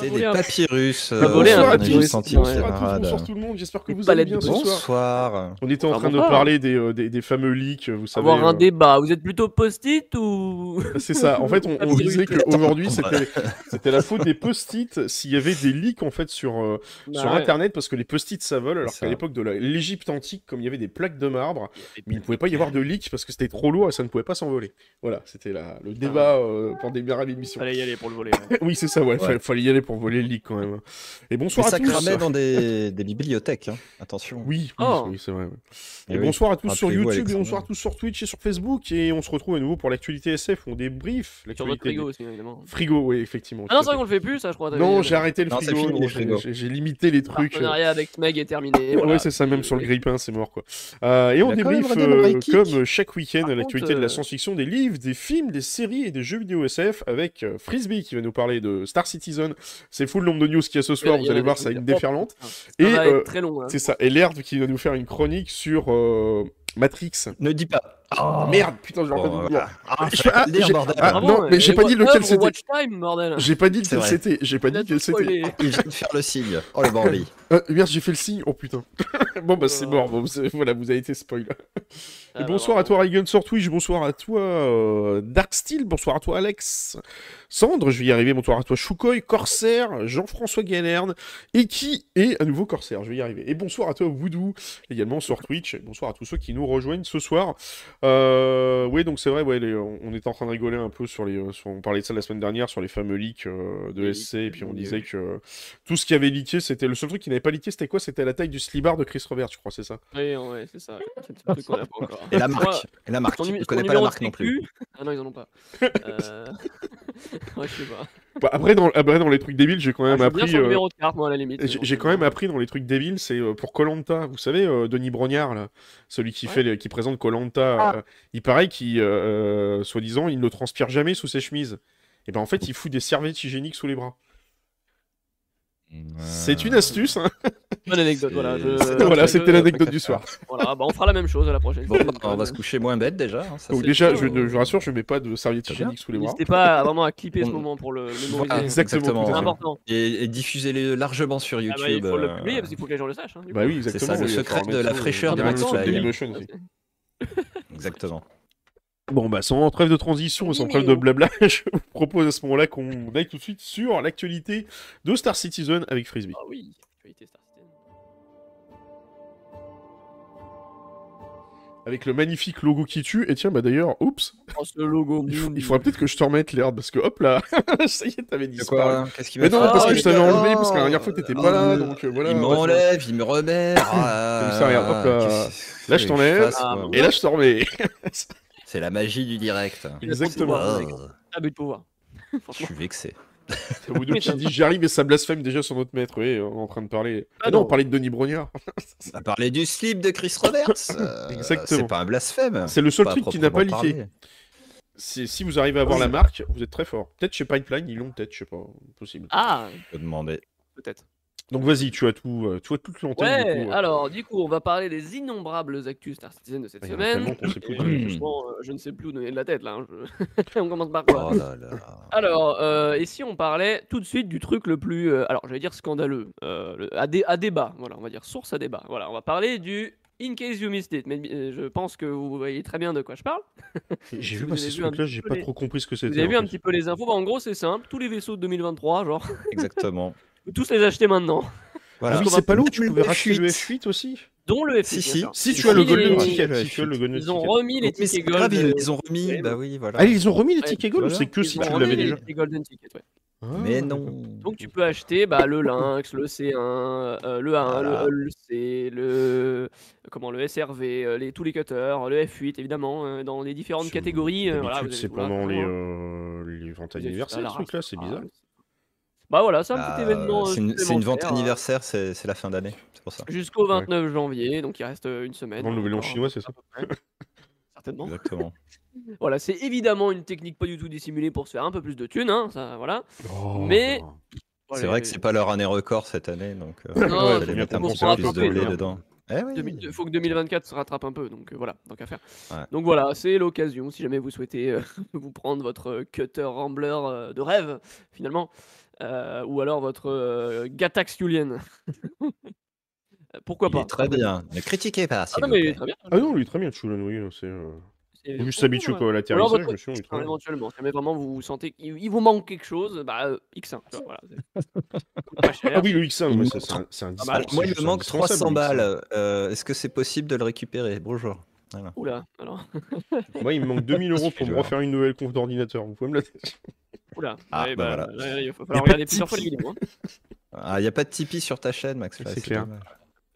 C'était des un- papyrus. Voler un papyrus. Bonsoir à tous, camarades. bonsoir tout le monde, j'espère que vous allez bien ce soir. Bonsoir. On était en Ah, train de parler des, euh, des, des fameux leaks, vous savez. Avoir un euh, débat. Vous êtes plutôt post-it ou C'est ça. En fait, on, disait qu'aujourd'hui, c'était la faute des post-it s'il y avait des leaks en fait sur, euh, sur Bah ouais. Internet parce que les post-it ça vole alors qu'à l'époque de l'Égypte antique, comme il y avait des plaques de marbre, mais il ne pouvait pas y avoir de leaks parce que c'était trop lourd et ça ne pouvait pas s'envoler. Voilà, c'était le débat euh, pour démarrer l'émission. Fallait y aller pour le voler. Oui, c'est ça, ouais, fallait y aller pour voler le leak quand même. Et Mais bonsoir ça à tous. cramait dans des, des bibliothèques. hein. Attention. Oui, oui, Oh. oui, c'est vrai. ouais. Eh Et oui. bonsoir à tous sur YouTube, et bonsoir à tous sur Twitch et sur Facebook. Et on se retrouve à nouveau pour l'actualité SF. On débrief Sur votre l'actualité. frigo aussi, évidemment. Frigo, oui, effectivement. Ah non, c'est à vrai qu'on le fait plus, ça, je crois. Non, j'ai arrêté le Non, frigo. j'ai- limité les trucs. euh, Partenariat avec Smeg est terminé. Ouais, voilà. c'est ça, même sur le grille-pain, c'est mort quoi. Euh, et on débrief le euh, comme chaque week-end Par l'actualité de la science-fiction, des livres, des films, des séries et des jeux vidéo SF avec Frisbee qui va nous parler de Star Citizen. C'est fou le nombre de news qu'il y a ce soir, vous allez voir, a une déferlante. Ça Et euh, être très long. hein. c'est ça. Et Laird qui va nous faire une chronique sur euh, Matrix. Ne dis pas. Oh, merde, putain, j'ai voilà. dire. Ah, Je- ah, bordel. ah, non, mais j'ai pas dit lequel c'était. Bordel. J'ai pas dit lequel c'était. J'ai pas dit c'était. Il vient de faire le signe. Oh le. Euh, merde, j'ai fait le signe. Oh putain. bon bah c'est Oh. mort. Bon, vous- voilà, vous avez été spoil. Ah, Et bah, bonsoir à toi Reagan sur Twitch, bonsoir à toi euh, Darksteel, bonsoir à toi Alex, Sandre, je vais y arriver, bonsoir à toi Choukoy, Corsair, Jean-François Galerne, et qui est à nouveau Corsair, je vais y arriver. Et bonsoir à toi Voodoo, également sur Twitch, et bonsoir à tous ceux qui nous rejoignent ce soir. Euh, oui, donc c'est vrai, ouais, les- on était en train de rigoler un peu sur les... euh, sur- on parlait de ça la semaine dernière, sur les fameux leaks euh, de Les SC, et puis on leaks, disait que tout ce qui avait leaké, c'était... Le seul truc qui n'avait pas leaké, c'était quoi? C'était la taille du slibar de Chris Robert, je crois, c'est ça? Ouais, ouais, c'est ça. C'est le truc qu'on a pas encore. Et la Moi, marque. Et la marque. ton Je connais pas la marque non plus. Ah non, ils en ont pas. Euh... ouais, je sais pas. Bah, après, dans... après, dans les trucs débiles, j'ai quand Ah, même appris... euh, numéro de carte, moi, à la limite. J'ai quand même appris dans les trucs débiles, c'est euh, pour Colanta. Vous savez, euh, Denis Brognard, là, celui qui Ouais. fait, les- qui présente Colanta. Ah. il paraît qu'il, euh, euh, soi-disant, il ne transpire jamais sous ses chemises. Et ben en fait, il fout des serviettes hygiéniques sous les bras. C'est une astuce. Hein Bonne anecdote, voilà. je- c'est- voilà, je- c'était l'anecdote du soir. Voilà, bah on fera la même chose à la prochaine. Bon, bah, on va se coucher moins bête déjà. hein, ça, Donc c'est- déjà, je, je vous rassure, je mets pas de bien. hygiéniques sous les bras. N'hésitez pas à, vraiment à clipper ce On- moment pour le, mémoriser. Exactement, C'est important. Et, et diffusez-les largement sur Ah YouTube. bah, il faut le euh, publier parce qu'il faut que les gens le sachent. hein, Bah oui, exactement. ça, le oui, secret de la fraîcheur euh, de aussi. Exactement. Bon, bah, sans trêve de transition et sans trêve de blabla, je vous propose à ce moment-là qu'on aille tout de suite sur l'actualité de Star Citizen avec Frisbee. Ah oui, actualité Star Citizen. Avec le magnifique logo qui tue. Et tiens, bah d'ailleurs, oups, Oh, ce logo. il, faudrait peut-être que je te remette l'air parce que hop là, ça y est, t'avais disparu. quoi? Qu'est-ce qu'il Mais non, faire parce que Oh, je t'avais il- enlevé, parce que la oh, dernière fois t'étais oh, pas là, donc euh, voilà. il m'enlève, il me remet. Ah, Comme ça, regarde, hop là. qu'est-ce Là, je t'enlève, Ah, Et là, je te remets. C'est la magie du direct. Exactement. Ah, Abus de pouvoir. je suis vexé. C'est deux qui dit j'arrive et ça blasphème déjà sur notre maître. Oui, on est en train de parler. Ah Ah non, non. on parlait de Denis Brognard. On a parlé du slip de Chris Roberts. euh, Exactement. C'est pas un blasphème. C'est le seul truc qui n'a pas leaké. Si, vous arrivez à avoir la marque, vous êtes très fort. Peut-être chez Pipeline, ils l'ont peut-être, je sais pas. Possible. Ah, Faut demander. peut-être. Donc vas-y, tu as tout, euh, tu as toute l'antenne. Ouais, du coup, euh. alors du coup, on va parler des innombrables actus Star Citizen de cette Il y en a semaine. sait plus Et, franchement, euh, je ne sais plus où donner de la tête là. hein, je- on commence par quoi Oh là là. Alors, euh, et si on parlait tout de suite du truc le plus, euh, alors j'allais dire scandaleux, euh, le- à, dé- à débat, voilà, on va dire source à débat. Voilà, on va parler du In case you missed it, mais je pense que vous voyez très bien de quoi je parle. J'ai vu passer ce truc-là, j'ai pas trop compris ce que c'était. Vous avez vu un petit peu les infos Bah, En gros, c'est simple, tous les vaisseaux de 2023, genre, Exactement. Faut tous les acheter maintenant, Voilà. Ah oui, c'est pas là où tu pouvais le racheter le F8. F8 aussi dont le F8. Si, si. Si tu as le Golden Ticket, le si tu as le F8. Golden Ils ont remis les tickets gold. ils ont remis. ouais, Bah oui, voilà. Ah, ils ont remis les tickets gold ou c'est que ils si tu l'avais déjà golden tickets, ouais. Ah, Mais non. Donc tu peux acheter bah, le Lynx, le C1, euh, le A1, Voilà. le, le C, le comment le SRV, euh, les, tous les cutters, le F8 évidemment, euh, dans les différentes catégories. euh, voilà, vous c'est là, pendant les, euh, les ventes Vous anniversaires, ce la truc-là, race. c'est Ah, bizarre. C'est- Bah voilà, c'est un Bah, petit événement. euh, c'est une, c'est une vente supplémentaire, anniversaire, c'est c'est la fin d'année. C'est pour ça. euh, Jusqu'au 29 janvier, donc il reste euh, une semaine. Avant le nouvel an chinois, c'est à ça. Certainement. Exactement. Voilà, c'est évidemment une technique pas du tout dissimulée pour se faire un peu plus de thunes, hein, ça, voilà. Oh. Mais- C'est vrai que c'est pas leur année record cette année, donc euh, Non, ouais, mettre un peu plus de blé quoi. dedans. Eh oui. 2000 Il faut que 2024 se rattrape un peu, donc euh, voilà, tant qu'à faire. Ouais. Donc voilà, c'est l'occasion, si jamais vous souhaitez euh, vous prendre votre cutter rambler euh, de rêve, finalement, euh, ou alors votre euh, Gatax Julien. Pourquoi Il pas? est très bien. Ne critiquez pas, Ah non, vous mais il est très bien. Ah non, lui, très bien, Chulen, oui. C'est, euh, juste s'habituer à ouais. Ou alors l'atterrissage, votre mais sinon, il est très X1, bien. éventuellement. Si jamais vraiment vous sentez qu'il il vous manque quelque chose, bah euh, X1. tu vois, voilà. Ah oui, le X1, Il ouais, me ça, c'est un, un dispense- Moi, il me manque indispensable, 300 le X1. balles. Euh, Est-ce que c'est possible de le récupérer? Bonjour. Voilà. Oula, alors. Moi, il me manque 2000 euros pour me refaire une nouvelle conf d'ordinateur. Vous pouvez me la. Oula. Ah, Ouais, bah bah, voilà. là, il va Y a falloir pas regarder de plusieurs fois les Tipeee. vidéos. hein. Ah, il n'y a pas de Tipeee sur ta chaîne, Max. C'est clair. dommage.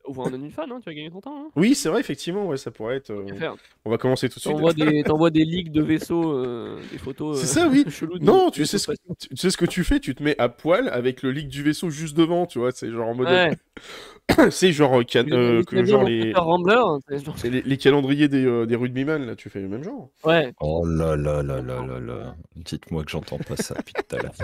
Ouvre un OnlyFans, hein, tu vas gagner ton temps. Hein. Oui, c'est vrai, effectivement, ouais, ça pourrait être. euh, faire On va commencer tout de suite. T'envoies des, t'envoies des leaks de vaisseaux, euh, des photos. C'est euh, ça, oui. cheloues de- Non, de tu sais, ce que, tu tu sais ce que tu fais, tu te mets à poil avec le leak du vaisseau juste devant, tu vois, c'est genre en mode. Ouais. c'est genre, euh, can- Tu euh, que genre les, Rambler, hein, c'est genre- c'est les, les calendriers des, euh, des rugbyman, là, tu fais le même genre. Ouais. Oh là là là là là là. Dites-moi que j'entends pas ça depuis tout à l'heure.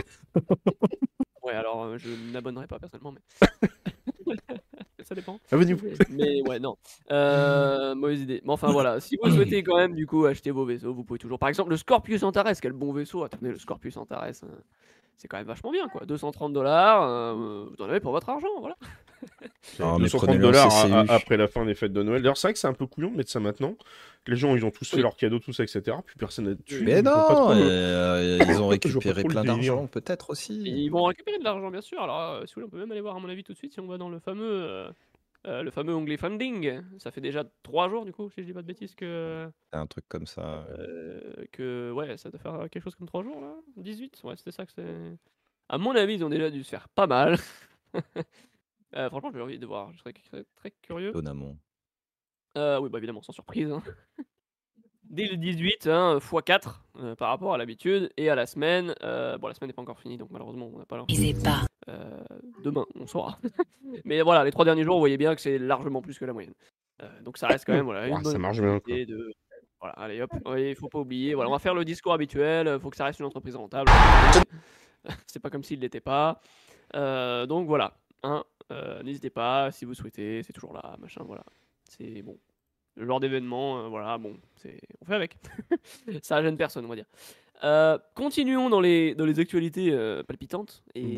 Ouais, alors euh, je n'abonnerai pas personnellement, mais. ça dépend. Abonnez-vous. Mais ouais, non. Euh, mauvaise idée. Mais enfin voilà, si vous souhaitez quand même du coup acheter vos vaisseaux, vous pouvez toujours. Par exemple, le Scorpius Antares, quel bon vaisseau. Attendez, le Scorpius Antares, euh, c'est quand même vachement bien quoi. 230 dollars, euh, vous en avez pour votre argent, voilà. Non, mais 230 prenez-le en dollars à- CCU. à- après la fin des fêtes de Noël. D'ailleurs, c'est vrai que c'est un peu couillon de mettre ça maintenant. Que les gens, ils ont tous fait Oui. leurs cadeaux, tout ça, etc. Puis personne n'a dessus. Mais non, trop euh, ils ont récupéré plein d'argent, peut-être aussi. ils vont récupérer de l'argent, bien sûr. Alors, euh, si vous voulez, on peut même aller voir, à mon avis, tout de suite, si on va dans le fameux, euh, euh, le fameux onglet funding. Ça fait déjà 3 jours, du coup, si je dis pas de bêtises, que, un truc comme ça. euh, que ouais, ça doit faire quelque chose comme 3 jours, là. 18, ouais, c'était ça que c'est. À mon avis, ils ont déjà dû se faire pas mal. Euh, franchement, j'ai envie de voir, je serais très, très curieux. Étonnamment. Euh, oui, bah évidemment, sans surprise. hein. Dès le 18, hein, x4 euh, par rapport à l'habitude, et à la semaine. euh, bon, la semaine n'est pas encore finie, donc malheureusement, on n'a pas l'info. Euh, demain, on saura. Mais voilà, les trois derniers jours, vous voyez bien que c'est largement plus que la moyenne. Euh, donc ça reste quand même voilà, une Ouais, ça bonne marche bien, quoi. idée de. Voilà, allez hop, il faut pas oublier. Voilà, on va faire le discours habituel. Il faut que ça reste une entreprise rentable. c'est pas comme s'il l'était pas. Euh, donc voilà, hein, n'hésitez pas si vous souhaitez, c'est toujours là, machin, voilà. C'est bon. Le genre d'événement, voilà, bon, c'est on fait avec. ça gêne personne, on va dire. Euh, continuons dans les, dans les actualités euh, palpitantes et,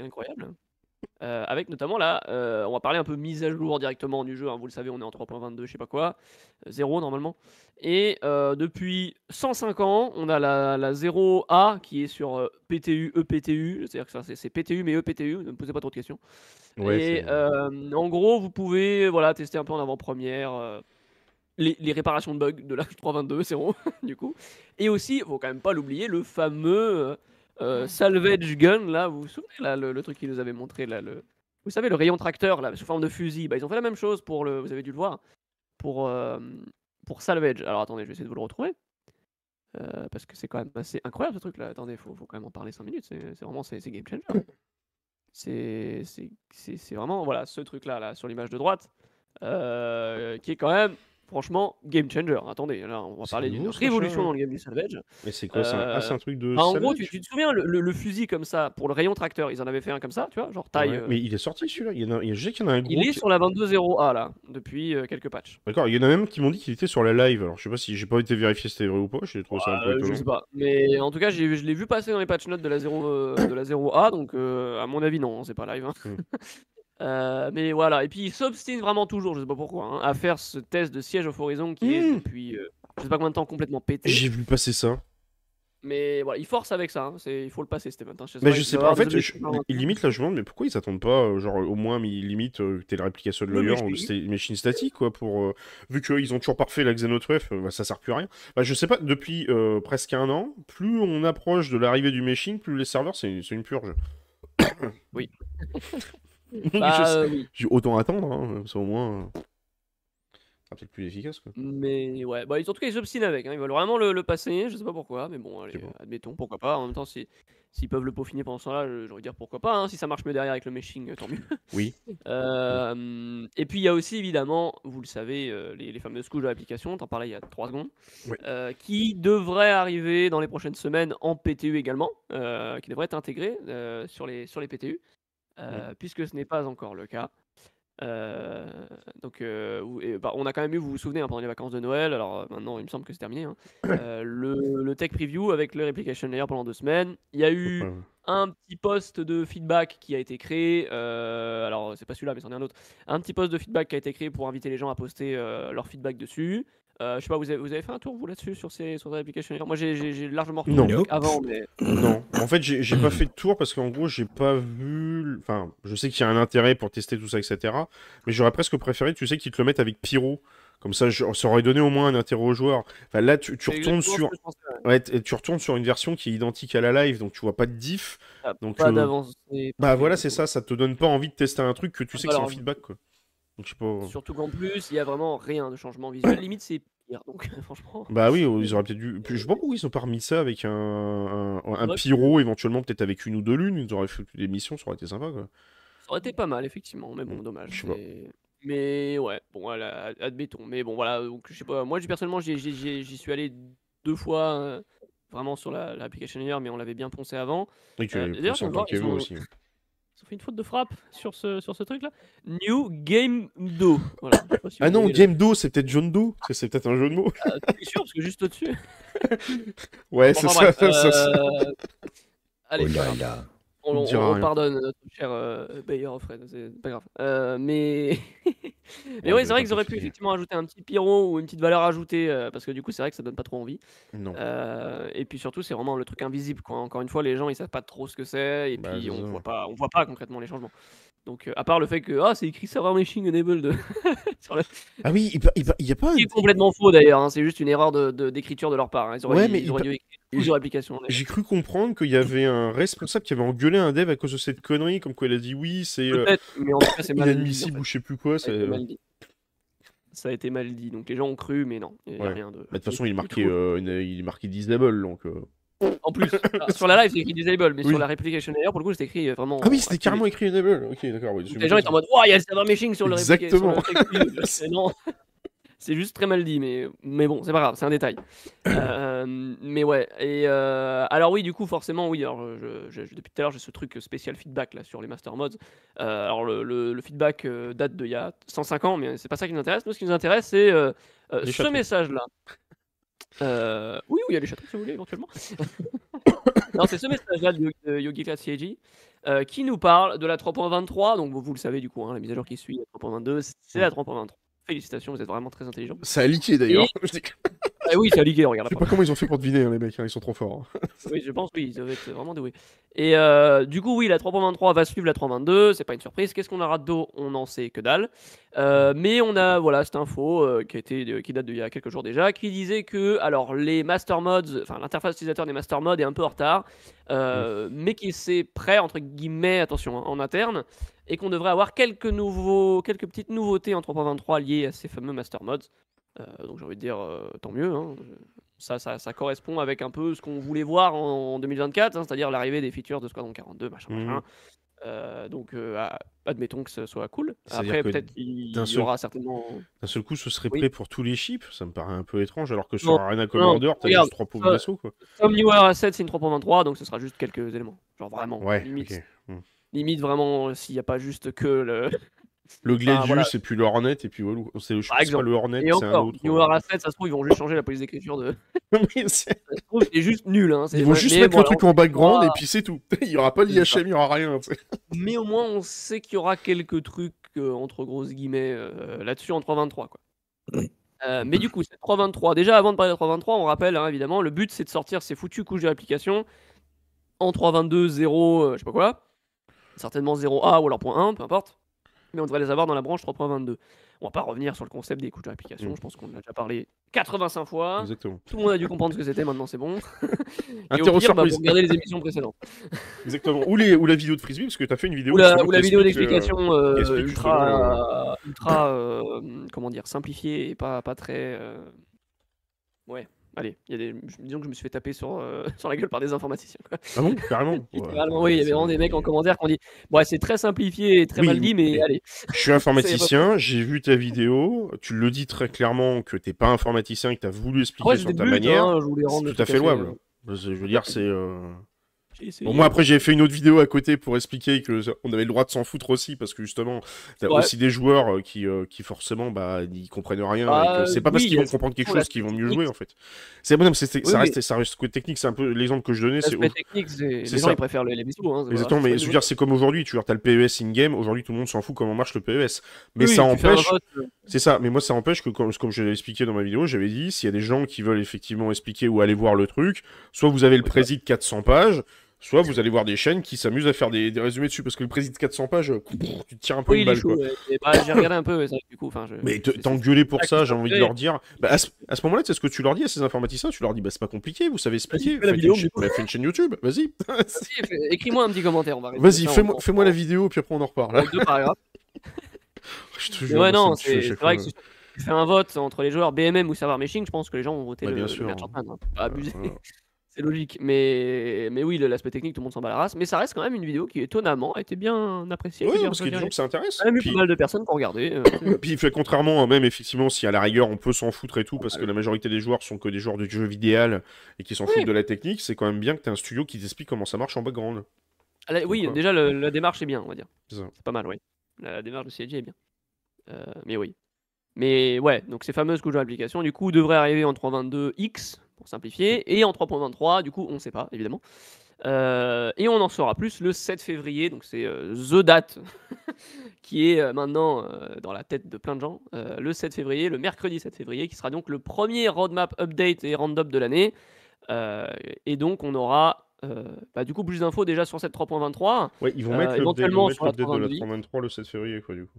incroyables. Euh, avec notamment là, on va parler un peu mise à jour directement du jeu. hein, vous le savez, on est en 3.22, je sais pas quoi, euh, 0 normalement. Et depuis 105 ans, on a la, la 0A qui est sur PTU, EPTU, c'est-à-dire que ça, c'est PTU mais EPTU, ne me posez pas trop de questions. Ouais, et en gros, vous pouvez voilà, tester un peu en avant-première les, les réparations de bugs de la 3.22, 0 du coup. Et aussi, faut quand même pas l'oublier, le fameux euh, euh, salvage gun, là, vous vous souvenez, là, le, le truc qu'ils nous avait montré, là, le... vous savez, le rayon tracteur, là, sous forme de fusil, bah, ils ont fait la même chose pour le, vous avez dû le voir, pour, euh, pour salvage. Alors attendez, je vais essayer de vous le retrouver. Euh, parce que c'est quand même assez incroyable ce truc là. Attendez, faut, faut quand même en parler 5 minutes. C'est c'est vraiment c'est c'est game changer. C'est c'est- c'est- c'est vraiment voilà ce truc là, là sur l'image de droite euh, qui est quand même franchement game changer. Attendez, là on va parler d'une révolution dans le game du salvage. Mais c'est quoi ça Ah, c'est un truc de. Bah, en gros, tu, tu te souviens le, le- le fusil comme ça pour le rayon tracteur, ils en avaient fait un comme ça, tu vois, genre taille. Ouais, euh, Mais il est sorti celui-là. Il y en a, il y a- y en a un gros. il est qui- sur la 22.0A là depuis euh, quelques patchs. D'accord, il y en a même qui m'ont dit qu'il était sur la live. Alors je sais pas si j'ai pas été vérifié si c'était vrai ou pas. J'ai trouvé ça un peu Euh, je sais pas, mais en tout cas, je l'ai vu passer dans les patch notes de la 0, euh, de la 0A, donc euh, à mon avis, non, c'est pas live. hein. Euh, mais voilà, et puis il s'obstine vraiment toujours, je sais pas pourquoi, hein, à faire ce test de siège of Horizon qui est Hmm. depuis euh, je sais pas combien de temps complètement pété. J'ai vu passer ça. Mais voilà, il force avec ça, hein, c'est- il faut le passer, Steven. hein, Mais je il sais pas, en fait, je- remplir. limite là je me demande, mais pourquoi ils attendent pas, euh, genre au moins, mais limite, euh, t'es la réplication de Lawyer ou c'était une machine statique, quoi, pour. euh, vu qu'ils ont toujours parfait la Xenotruff, euh, bah, ça sert plus à rien. Bah, je sais pas, depuis euh, presque un an, plus on approche de l'arrivée du machine, plus les serveurs, c'est c'est une purge. Oui. Je Bah, euh, oui. J'ai autant attendre, hein, au moins. euh, sera peut-être plus efficace, quoi. Mais ouais, bah, en tout cas, ils s'obstinent avec. hein, Ils veulent vraiment le, le passer. Je sais pas pourquoi, mais bon, allez, C'est bon. euh, admettons, pourquoi pas. En même temps, si- s'ils peuvent le peaufiner pendant ce temps-là, je- j'aurais dire pourquoi pas. hein, si ça marche mieux derrière avec le meshing, euh, tant mieux. Oui. Euh, et puis, il y a aussi, évidemment, vous le savez, euh, les, les fameuses couches de l'application. T'en parlais il y a 3 secondes. Ouais. euh, qui devraient arriver dans les prochaines semaines en PTU également. euh, qui devraient être intégrées euh, sur, les, sur les PTU. Euh, Puisque ce n'est pas encore le cas. Euh, donc, euh, et, bah, on a quand même eu, vous vous souvenez, hein, pendant les vacances de Noël, alors euh, maintenant il me semble que c'est terminé, hein, le, le tech preview avec le replication layer pendant deux semaines. Il y a eu Ouais. un petit post de feedback qui a été créé. alors, c'est pas celui-là, mais c'en est un autre. Un petit post de feedback qui a été créé pour inviter les gens à poster leur feedback dessus. Euh, je sais pas, vous avez, vous avez fait un tour vous là-dessus sur ces sur ces applications Moi, j'ai- j'ai j'ai largement retourné Non. avant, mais Non, en fait, j'ai j'ai pas fait de tour parce qu'en gros, j'ai pas vu. Enfin, je sais qu'il y a un intérêt pour tester tout ça, etc. Mais j'aurais presque préféré, tu sais, qu'ils te le mettent avec Pyro. Comme ça, je- ça aurait donné au moins un intérêt aux joueurs. Enfin, là, tu, retournes sur. pensais, ouais. Tu retournes sur une version qui est identique à la live, donc tu vois pas de diff. Ah, Donc, pas euh, d'avancée. Bah voilà, c'est ça, ça te donne pas envie de tester un truc que tu sais que c'est en feedback, quoi. Donc, je sais pas. Surtout qu'en plus, il y a vraiment rien de changement visuel. Limite, c'est pire. Donc, franchement. Bah oui, ils auraient peut-être dû. Je sais pas pourquoi ils ont pas remis ça avec un, un, un Ouais, pyro, éventuellement peut-être avec une ou deux lunes. Ils auraient fait des missions, ça aurait été sympa, quoi. Ça aurait été pas mal, effectivement, mais bon, Mm, dommage. Mais... mais ouais, bon, voilà, ad- admettons. Mais bon, voilà, donc je sais pas. Moi, personnellement, j'y suis allé deux fois euh, vraiment sur la- l'application layer, mais on l'avait bien poncé avant. Et tu Euh, vous ont- aussi. Ils ont fait une faute de frappe sur ce, sur ce truc-là. New Game Do. Voilà, si Ah non, Game Do, c'est peut-être John Doe. C'est- peut-être un jeu de mots. Ah, t'es sûr, parce que juste au-dessus. Ouais, c'est Enfin, ça. bref, ça, ça. euh, Allez, Oh là là. On, On on- dira on rien. pardonne notre cher euh, Bayer Fred, c'est pas grave. Euh, mais mais Ouais, ouais, je c'est vrai qu'ils auraient pu effectivement ajouter un petit pyro ou une petite valeur ajoutée euh, parce que du coup, c'est vrai que ça donne pas trop envie. Non. Euh, et puis surtout, c'est vraiment le truc invisible. Quoi. Encore une fois, les gens ils savent pas trop ce que c'est et Bah, puis on voit pas, on voit pas concrètement les changements. Donc, euh, à part le fait que ah, c'est écrit server machine enabled sur le... Ah oui, il, il il y a pas un... qui est complètement faux d'ailleurs. hein, c'est juste une erreur de- de- d'écriture de, leur part. hein. Ils auraient, Ouais, mais ils il auraient dû écrire plusieurs applications. J'ai cru comprendre qu'il y avait un responsable qui avait engueulé un dev à cause de cette connerie, comme quoi il a dit oui, c'est euh, mais en c'est inadmissible fait. ou je sais plus quoi. Ça a c'est- été Bah, mal dit. Ça a été mal dit. Donc les gens ont cru, mais non. Il y a Ouais. rien de. De toute façon, il est marqué, euh, une- il est marqué disable, donc. Euh. En plus, ah, sur la live, c'est écrit disable, mais Oui. sur la replication layer, pour le coup, c'est écrit euh, vraiment. Ah oui, c'était activé. carrément écrit enable. Ok, d'accord. oui, Donc, les gens étaient en mode, Ouah, il y a le server meshing sur le Exactement. non. C'est juste très mal dit, mais, mais bon, c'est pas grave, c'est un détail. Euh, mais ouais, et euh, alors oui, du coup, forcément, oui, alors je, je- je- depuis tout à l'heure, j'ai ce truc spécial feedback là sur les master mods. Euh, alors le, le- le feedback euh, date d'il y a 105 ans, mais c'est pas ça qui nous intéresse. Nous, ce qui nous intéresse, c'est euh, euh, ce chatons. message-là. Euh, oui, oui, il y a les chatons si vous voulez, éventuellement. non, c'est ce message-là de, de Yogi CIG, euh, qui nous parle de la 3.23. Donc, vous, vous le savez, du coup, hein, la mise à jour qui suit la 3.22, c'est la 3.23. Félicitations, vous êtes vraiment très intelligent. Ça a leaké d'ailleurs. Je Ah oui, c'est liguer, regarde. je sais pas comment ils ont fait pour deviner, hein, les mecs, hein, ils sont trop forts. hein. Oui, je pense, oui, ils doivent être vraiment doués. Et euh, du coup, oui, la 3.23 va suivre la 3.22, c'est pas une surprise. Qu'est-ce qu'on aura de dos? On n'en sait que dalle. Euh, mais on a, voilà, cette info euh, qui, a été, qui date d'il y a quelques jours déjà, qui disait que, alors, les master mods, enfin, l'interface utilisateur des master mods est un peu en retard, euh, mais qui c'est prêt, entre guillemets, attention, en interne, et qu'on devrait avoir quelques, nouveaux, quelques petites nouveautés en 3.23 liées à ces fameux master mods. Euh, donc j'ai envie de dire, euh, tant mieux. hein. Ça, ça, ça correspond avec un peu ce qu'on voulait voir en, en 2024, hein, c'est-à-dire l'arrivée des features de Squadron 42, machin, Mhm. machin. Euh, donc euh, ah, admettons que ce soit cool. Après, peut-être qu'il d'un y seul- aura certainement... D'un seul coup, ce serait Oui. prêt pour tous les chips. Ça me paraît un peu étrange, alors que sur Non, Arena Commander, t'as juste trois pauvres ça- vaisseaux, quoi. Comme New Era 7, c'est une 3.23, donc ce sera juste quelques éléments. Genre vraiment, Ouais, limite. Hmm. limite vraiment, s'il n'y a pas juste que le... Le Gladius voilà. et puis le Hornet, et puis voilà, c'est je pas le Hornet, Et c'est un autre. Era 7, ça se trouve, ils vont juste changer la police d'écriture de... Mais c'est- Ça se trouve, c'est juste nul. Hein, c'est- Ils vont juste mais mettre voilà, le truc en background et puis c'est tout. Il y aura pas l'IHM, il y aura rien. Mais au moins, on sait qu'il y aura quelques trucs, euh, entre grosses guillemets, euh, là-dessus en 3.23. Quoi. Euh, mais du coup, c'est 3.23. Déjà, avant de parler de 3.23, on rappelle, hein, évidemment, le but, c'est de sortir ces foutues couches de l'application en 3.22, 0, euh, je sais pas quoi. Certainement 0A ou alors point .1, peu importe. Mais on devrait les avoir dans la branche 3.22. On va pas revenir sur le concept des couches de l'application. Mm. Je pense qu'on en a déjà parlé 85 fois. Exactement. Tout le monde a dû comprendre ce que c'était, maintenant c'est bon. Et au pire, bah, les émissions précédentes. Exactement. Ou, les, ou la vidéo de Frisbee, parce que t'as fait une vidéo. Ou la, ou la vidéo euh, d'explication euh, ultra, ultra euh, comment dire, simplifiée et pas, pas très. Ouais, allez, il y a des... disons que je me suis fait taper sur, euh, sur la gueule par des informaticiens. quoi. Ah bon Carrément Littéralement, ouais, oui, il y avait vraiment des mecs en commentaire qui ont dit Ouais, c'est très simplifié et très Oui, mal dit, mais allez. Je suis informaticien, j'ai vu ta vidéo, tu le dis très clairement que t'es pas informaticien et que t'as voulu expliquer sur ta but, manière. hein, je voulais rendre c'est le tout à fait louable. Je veux dire, c'est. euh. Bon, moi après j'ai fait une autre vidéo à côté pour expliquer que on avait le droit de s'en foutre aussi parce que justement t'as Ouais. aussi des joueurs euh, qui, euh, qui forcément bah ils comprennent rien Bah, que c'est pas parce qu'ils vont comprendre quelque chose qu'ils vont mieux jouer en fait. C'est bon, Oui, ça mais- reste ça reste technique, c'est un peu l'exemple que je donnais, c'est technique, les gens ça. ils préfèrent les, bisous. Hein, Exactement, mais c'est je veux dire, c'est comme aujourd'hui, tu vois, t'as le PES in-game, aujourd'hui tout le monde s'en fout comment marche le PES. Mais Oui, ça empêche, euh, c'est ça, mais moi ça empêche que, comme, comme je l'ai expliqué dans ma vidéo, j'avais dit, s'il y a des gens qui veulent effectivement expliquer ou aller voir le truc, soit vous avez le Oui, président de 400 pages, soit vous allez voir des chaînes qui s'amusent à faire des, des résumés dessus, parce que le président de 400 pages, euh, tu te tires un peu Oui, une balle, chaud. quoi. ouais. Et bah, j'ai regardé un peu, que du coup. je- Mais t'engueuler pour ça, ça j'ai envie de leur dire. Bah, à ce, moment-là, c'est ce que tu leur dis à ces informaticiens. Tu leur dis, bah, c'est pas compliqué, vous savez expliquer. fais vidéo, une, bah, fais une chaîne YouTube, vas-y. Écris-moi un petit commentaire. Vas-y, ça fais-moi la vidéo, puis après on en reparle. en deux paragraphes. Je te jure, ouais, ça non, c'est vrai que si tu fais un vote entre les joueurs BMM ou serveur meshing, je pense que les gens vont voter le, bien sûr. Hein. Pas abuser. C'est logique. Mais, mais oui, l'aspect technique, tout le monde s'en bat la race. Mais ça reste quand même une vidéo qui, étonnamment, a été bien appréciée. dire, parce qu'il y a des gens que ça intéresse. Il y a même eu pas mal de personnes qui ont regardé. euh, Puis fait contrairement, même effectivement, si à la rigueur on peut s'en foutre et tout, parce que la majorité des joueurs sont que des joueurs de jeux vidéo et qui s'en Oui. foutent de la technique, c'est quand même bien que tu un studio qui t'explique comment ça marche en background. Ah, oui, Pourquoi déjà, le- la démarche est bien, on va dire. C'est pas mal, oui. La, la démarche de CLG est bien. Euh, mais oui. Mais ouais, donc ces fameuses couches d'application, du coup, devraient arriver en 3.22x, pour simplifier, et en 3.23, du coup, on ne sait pas, évidemment. Euh, et on en saura plus le 7 février, donc c'est euh, The Date, qui est euh, maintenant dans la tête de plein de gens. Le 7 février, le mercredi 7 février, qui sera donc le premier roadmap update et roundup de l'année. Et donc, on aura bah, du coup plus d'infos déjà sur cette 3.23. Ouais, ils vont mettre le éventuellement sur la de la 322. 323 le 7 février, quoi, du coup.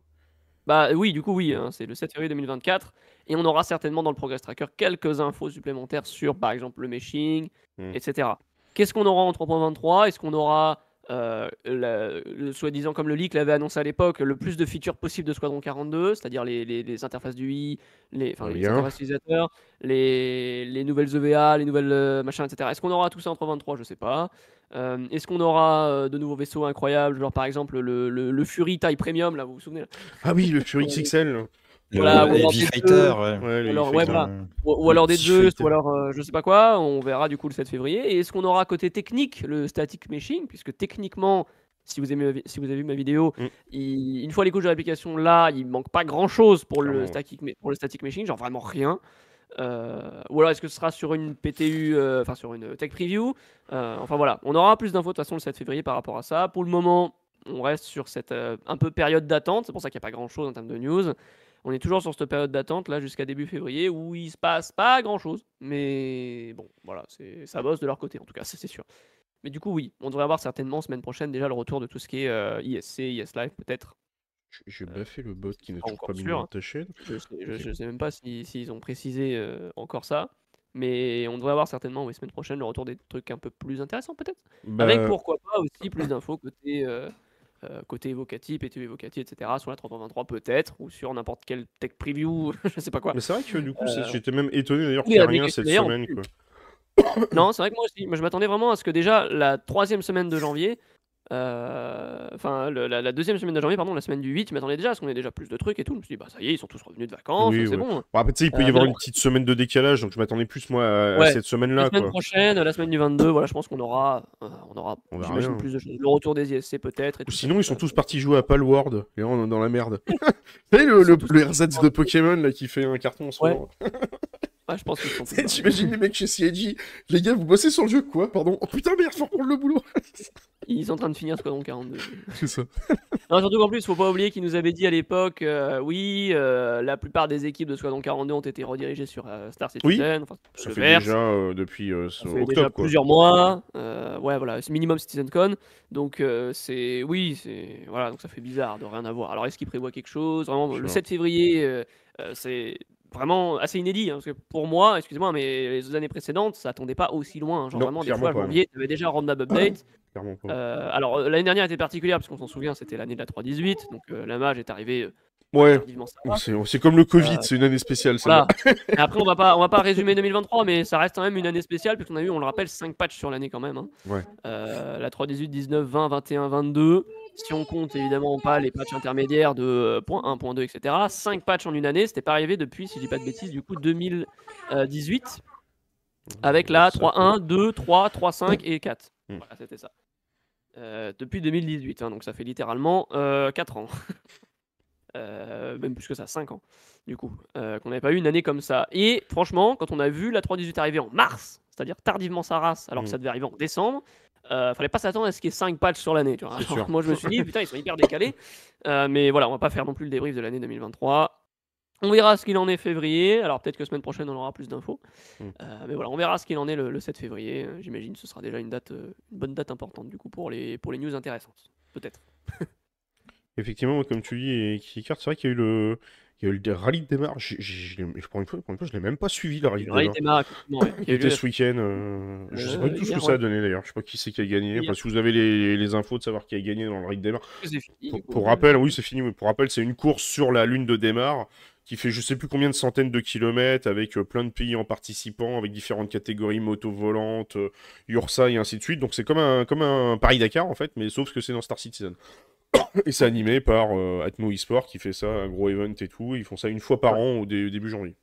Bah oui, du coup, oui, hein, c'est le 7 février 2024. Et on aura certainement dans le Progress Tracker quelques infos supplémentaires sur, par exemple, le meshing, Hmm. etc. Qu'est-ce qu'on aura en 3.23 Est-ce qu'on aura, euh, le soi-disant, comme le leak l'avait annoncé à l'époque, le plus de features possibles de Squadron 42, c'est-à-dire les, les- les interfaces du UI, les, interfaces utilisateurs, les, les nouvelles EVA, les nouvelles euh, machins, etc. Est-ce qu'on aura tout ça en 3.23 Je sais pas. Euh, Est-ce qu'on aura euh, de nouveaux vaisseaux incroyables, genre par exemple le, le, le Fury taille premium, là, vous vous souvenez? Là Ah oui, le Fury XXL. Le Voilà, ou alors Heavy des Fighter, ouais. Ouais, le Alors, Heavy ouais, Fighter. voilà. ou, ou alors des jeux, ou alors euh, je sais pas quoi, on verra du coup le 7 février. Et est-ce qu'on aura côté technique le static meshing? Puisque techniquement, si vous, aimez, si vous avez vu ma vidéo, Mm. il- une fois les couches de l'application là, il manque pas grand chose pour le, static, pour le static meshing, genre vraiment rien. Euh, ou alors est-ce que ce sera sur une PTU, euh, enfin sur une tech preview? Euh, Enfin voilà, on aura plus d'infos de toute façon le 7 février par rapport à ça. Pour le moment, on reste sur cette euh, un peu période d'attente, c'est pour ça qu'il n'y a pas grand chose en termes de news. On est toujours sur cette période d'attente là jusqu'à début février où il se passe pas grand chose. Mais bon, voilà, c'est ça bosse de leur côté en tout cas, ça c'est sûr. Mais du coup, oui, on devrait avoir certainement semaine prochaine déjà le retour de tout ce qui est euh, ISC, IS Live peut-être. J'ai baffé le bot qui n'est toujours pas mis dans ta chaîne. Je sais, je- je sais même pas si- s'ils ont précisé euh, encore ça. Mais on devrait avoir certainement, oui, semaine prochaine, le retour des trucs un peu plus intéressants peut-être. Avec Bah, pourquoi pas aussi plus d'infos côté, euh, euh, côté Evocati, PTU Evocati, etc. Sur la 323 peut-être, ou sur n'importe quel tech preview, je sais pas quoi. Mais c'est vrai que du coup, Euh, j'étais même étonné d'ailleurs qu'il n'y ait avec rien cette semaine. Quoi. Non, c'est vrai que moi aussi, moi, je m'attendais vraiment à ce que déjà la troisième semaine de janvier, enfin le- la, la deuxième semaine de janvier, pardon, la semaine du 8, je m'attendais déjà à ce qu'on ait déjà plus de trucs et tout. Je me suis dit, bah ça y est, ils sont tous revenus de vacances, Oui, c'est ouais. bon. Bon, après, tu sais, il peut y Euh, avoir une petite semaine de décalage, donc je m'attendais plus moi à, cette La semaine-là. semaine Quoi. prochaine, la semaine du 22, voilà, je pense qu'on aura, euh, on aura, On j'imagine bien. plus de choses. Le retour des ISC peut-être. et Ou ça, sinon, ils sont tous partis jouer à Palworld, et on est dans la merde. Vous savez, le, le, RZ de Pokémon là, qui fait un carton en ce Ouais. moment Ouais, je pense qu'ils sont. T'imagines les mecs chez CIG Les gars, vous bossez sur le jeu quoi Pardon Oh putain, merde, faut reprendre le boulot Ils sont en train de finir Squadron 42. C'est ça. Non, surtout qu'en plus, faut pas oublier qu'ils nous avaient dit à l'époque, euh, oui, euh, la plupart des équipes de Squadron 42 ont été redirigées sur euh, Star Citizen. enfin, Ça fait Verse. déjà euh, depuis euh, Ça déjà quoi. plusieurs mois. euh, ouais, voilà, c'est minimum CitizenCon. Donc, euh, c'est. Oui, c'est. Voilà, donc ça fait bizarre de rien avoir. Alors, est-ce qu'ils prévoient quelque chose? Vraiment, le Sûr. 7 février, euh, euh, c'est vraiment assez inédit. hein, parce que pour moi, excusez-moi, mais les années précédentes, ça attendait pas aussi loin. Genre, Non, vraiment, des fois, janvier, tu avais déjà un roadmap update. Clairement. Euh, alors, euh, l'année dernière était particulière, parce qu'on s'en souvient, c'était l'année de la 3.18. Donc, euh, la mage est arrivée Ouais, c'est comme le Covid, c'est une année spéciale. Voilà. Et après, on va pas, on va pas résumer 2023, mais ça reste quand même une année spéciale, puisqu'on a eu, on le rappelle, 5 patchs sur l'année quand même. hein. Ouais. La 3.18, 19, 20, 21, 22. Si on compte évidemment pas les patchs intermédiaires de point 1, point 2, etc. 5 patchs en une année, c'était pas arrivé depuis, si je dis pas de bêtises, du coup 2018, avec la Ça 3.1, 2, 3, 3.5 et 4. Hmm. Voilà, c'était ça. Euh, depuis 2018, hein, donc ça fait littéralement 4 ans. Euh, même plus que ça, 5 ans, du coup, euh, qu'on n'avait pas eu une année comme ça. Et franchement, quand on a vu la 3.18 arriver en mars, c'est-à-dire tardivement sa race, alors que Mm. ça devait arriver en décembre, euh, fallait pas s'attendre à ce qu'il y ait 5 patchs sur l'année. moi, je me suis dit, putain, ils sont hyper décalés. Euh, mais voilà, on va pas faire non plus le débrief de l'année 2023. On verra ce qu'il en est février. Alors peut-être que semaine prochaine, on aura plus d'infos. Mm. Euh, mais voilà, on verra ce qu'il en est le, le 7 février. Euh, J'imagine que ce sera déjà une date, euh, une bonne date importante du coup pour les, pour les news intéressantes. Peut-être. Effectivement, comme tu dis, et Kikart, c'est vrai qu'il y a eu le, il y a eu le rallye de j'ai- j'ai- Pour une fois, je l'ai même pas suivi le rallye de rallye démarre. ouais, Il était ce week-end. euh, je sais pas du tout ce que ça a donné d'ailleurs. Je sais pas qui c'est qui a gagné. Enfin, si vous avez les, les infos de savoir qui a gagné dans le rallye de c'est fini, pour rappel, oui, c'est fini. mais Pour rappel, c'est une course sur la lune de démarre qui fait je sais plus combien de centaines de kilomètres avec euh, plein de pays en participant, avec différentes catégories, moto volante, euh, Ursa et ainsi de suite. Donc c'est comme un, comme un Paris-Dakar en fait, mais sauf que c'est dans Star Citizen. Et c'est animé par euh, Atmo eSport qui fait ça, un gros event et tout. Ils font ça une fois par an au dé- début janvier.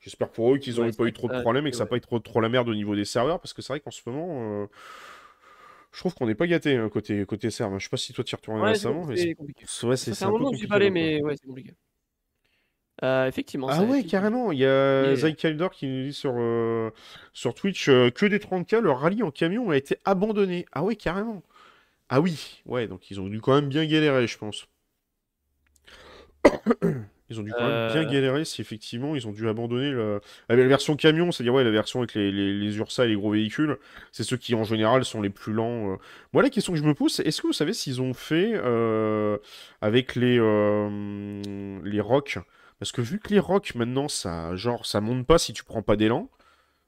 J'espère pour eux qu'ils n'ont Ouais, pas eu trop de problèmes et que ça n'a ouais. pas été trop, trop la merde au niveau des serveurs parce que c'est vrai qu'en ce moment, euh, je trouve qu'on n'est pas gâté hein, côté, côté serveur. Je sais pas si toi tu y retournes Ouais, récemment, c'est compliqué. c'est ouais, un moment que je suis pas allé, mais ouais, c'est compliqué. Euh, effectivement. Ah ouais, carrément. Il y a Et- Zykaldor qui nous dit sur, euh, sur Twitch euh, que des 30K, le rallye en camion a été abandonné. Ah ouais, carrément. Ah oui, ouais, donc ils ont dû quand même bien galérer, je pense. Ils ont dû quand même bien galérer si effectivement ils ont dû abandonner le- la, la version camion, c'est-à-dire ouais, la version avec les, les, les Ursa et les gros véhicules. C'est ceux qui en général sont les plus lents. Moi, la question que je me pose, c'est est-ce que vous savez s'ils ont fait avec les, les rocks Parce que vu que les rocks maintenant, ça, genre, ça monte pas si tu prends pas d'élan.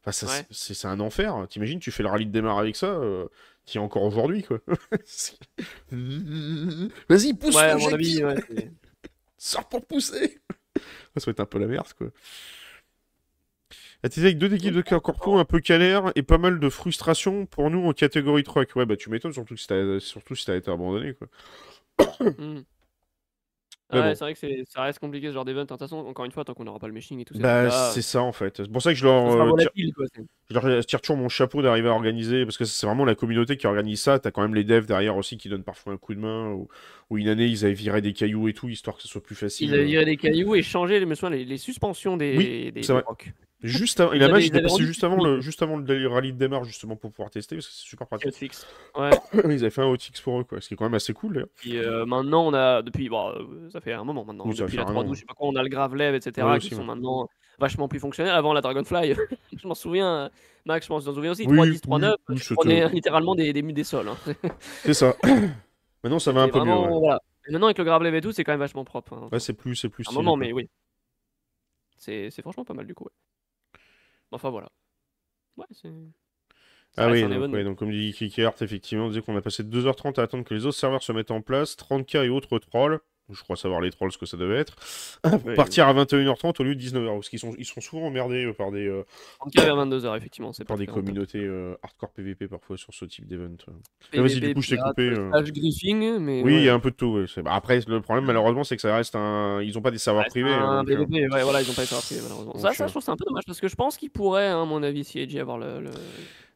Enfin, ça, Ouais. c'est c'est un enfer. T'imagines, tu fais le rallye de démarre avec ça, euh, t'y es encore aujourd'hui, quoi. Vas-y, pousse Ouais, mon avis, ouais, Sors pour pousser Ça va être un peu la merde, quoi. Attisé avec deux équipes de corpo un peu calaires et pas mal de frustration pour nous en catégorie truck. Ouais, bah tu m'étonnes, surtout, si t'as- surtout si t'as été abandonné, quoi. Hmm. Mais Ouais, bon. c'est vrai que ça reste compliqué ce genre d'event. De toute façon, encore une fois, tant qu'on n'aura pas le meshing et tout ça, Bah, c'est ça, en fait. C'est pour ça que je leur, euh, tire, quoi. je leur tire toujours mon chapeau d'arriver à organiser, parce que c'est vraiment la communauté qui organise ça. T'as quand même les devs derrière aussi qui donnent parfois un coup de main, ou, ou une année, ils avaient viré des cailloux et tout, histoire que ce soit plus facile. Ils avaient viré des cailloux et changé je me souviens, les, les suspensions des, Oui, des, des rocs. Juste avant, et match, passé juste le, juste avant le rallye de démarre, justement, pour pouvoir tester, parce que c'est super pratique. Hotfix. Ouais. Ils avaient fait un hotfix pour eux, quoi, ce qui est quand même assez cool, d'ailleurs. Puis euh, maintenant, on a depuis, bon, euh, ça fait un moment maintenant, Oui, depuis la un 3 moment. je sais pas quoi, on a le Gravelev, etc. Ouais, qui aussi, sont ouais. maintenant vachement plus fonctionnels. Avant la Dragonfly, je m'en souviens, Max, je t'en souviens aussi, Oui, 3.10, 3.9, oui, c'était- prenais littéralement des, des, des sols. hein. C'est ça. Maintenant, ça va un peu mieux. vraiment, ouais. voilà. Et maintenant, avec le Gravelev et tout, c'est quand même vachement propre. hein. Ouais, c'est plus, c'est plus un moment, mais oui. C'est c'est franchement pas mal du coup. Ouais. Enfin voilà. Ouais, c'est. Ah oui, donc, event. ouais, donc comme dit Kikert, effectivement, on disait qu'on a passé 2h30 à attendre que les autres serveurs se mettent en place, 30k et autres trolls, je crois savoir les trolls ce que ça devait être, pour Oui, partir à 21h30 au lieu de 19h, parce qu'ils sont, ils sont souvent emmerdés euh, par des, euh, 30K vers 22h, effectivement. C'est par des communautés euh, hardcore PVP parfois sur ce type d'event. PVP, Mais vas-y, du coup, je t'ai coupé, euh. griffing, mais. Oui, il ouais. y a un peu de tout. ouais. Bah, après, le problème, malheureusement, c'est que ça reste un. Ils ont pas des serveurs Ouais, c'est privés. hein, un donc, euh, PVP, ouais, voilà, ils ont pas été rappelés, malheureusement. Ça, Donc, ça, je trouve c'est un peu dommage parce que je pense qu'ils pourraient, hein, à mon avis, si AJ avoir le. le-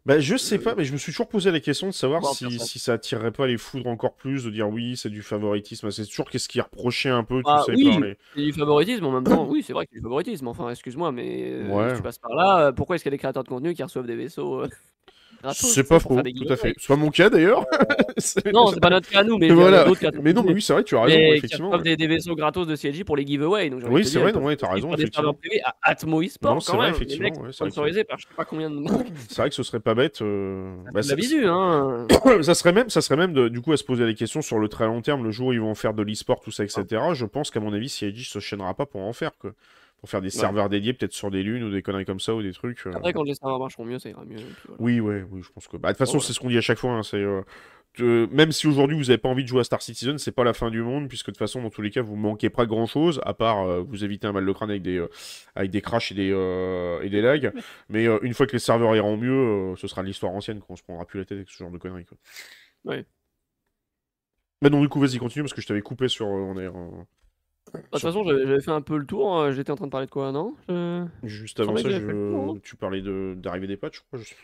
Bah, je sais pas, mais je me suis toujours posé la question de savoir Bon, si, si ça attirerait pas les foudres encore plus, de dire oui, c'est du favoritisme. C'est toujours qu'est-ce qui reproché un peu, tu Ah, sais, oui. par les- C'est du favoritisme en même temps. Oui, c'est vrai que c'est du favoritisme. Enfin, excuse-moi, mais euh, Ouais. si tu passes par là, euh, pourquoi est-ce qu'il y a des créateurs de contenu qui reçoivent des vaisseaux euh, gratos, C'est pas faux, tout à fait. C'est pas mon cas d'ailleurs. Non, c'est pas notre cas à nous, mais voilà. Mais non, mais oui, c'est vrai, tu as raison, effectivement. des, des vaisseaux gratos de CLG pour les giveaways. Donc Oui, c'est vrai, non, ouais, t'as raison, des serveurs privés à Atmo eSport Non, c'est vrai, effectivement, que- sponsorisés par je sais pas combien de C'est vrai que ce serait pas bête. euh, bah, la visu, hein. ça serait même, ça serait même de- du coup à se poser des questions sur le très long terme, le jour où ils vont faire de l'e-sport, tout ça, etc. Je pense qu'à mon avis, CIG se chaînera pas pour en faire, quoi. Pour faire des serveurs dédiés, peut-être sur des lunes ou des conneries comme ça ou des trucs. euh. Après, quand les serveurs marcheront mieux, ça ira mieux. voilà. Oui, ouais, oui, je pense que. Bah, de toute façon, Voilà. c'est ce qu'on dit à chaque fois. hein, c'est euh, même si aujourd'hui vous n'avez pas envie de jouer à Star Citizen, c'est pas la fin du monde, puisque de toute façon, dans tous les cas, vous manquez pas grand chose, à part euh, vous éviter un mal de crâne avec des, euh, avec des crashs et des, et des lags. Mais une fois que les serveurs iront mieux, ce sera de l'histoire ancienne, qu'on se prendra plus la tête avec ce genre de conneries. Quoi. Ouais. Mais non, du coup, vas-y, continue, parce que je t'avais coupé sur. on est, Bah, De toute façon, j'avais fait un peu le tour. euh, J'étais en train de parler de quoi, non? Je- juste avant ça, je... tour, hein. tu parlais de- d'arrivée des patchs, je crois. je-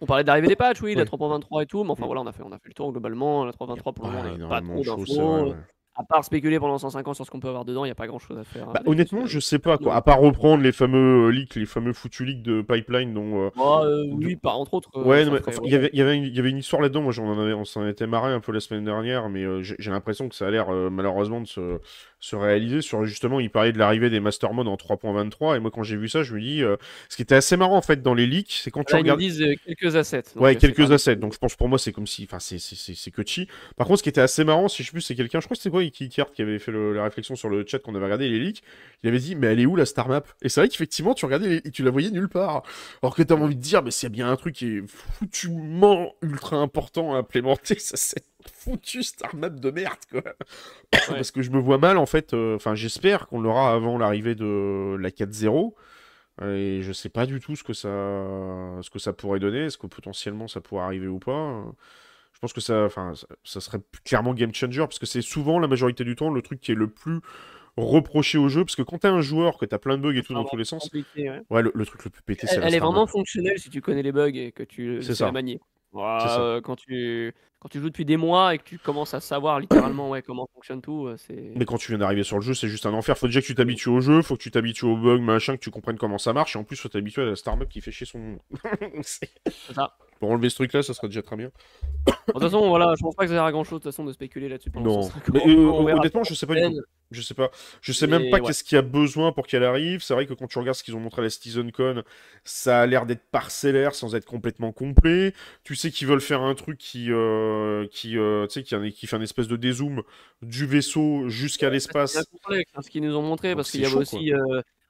On parlait d'arrivée des patchs, oui, la Ouais. 3.23 et tout, mais enfin Mm. voilà, on a fait, on a fait le tour globalement. La 3.23 pour le moment, on n'a pas trop d'infos. À part spéculer pendant 105 ans sur ce qu'on peut avoir dedans, il n'y a pas grand chose à faire. Bah, avec, honnêtement, je sais pas quoi. À part reprendre les fameux euh, leaks, les fameux foutus leaks de Pipeline dont. euh, Oh, euh, oui, par entre autres. euh, Ouais, ferait- enfin, il y avait, il y avait une, il y avait une histoire là-dedans. Moi, j'en en avais, on s'en était marré un peu la semaine dernière, mais euh, j'ai l'impression que ça a l'air malheureusement de se, se réaliser. Sur justement, il parlait de l'arrivée des Master Mode en 3.23, et moi, quand j'ai vu ça, je me dis, ce qui était assez marrant en fait dans les leaks, c'est quand tu Là, ils regardes. disent quelques assets. donc, Ouais, quelques assets. Donc je pense pour moi c'est comme si, enfin c'est que chi. Par contre, ce qui était assez marrant, si je sais plus, c'est quelqu'un, je crois que c'était quoi, Qui avait fait le- la réflexion sur le chat qu'on avait regardé les leaks. Il avait dit, mais elle est où la star map? Et c'est vrai qu'effectivement, tu regardais les- et tu la voyais nulle part. Alors que t'avais envie de dire, mais c'est bien un truc qui est foutument ultra important à implémenter, ça c'est foutu star map de merde quoi. Parce que je me vois mal en fait. euh, Enfin, j'espère qu'on l'aura avant l'arrivée de la 4.0. Et je sais pas du tout ce que ça, ce que ça pourrait donner. Est-ce que potentiellement ça pourrait arriver ou pas Je pense que ça, enfin, ça, ça serait clairement game changer parce que c'est souvent la majorité du temps le truc qui est le plus reproché au jeu. Parce que quand t'es un joueur, que t'as plein de bugs et tout dans tous les sens, ouais. ouais, le, le truc le plus pété, c'est Elle, elle est vraiment fonctionnelle si tu connais les bugs et que tu sais la manier. Voilà, C'est ça. euh, quand tu quand tu joues depuis des mois et que tu commences à savoir littéralement ouais, comment fonctionne tout, euh, c'est Mais quand tu viens d'arriver sur le jeu, c'est juste un enfer. Faut déjà que tu t'habitues au jeu, faut que tu t'habitues aux bugs, machin, que tu comprennes comment ça marche. Et en plus, faut t'habituer à la star map qui fait chier son c'est ça. Pour enlever ce truc-là, ça serait déjà très bien. De toute façon, voilà, je pense pas que ça sert à grand chose de toute façon de spéculer là-dessus. Non, 150 mais ans, euh, honnêtement, je sais pas du tout. Je sais pas. Je sais même pas ouais. qu'est-ce qu'il y a besoin pour qu'elle arrive. C'est vrai que quand tu regardes ce qu'ils ont montré à la CitizenCon, ça a l'air d'être parcellaire sans être complètement complet. Tu sais qu'ils veulent faire un truc qui, euh, qui, euh, tu sais, qui, fait un espèce de dézoom du vaisseau jusqu'à l'espace. ce qu'ils nous ont montré, Donc parce qu'il y avait chaud, aussi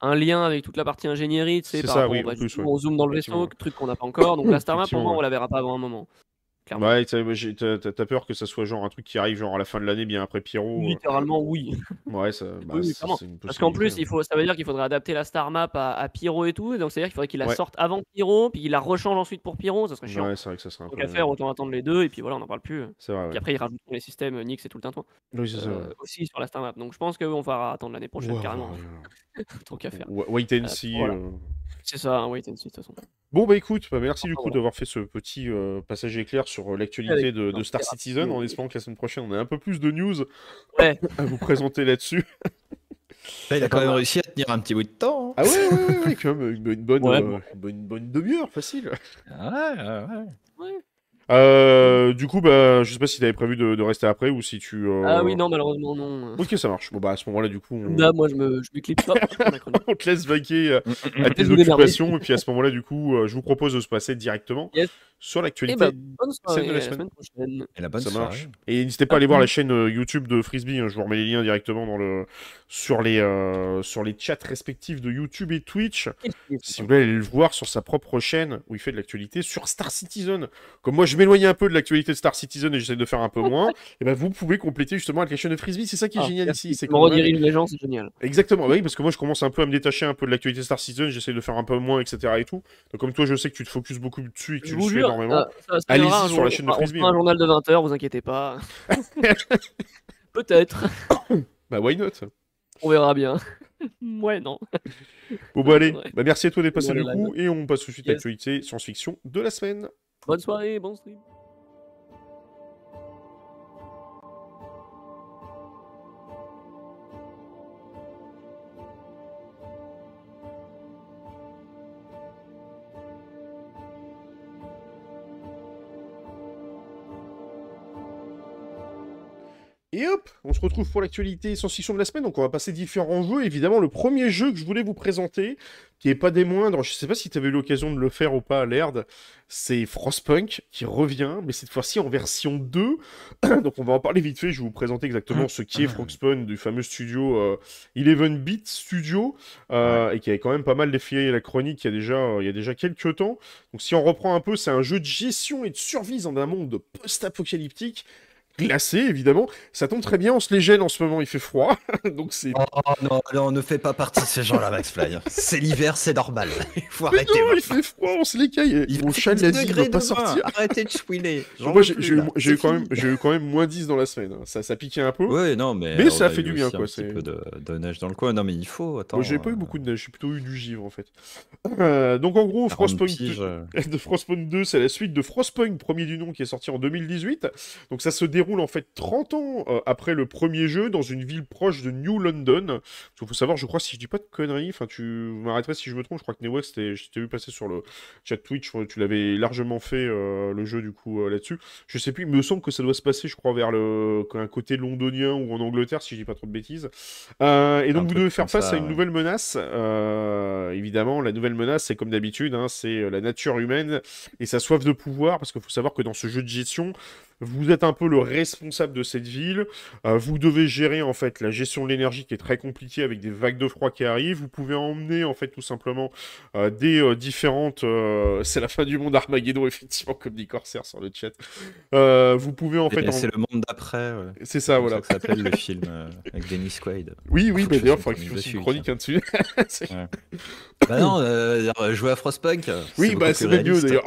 un lien avec toute la partie ingénierie, tu sais, par ça, rapport oui, bah, plus, ouais. au zoom dans le vaisseau, truc qu'on n'a pas encore. Donc la Star Map, pour moi, on la verra pas avant un moment. Clairement. Ouais, t'as peur que ça soit genre un truc qui arrive genre à la fin de l'année, bien après Pyro. euh. Littéralement, oui. Ouais, ça. Bah, Oui, une Parce qu'en plus, il faut, ça veut dire qu'il faudrait adapter la Star Map à, à Pyro et tout. Donc c'est-à-dire qu'il faudrait qu'il la Ouais. sorte avant Pyro, puis qu'il la rechange ensuite pour Pyro. Ça serait chiant. Ouais, c'est vrai que ça serait un Donc à faire, autant attendre les deux, et puis voilà, on n'en parle plus. C'est vrai. Puis Ouais. après, ils rajouteront les systèmes euh, Nix et tout le tintouin Oui, c'est ça. euh, aussi sur la Star Map. Donc je pense qu'on va attendre l'année prochaine, carrément. Tant qu'à faire. Wait and see. voilà. euh. C'est ça, un wait and see de toute façon. Bon bah écoute, bah, merci du coup voilà. d'avoir fait ce petit euh, passage éclair sur euh, l'actualité de, Star Citizen, en espérant que la semaine prochaine on ait un peu plus de news Ouais, à vous présenter là-dessus. Là, il a quand même réussi à tenir un petit bout de temps. hein. Ah ouais, ouais, ouais, ouais, quand même, une, bonne, Ouais, euh, bon. une bonne, bonne demi-heure, facile. Ouais, ouais, ouais. Euh, du coup, bah, je sais pas si t'avais prévu de, de rester après ou si tu. euh, Ah oui, non, malheureusement, non. Ok, ça marche. Bon bah à ce moment-là, du coup, on, Là, moi, je me, je m'éclipse on te laisse vaquer euh, à tes vous démerder. occupations et puis à ce moment-là, du coup, euh, je vous propose de se passer directement Yes. Sur Eh l'actualité. bah, bonne soirée, Celle de la à la semaine. semaine prochaine. Et la bonne Ça soirée. marche. Et n'hésitez pas à aller voir la chaîne euh, YouTube de Frisbee. hein, je vous remets les liens directement dans le sur les euh, sur les chats respectifs de YouTube et Twitch. Si vous voulez aller le voir sur sa propre chaîne où il fait de l'actualité sur Star Citizen. Comme moi, je m'éloigne un peu de l'actualité de Star Citizen et j'essaie de faire un peu moins. et ben vous pouvez compléter justement avec la chaîne de Frisbee. C'est ça qui est Ah, génial merci. ici. C'est qu'on redirige les gens, c'est génial. Exactement, oui, parce que moi je commence un peu à me détacher un peu de l'actualité Star Citizen, j'essaie de faire un peu moins, etc. et tout. Donc comme toi, je sais que tu te focuses beaucoup dessus et que Je tu le suis énormément. Allez-y un sur jour, la chaîne de Frisbee, On fera hein. un journal de 20h, vous inquiétez pas. Peut-être. Bah why not? On verra bien. ouais, non. Bon bah allez, Ouais. bah, merci à toi d'être passé Voilà, du coup, et on passe tout de suite à l'actualité science-fiction de la semaine. Bonne soirée, bon stream. Et hop, on se retrouve pour l'actualité science-fiction de la semaine. Donc on va passer différents jeux. Évidemment, le premier jeu que je voulais vous présenter, qui est pas des moindres, je sais pas si tu avais eu l'occasion de le faire ou pas à l'ERD, c'est Frostpunk qui revient, mais cette fois-ci en version 2. Donc on va en parler vite fait, je vais vous présenter exactement ce qui est Frostpunk du fameux studio euh, 11 Bit Studio, euh, et qui avait quand même pas mal défié la chronique il y a déjà, euh, il y a déjà quelques temps. Donc si on reprend un peu, c'est un jeu de gestion et de survie dans un monde post-apocalyptique glacé, évidemment. Ça tombe très bien, on se les gêne en ce moment, il fait froid. Donc c'est. Oh non, non, ne fais pas partie de ces gens-là, Max Fly. C'est l'hiver, c'est normal. Il faut Mais arrêter. non, il fait froid, on se les caille. Il Mon chat, il a 10 dit, il veut pas sortir. Arrêtez de chouiner. Moi, j'ai eu, quand même, fini. j'ai eu quand même moins 10 dans la semaine. hein. Ça, ça piquait un peu. Non, mais. Ça a fait du bien, quoi, Un c'est- peu de, de neige dans le coin. Non, mais il faut. Attends. Moi, j'ai pas eu euh, beaucoup de neige, j'ai plutôt eu du givre en fait. Euh, donc en gros, 40 Frostpunk, euh, de Frostpunk 2, c'est la suite de Frostpunk, premier du nom, qui est sorti en 2018. Donc ça se déroule en fait 30 ans euh, après le premier jeu, dans une ville proche de New London. Qu'il faut savoir, je crois, si je dis pas de conneries, enfin tu m'arrêterais si je me trompe, je crois que Newex, je t'ai vu passer sur le chat Twitch, tu l'avais largement fait euh, le jeu du coup euh, là-dessus. Je sais plus, il me semble que ça doit se passer, je crois, vers le un côté londonien ou en Angleterre, si je dis pas trop de bêtises. Et donc vous devez faire face ça, à une ouais. nouvelle menace. Évidemment, la nouvelle menace, c'est comme d'habitude, hein, c'est la nature humaine et sa soif de pouvoir, parce qu'il faut savoir que dans ce jeu de gestion, vous êtes un peu le responsable de cette ville. Euh, vous devez gérer en fait la gestion de l'énergie qui est très compliquée avec des vagues de froid qui arrivent. Vous pouvez emmener en fait tout simplement euh, des euh, différentes. c'est la fin du monde Armageddon effectivement comme dit Corsair sur le chat. Vous pouvez en fait. en- C'est le monde d'après. ouais. C'est ça voilà. ça s'appelle le film avec Dennis Quaid. Oui oui, mais je d'ailleurs fasse faudrait que tu fasses une chronique hein, dessus. C'est- Bah non, jouer à Frostpunk. Oui, c'est bah c'est mieux d'ailleurs.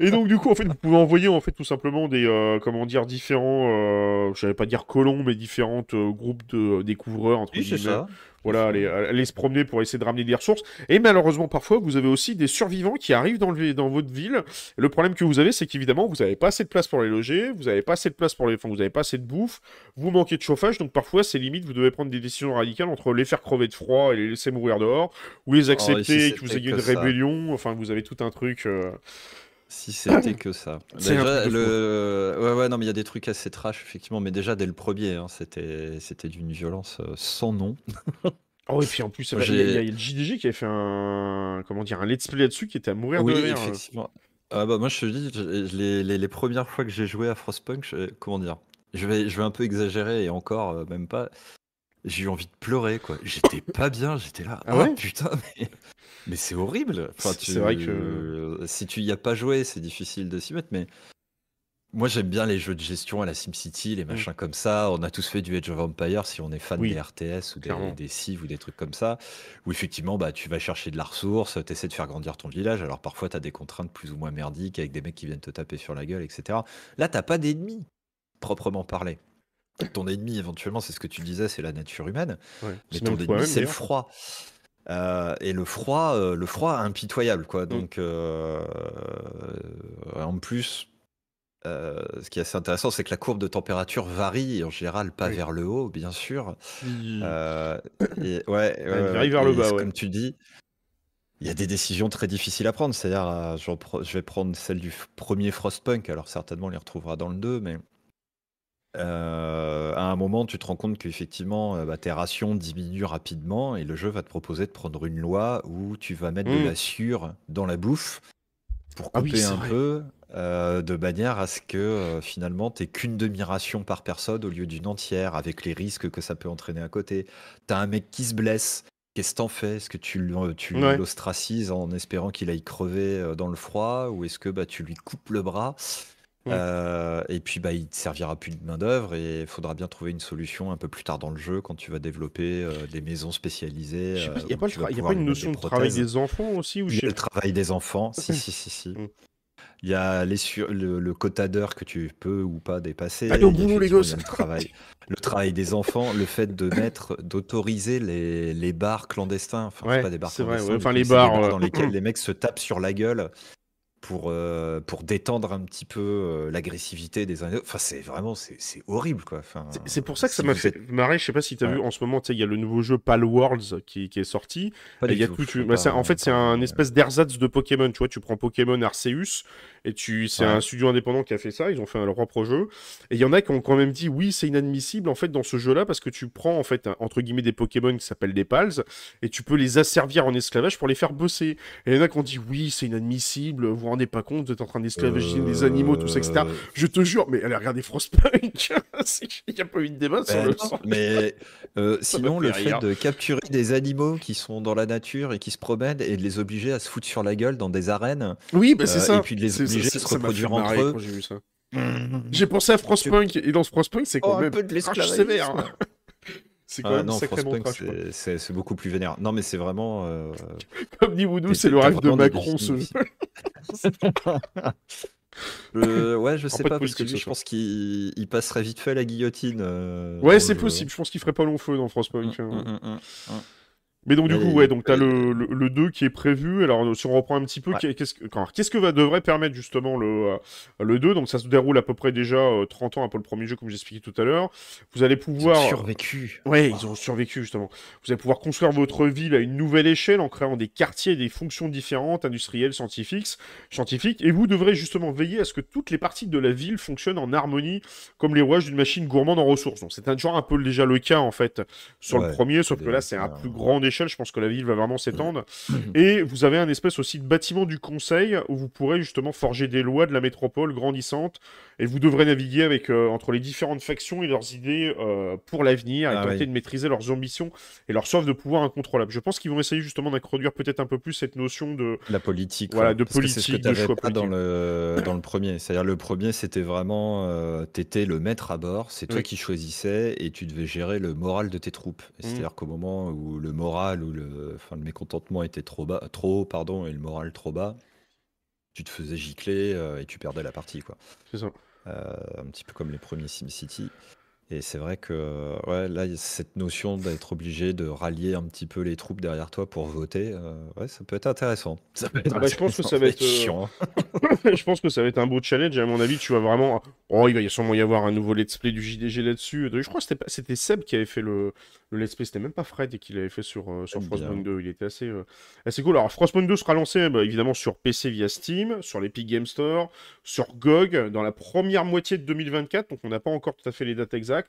Et donc du coup, en fait, vous pouvez envoyer en fait tout simplement des euh, comment dire différents, euh, je vais pas dire colons, mais différentes euh, groupes de découvreurs entre Oui, guillemets. ça. Voilà, aller, aller se promener pour essayer de ramener des ressources. Et malheureusement, parfois, vous avez aussi des survivants qui arrivent dans, le, dans votre ville. Le problème que vous avez, c'est qu'évidemment, vous n'avez pas assez de place pour les loger, vous n'avez pas assez de place pour les, enfin, vous n'avez pas assez de bouffe, vous manquez de chauffage, donc parfois, c'est limite, vous devez prendre des décisions radicales entre les faire crever de froid et les laisser mourir dehors, ou les accepter, ici, et que vous ayez une rébellion. Enfin, vous avez tout un truc. euh, Si c'était que ça. Déjà, le... ouais, ouais, non, mais il y a des trucs assez trash, effectivement. Mais déjà, dès le premier, hein, c'était, c'était d'une violence euh, sans nom. Oh, et puis en plus, il y, y a il y a le JDG qui avait fait un, comment dire, un let's play là-dessus qui était à mourir Oui, de rire. effectivement. Ah bah moi, je te dis, les, les premières fois que j'ai joué à Frostpunk, je- comment dire, je vais, je vais un peu exagérer et encore, euh, même pas. J'ai eu envie de pleurer, quoi. J'étais pas bien, j'étais là. Ah Ah ouais? putain, mais, mais c'est horrible. Enfin, C'est- c'est vrai que- si tu y as pas joué, c'est difficile de s'y mettre, mais moi j'aime bien les jeux de gestion à la SimCity, les machins comme ça. On a tous fait du Age of Empires si on est fan Mm. Oui, des RTS ou des, des Civ ou des trucs comme ça, où effectivement bah, tu vas chercher de la ressource, tu essaies de faire grandir ton village. Alors parfois tu as des contraintes plus ou moins merdiques avec des mecs qui viennent te taper sur la gueule, etc. Là, t'as pas d'ennemis, proprement parlé. Ton ennemi, éventuellement, c'est ce que tu disais, c'est la nature humaine. Ouais. Mais ton ennemi, c'est le froid. Euh, et le froid, euh, le froid impitoyable, Mm. quoi. Donc, euh, en plus, ce qui est assez intéressant, c'est que la courbe de température varie, en général pas Oui. vers le haut, bien sûr. Euh, et, ouais, varie vers le bas, ouais. Comme tu dis, il y a des décisions très difficiles à prendre. C'est-à-dire, je vais prendre celle du premier Frostpunk. Alors certainement, on les retrouvera dans le 2, mais euh, à un moment, tu te rends compte qu'effectivement, euh, bah, tes rations diminuent rapidement et le jeu va te proposer de prendre une loi où tu vas mettre de la sûre dans la bouffe pour Ah oui, couper c'est un vrai. peu, euh, de manière à ce que euh, finalement, tu qu'une demi-ration par personne au lieu d'une entière, avec les risques que ça peut entraîner à côté. T'as un mec qui se blesse. Qu'est-ce que t'en fais? Est-ce que tu l'o- tu Ouais. l'ostracises en espérant qu'il aille crever euh, dans le froid? Ou est-ce que bah, tu lui coupes le bras? Euh, et puis bah, il te servira plus de main d'œuvre et il faudra bien trouver une solution un peu plus tard dans le jeu quand tu vas développer euh, des maisons spécialisées. Euh, Il n'y a, pas tra- y a une notion de travail des enfants aussi ou Il je y a sais le travail des enfants, si, si, si, si. Mm. Il y a les sur- le, le quota d'heures que tu peux ou pas dépasser. Allez au boulot, les gosses. le travail, le travail des enfants, le fait de mettre, d'autoriser les, les bars clandestins. Enfin, Ouais, c'est pas des bars c'est vrai, clandestins. ouais. Enfin, les bars, euh, dans lesquels les mecs se tapent sur la gueule pour, euh, pour détendre un petit peu euh, l'agressivité des uns et des autres. Enfin, c'est vraiment, c'est horrible, quoi. Enfin, C'est- pour ça que ça m'a fait marrer. Je sais pas si tu as Ouais. vu en ce moment, tu sais, il y a le nouveau jeu Pal Worlds qui, qui est sorti. Pas Et y a tout, tu- bah, ça- en fait, c'est un espèce d'ersatz de Pokémon. Tu vois, tu prends Pokémon Arceus et tu, c'est Ouais. un studio indépendant qui a fait ça. Ils ont fait leur propre jeu. Et il y en a qui ont quand même dit oui, c'est inadmissible en fait dans ce jeu-là parce que tu prends en fait un- entre guillemets des Pokémon qui s'appellent des Pals et tu peux les asservir en esclavage pour les faire bosser. Et il y en a qui ont dit oui, c'est inadmissible. Vous rendez pas compte, vous êtes en train d'esclavager des animaux, tout ça, etc. Euh, Je te jure, mais allez regarder Frostpunk. C'est- Il n'y a pas eu de débat sur Ben le non, sang. mais euh, sinon, le fait de capturer des animaux qui sont dans la nature et qui se promènent et de les obliger à se foutre sur la gueule dans des arènes Oui, bah c'est euh, ça. et puis de les obliger à se ça m'a fait reproduire entre eux. j'ai vu ça. J'ai pensé à Frostpunk, et dans ce Frostpunk, c'est quand Oh, un même peu de sévère. c'est quand Ah même non, sacrément c'est- beaucoup plus vénère. Non, mais c'est vraiment. euh, Comme dit t'es- c'est le rêve de Macron, ce définitions. Le- Ouais, je sais pas parce que je pense qu'il il passerait vite fait à la guillotine. euh, Ouais, c'est le- possible. Je pense qu'il ferait pas long feu dans Frostpunk. mm, hein. mm, mm, mm. Mais donc, du coup, ouais, donc t'as euh, le, le, le 2 qui est prévu. Alors, si on reprend un petit peu, Ouais. qu'est-ce que, qu'est-ce que va, devrait permettre justement le, euh, le 2 Donc, ça se déroule à peu près déjà euh, 30 ans après le premier jeu, comme j'expliquais tout à l'heure. Vous allez Ils ont pouvoir. survécu. Ouais, ils ont survécu justement. Vous allez pouvoir construire votre ville à une nouvelle échelle en créant des quartiers et des fonctions différentes, industrielles, scientifiques, scientifiques, et vous devrez justement veiller à ce que toutes les parties de la ville fonctionnent en harmonie, comme les rouages d'une machine gourmande en ressources. Donc c'est un genre un peu déjà le cas en fait sur le premier, sauf que là c'est c'est plus un- Je pense que la ville va vraiment s'étendre. et vous avez un espèce aussi de bâtiment du conseil où vous pourrez justement forger des lois de la métropole grandissante, et vous devrez naviguer avec euh, entre les différentes factions et leurs idées euh, pour l'avenir, et Ah tenter oui. de maîtriser leurs ambitions et leur soif de pouvoir incontrôlable. Je pense qu'ils vont essayer justement d'introduire peut-être un peu plus cette notion de La politique. Voilà, ouais. de Parce que c'est ce que politique, de choix pas dans politique. le, dans le premier. C'est-à-dire, le premier, c'était vraiment. euh, T'étais le maître à bord, c'est toi qui choisissais et tu devais gérer le moral de tes troupes. Mhm. C'est-à-dire qu'au moment où le moral ou le, enfin, le mécontentement était trop bas, trop haut, pardon, et le moral trop bas, tu te faisais gicler euh, et tu perdais la partie, quoi. c'est ça. Euh, un petit peu comme les premiers SimCity. Et c'est vrai que ouais, là, il y a cette notion d'être obligé de rallier un petit peu les troupes derrière toi pour voter, euh, ouais, ça peut être intéressant. Ça peut être Ah bah, je pense que intéressant, ça va être, euh, chiant. hein. je pense que ça va être un beau challenge. À mon avis, tu vas vraiment. Oh, il va y sûrement y avoir un nouveau let's play du JDG là-dessus. Je crois que c'était pas- c'était Seb qui avait fait le, le let's play. C'était même pas Fred et qui l'avait fait sur, euh, sur J'aime Frostpunk bien. 2. Il était assez, euh, assez cool. Alors, Frostpunk 2 sera lancé bah, évidemment sur PC via Steam, sur l'Epic Game Store, sur GOG dans la première moitié de 2024. Donc, on n'a pas encore tout à fait les dates exactes.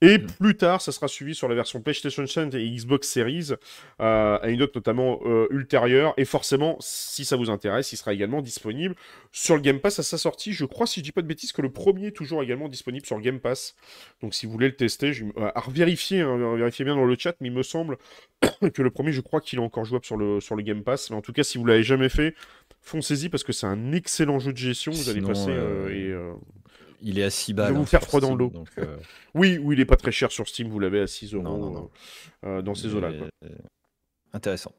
Et plus tard, ça sera suivi sur la version PlayStation 5 et Xbox Series euh, à une note notamment euh, ultérieure. Et forcément, si ça vous intéresse, il sera également disponible sur le Game Pass à sa sortie. Je crois, si je dis pas de bêtises, que le premier est toujours également disponible sur le Game Pass. Donc si vous voulez le tester, je... euh, à revérifier, hein, vérifiez bien dans le chat, mais il me semble que le premier, je crois qu'il est encore jouable sur le, sur le Game Pass. Mais en tout cas, si vous l'avez jamais fait, foncez-y parce que c'est un excellent jeu de gestion. Vous allez passer euh, et Il est à 6 va balles. vous hein, faire sur froid dans Steam, le dos. donc, euh, Oui, oui, il est pas très cher sur Steam. Vous l'avez à 6 euros Non, non, non. euh, euh, dans ces eaux-là. Intéressant.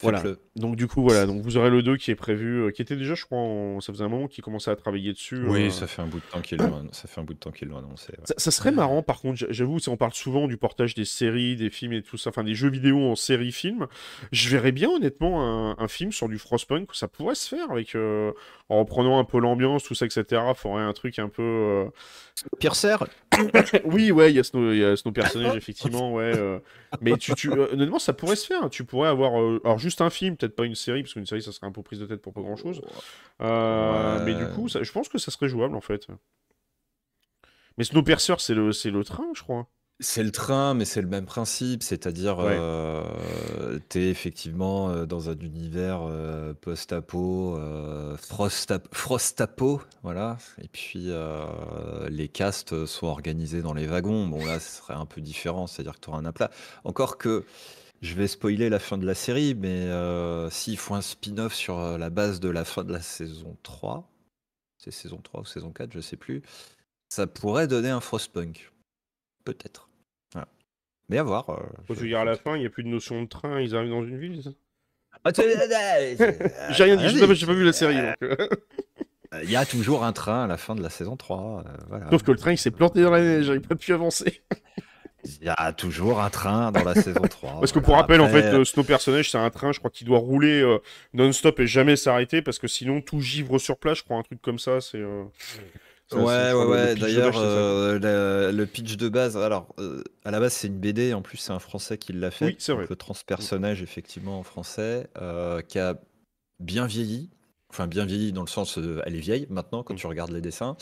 Voilà. Donc du coup voilà, donc vous aurez le 2 qui est prévu, euh, qui était déjà je crois, en- ça faisait un moment qu'il commençait à travailler dessus. Oui, euh, ça fait un bout de temps qu'ils l'ont ça fait un bout de temps qu'ils l'ont annoncé. ouais. Ça, ça serait marrant, par contre, j'a- j'avoue, si on parle souvent du portage des séries, des films et tout ça, enfin des jeux vidéo en série film, je verrais bien honnêtement un, un film sur du Frostpunk, ça pourrait se faire avec euh, en reprenant un peu l'ambiance, tout ça, etc. Faudrait un truc un peu. euh, Piercer? Oui, ouais, il y a y ce personnage effectivement, ouais. euh, Mais tu, tu, honnêtement, ça pourrait se faire. Tu pourrais avoir, euh, alors juste un film, peut-être pas une série, parce qu'une série, ça serait un peu prise de tête pour pas grand-chose. Euh, Mais du coup, ça- je pense que ça serait jouable en fait. Mais Snowpiercer, c'est le, c'est le train, je crois. C'est le train, mais c'est le même principe, c'est-à-dire Ouais. euh, t'es effectivement euh, dans un univers euh, post-apo, frostap- frost-apo, voilà. Et puis les castes sont organisés dans les wagons. Bon là, ce serait un peu différent, c'est-à-dire que tu auras un aplat. Encore que je vais spoiler la fin de la série, mais euh, s'ils font un spin-off sur euh, la base de la fin de la saison 3, c'est saison 3 ou saison 4, je sais plus, ça pourrait donner un Frostpunk. Peut-être. Voilà. Mais à voir. euh, Je je- veux dire, à la fin, il n'y a plus de notion de train, ils arrivent dans une ville. c'est ça? Ah, tu- J'ai rien dit, Ah, j'ai pas vu la série. donc, euh. Il y a toujours un train à la fin de la saison 3. euh, voilà. Sauf que le train, il s'est planté dans la neige, il n'a pas pu avancer. Il y a toujours un train dans la saison 3. Parce que voilà. pour rappel, en Après, fait, euh, Snow personnage, c'est un train, je crois, qui doit rouler euh, non-stop et jamais s'arrêter, parce que sinon, tout givre sur place, je crois, un truc comme ça, c'est... euh, ça, Ouais, ouais, ouais. D'ailleurs, euh, le, le pitch de base, alors, euh, à la base, c'est une BD, en plus, c'est un Français qui l'a fait. Oui, c'est vrai. Le transpersonnage, effectivement, en français, euh, qui a bien vieilli. Enfin, bien vieilli dans le sens, euh, elle est vieille maintenant, quand Mm. tu regardes les dessins.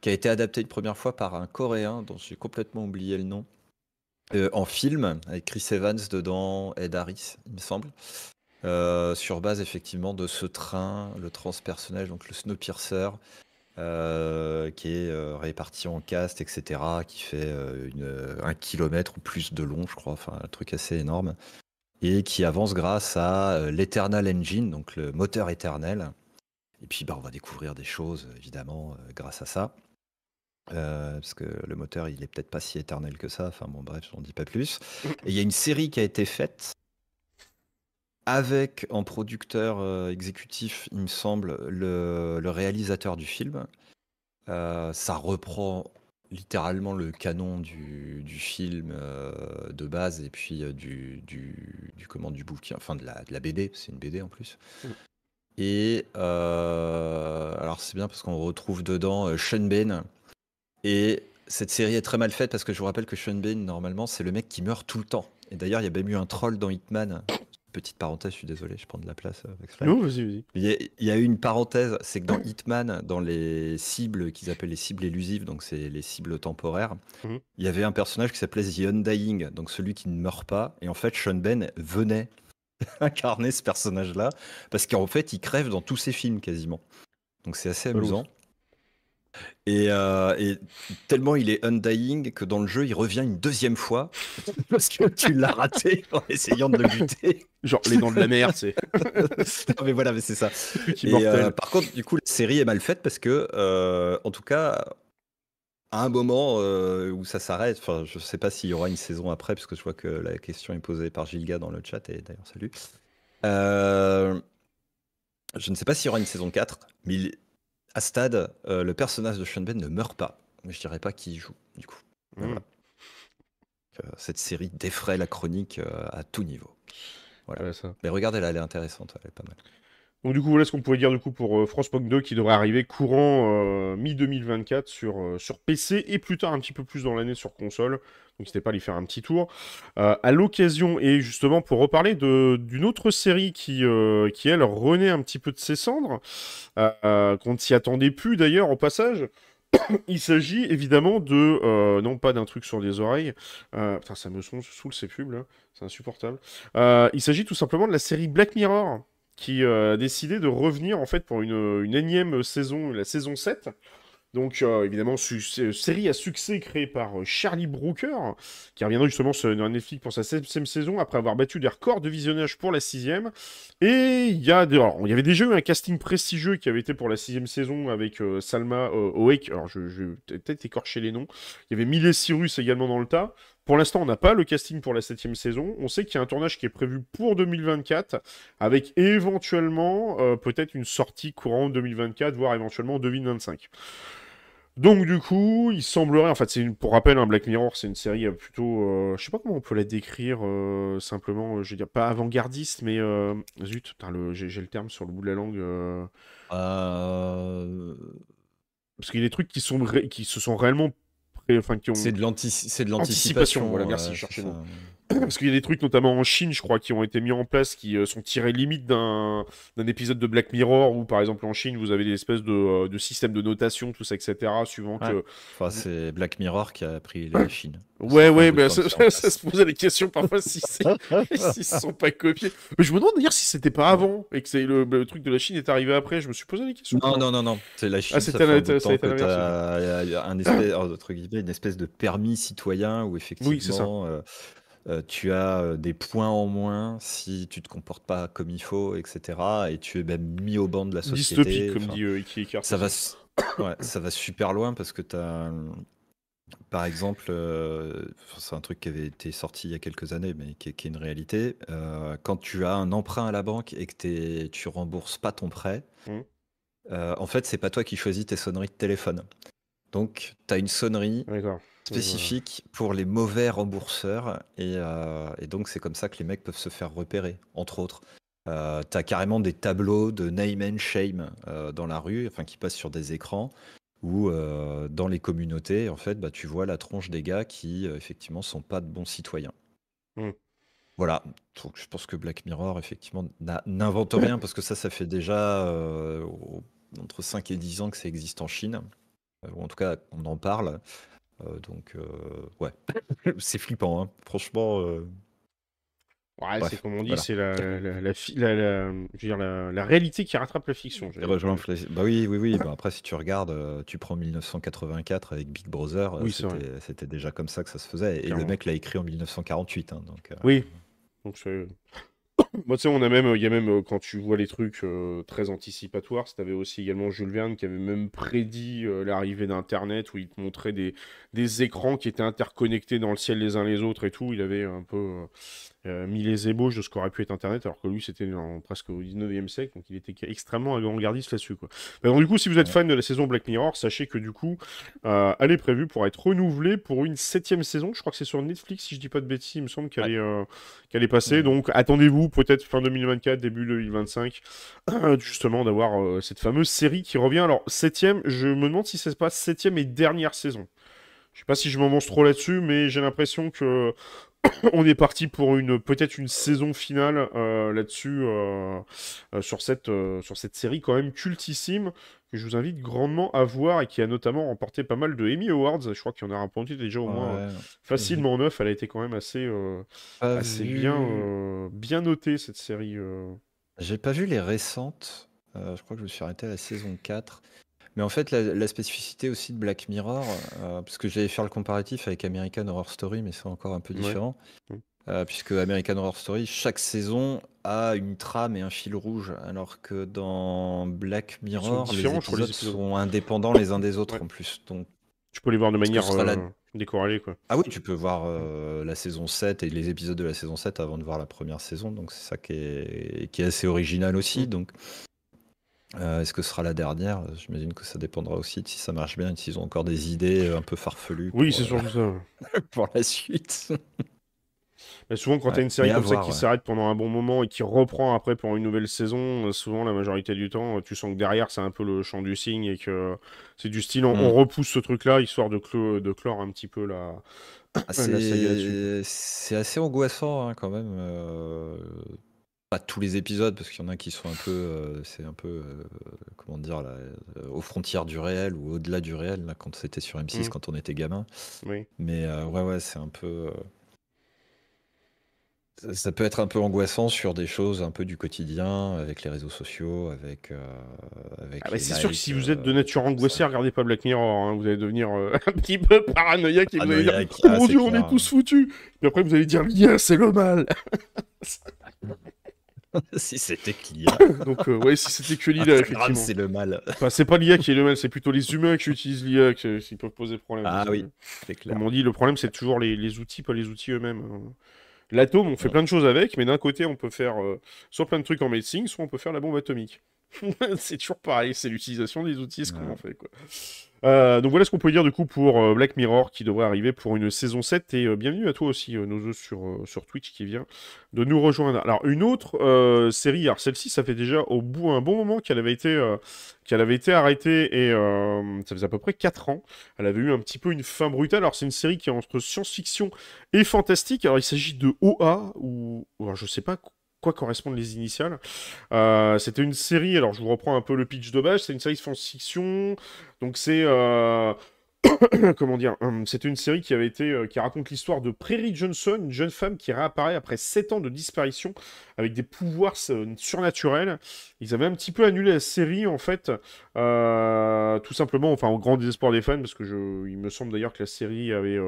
Qui a été adapté une première fois par un Coréen, dont j'ai complètement oublié le nom. Euh, en film, avec Chris Evans dedans, Ed Harris, il me semble. Euh, sur base effectivement de ce train, le transpersonnage, donc le Snowpiercer, euh, qui est réparti en cast, etc., qui fait un kilomètre ou plus de long, je crois, un truc assez énorme, et qui avance grâce à l'Eternal Engine, donc le moteur éternel. Et puis bah, on va découvrir des choses, évidemment, grâce à ça. Euh, parce que le moteur, il est peut-être pas si éternel que ça. Enfin bon, bref, j'en dis pas plus. Et il y a une série qui a été faite avec en producteur euh, exécutif, il me semble, le, le réalisateur du film. Euh, ça reprend littéralement le canon du, du film de base et puis du, du, du, comment, du bouquin, enfin de la, de la BD, c'est une BD en plus. Mm. Et alors c'est bien parce qu'on retrouve dedans Sean Bean. Et cette série est très mal faite parce que je vous rappelle que Sean Bean, normalement, c'est le mec qui meurt tout le temps. Et d'ailleurs, il y a même eu un troll dans Hitman. Petite parenthèse, je suis désolé, je prends de la place euh, avec. Non, vas-y, vas-y. Il y, a, il y a eu une parenthèse, c'est que dans Hitman, dans les cibles qu'ils appellent les cibles élusives, donc c'est les cibles temporaires, Mhm. il y avait un personnage qui s'appelait The Undying, donc celui qui ne meurt pas. Et en fait, Sean Ben venait incarner ce personnage-là, parce qu'en fait, il crève dans tous ses films quasiment. Donc c'est assez amusant. Et, euh, et tellement il est undying que dans le jeu, il revient une deuxième fois parce que tu l'as raté en essayant de le buter. Genre les dents de la mer, c'est non, mais voilà, mais c'est ça. Et, euh, par contre, du coup, la série est mal faite parce que, euh, en tout cas, à un moment où ça s'arrête, enfin, je sais pas s'il y aura une saison après, parce que je vois que la question est posée par Gilga dans le chat, et d'ailleurs, salut. Je ne sais pas s'il y aura une saison 4, mais il- à ce stade, euh, le personnage de Sean Ben ne meurt pas. Mais je dirais pas qui y joue, du coup. Voilà. Euh, cette série défraie la chronique euh, à tout niveau. Voilà, ça. Mais regardez-la, elle est intéressante, elle est pas mal. Donc du coup, voilà ce qu'on pouvait dire du coup pour euh, Frostpunk 2 qui devrait arriver courant euh, mi-2024 sur, euh, PC et plus tard un petit peu plus dans l'année sur console. Donc n'hésitez pas à y faire un petit tour. Euh, à l'occasion, et justement pour reparler d'une autre série qui, qui, elle, renaît un petit peu de ses cendres, qu'on ne s'y attendait plus d'ailleurs au passage. Il s'agit évidemment de, non pas d'un truc sur les oreilles, putain ça me saoule, ces pubs là, c'est insupportable. Il s'agit tout simplement de la série Black Mirror, qui euh, a décidé de revenir en fait pour une, énième saison, la saison 7. Donc euh, évidemment, série à succès créée par euh, Charlie Brooker, qui reviendra justement sur Netflix pour sa septième saison après avoir battu des records de visionnage pour la sixième. Et il y a alors, y avait déjà eu un casting prestigieux qui avait été pour la sixième saison avec euh, Salma Oek. Alors je, je peut-être écorcher les noms. Il y avait Miley Cyrus également dans le tas. Pour l'instant, on n'a pas le casting pour la septième saison. On sait qu'il y a un tournage qui est prévu pour 2024, avec éventuellement euh, peut-être une sortie courant 2024, voire éventuellement en 2025. Donc du coup, il semblerait, en fait, c'est une- pour rappel, un Black Mirror, c'est une série euh, plutôt, euh, je sais pas comment on peut la décrire, euh, simplement, je veux dire pas avant-gardiste, mais zut, putain, le- j'ai le terme sur le bout de la langue. Euh, parce qu'il y a des trucs qui sont ré- qui se sont réellement, pré- enfin qui ont, C'est de l'anticipation. voilà, merci, cherchez le. Parce qu'il y a des trucs, notamment en Chine, je crois, qui ont été mis en place, qui euh, sont tirés limite d'un d'un épisode de Black Mirror, où par exemple en Chine, vous avez des espèces de, euh, de systèmes de notation, tout ça, etc., suivant Ouais. que... Enfin, c'est Black Mirror qui a pris la Chine. Ouais, ouais, prend mais ça, se ça se posait la question parfois si c'est... S'ils se sont pas copiés. Mais je me demande d'ailleurs si c'était pas avant, et que c'est le, le truc de la Chine est arrivé après, je me suis posé la question. Non, non, non, non. C'est la Chine. Ah, c'était un un espèce, entre guillemets, une espèce de permis citoyen où effectivement, Oui, c'est ça. euh, euh, tu as euh, des points en moins si tu te comportes pas comme il faut, etc. Et tu es même mis au banc de la société. Dystopique, comme Enfin, dit euh, Iki ça va, ouais, ça va super loin parce que tu as, par exemple, euh, c'est un truc qui avait été sorti il y a quelques années, mais qui est, qui est une réalité. euh, quand tu as un emprunt à la banque et que tu rembourses pas ton prêt, euh, en fait, c'est pas toi qui choisis tes sonneries de téléphone. Donc, tu as une sonnerie D'accord. Spécifique pour les mauvais rembourseurs et, euh, et donc c'est comme ça que les mecs peuvent se faire repérer, entre autres. Euh, T'as carrément des tableaux de name and shame euh, dans la rue, enfin qui passent sur des écrans, où euh, dans les communautés, en fait, bah, tu vois la tronche des gars qui effectivement sont pas de bons citoyens. Mm. Voilà, donc je pense que Black Mirror, effectivement, n'invente rien parce que ça, ça fait déjà entre 5 et 10 ans que ça existe en Chine, ou en tout cas, on en parle. Euh, donc, euh, ouais, c'est flippant, hein. franchement. euh, Ouais, c'est comme on dit, voilà. c'est la, la, la, dire, la, réalité qui rattrape la fiction. Dire. Fla- Bah oui, oui, oui. Bah après, si tu regardes, euh, tu prends 1984 avec Big Brother, euh, Oui, c'était déjà comme ça que ça se faisait. Et Clairement. le mec l'a écrit en 1948. hein, donc, euh, Oui. Donc c'est Moi, tu sais, on a même, il y a même, euh, quand tu vois les trucs euh, très anticipatoires, c'était aussi également Jules Verne qui avait même prédit euh, l'arrivée d'Internet, où il te montrait des, des écrans qui étaient interconnectés dans le ciel les uns les autres et tout. Il avait un peu euh, euh, mis les ébauches de ce qu'aurait pu être Internet, alors que lui, c'était presque au 19e siècle, donc il était extrêmement avant-gardiste là-dessus, quoi. Donc, du coup, si vous êtes fan de la saison Black Mirror, sachez que du coup, euh, elle est prévue pour être renouvelée pour une septième saison. Je crois que c'est sur Netflix, si je dis pas de bêtises, il me semble qu'elle Ouais. est, euh, qu'elle est passée. Donc, attendez-vous peut-être fin 2024, début 2025, justement, d'avoir cette fameuse série qui revient. Alors, septième, je me demande si c'est pas septième et dernière saison. Je sais pas si je m'avance trop là-dessus, mais j'ai l'impression que on est parti pour une peut-être une saison finale euh, là-dessus euh, euh, sur cette sur cette série quand même cultissime que je vous invite grandement à voir et qui a notamment remporté pas mal de Emmy Awards. Je crois qu'il y en a remporté déjà au moins Ouais. facilement neuf. Elle a été quand même assez Pas assez vu- bien bien notée cette série. J'ai pas vu les récentes. je crois que je me suis arrêté à la saison 4. Mais en fait, la, la spécificité aussi de Black Mirror, euh, parce que j'allais faire le comparatif avec American Horror Story, mais c'est encore un peu différent. Euh, puisque American Horror Story, chaque saison a une trame et un fil rouge, alors que dans Black Mirror, les épisodes sont indépendants les uns des autres Ouais. en plus. Donc, Tu peux les voir de manière la- euh, décorrélée quoi. ah oui, tu peux voir euh, la saison 7 et les épisodes de la saison 7 avant de voir la première saison, donc c'est ça qui est, qui est assez original aussi. Mm. Donc, euh, est-ce que ce sera la dernière? J'imagine que ça dépendra aussi de si ça marche bien et s'ils ont encore des idées euh, un peu farfelues Oui, c'est euh, surtout ça. pour la suite. Mais souvent, quand Ouais, tu as une série comme ça qui ouais. s'arrête pendant un bon moment et qui reprend après pour une nouvelle saison, euh, souvent, la majorité du temps, euh, tu sens que derrière, c'est un peu le champ du signe et que c'est du style, on, Mm. on repousse ce truc-là histoire de, de clore un petit peu la. Ah, c'est c'est assez angoissant hein, quand même. euh, Pas tous les épisodes, parce qu'il y en a qui sont un peu, euh, c'est un peu, euh, comment dire, là, euh, aux frontières du réel ou au-delà du réel, là, quand c'était sur M6, Mm. quand on était gamin. Oui. Mais ouais, ouais, c'est un peu. Ça, ça peut être un peu angoissant sur des choses un peu du quotidien, avec les réseaux sociaux, avec. avec Ah bah, c'est sûr que si vous êtes de nature angoissée, regardez pas Black Mirror. hein. Vous allez devenir un petit peu paranoïaque et vous allez dire Oh ah, mon c'est dieu, on est tous foutus. Puis après, vous allez dire L'IA, c'est le mal. si c'était l'IA. Donc, euh, ouais, si c'était que l'IA, effectivement. c'est le mal. Enfin, c'est pas l'IA qui est le mal, c'est plutôt les humains qui utilisent l'IA qui, qui peuvent poser problème. Ah oui, que, c'est clair. Comme on dit, le problème, c'est toujours les, les outils, pas les outils eux-mêmes. L'atome, on fait Ouais. plein de choses avec, mais d'un côté, on peut faire euh, soit plein de trucs en médecine, soit on peut faire la bombe atomique. c'est toujours pareil, c'est l'utilisation des outils, ce qu'on en fait. Quoi. Euh, donc voilà ce qu'on peut dire du coup pour euh, Black Mirror qui devrait arriver pour une saison 7 et euh, bienvenue à toi aussi euh, Nozo sur, sur Twitch qui vient de nous rejoindre. Alors une autre série, alors celle-ci ça fait déjà au bout un bon moment qu'elle avait été qu'elle avait été arrêtée et ça faisait à peu près 4 ans. Elle avait eu un petit peu une fin brutale. Alors c'est une série qui est entre science-fiction et fantastique. Alors il s'agit de OA ou je sais pas quoi correspondent les initiales. Euh, C'était une série, alors je vous reprends un peu le pitch de base, c'est une série de science-fiction, donc c'est... euh, Comment dire hum, C'était une série qui avait été euh, qui raconte l'histoire de Prairie Johnson, une jeune femme qui réapparaît après 7 ans de disparition avec des pouvoirs euh, surnaturels. Ils avaient un petit peu annulé la série en fait, euh, tout simplement, enfin au grand désespoir des fans, parce que il me semble d'ailleurs que la série avait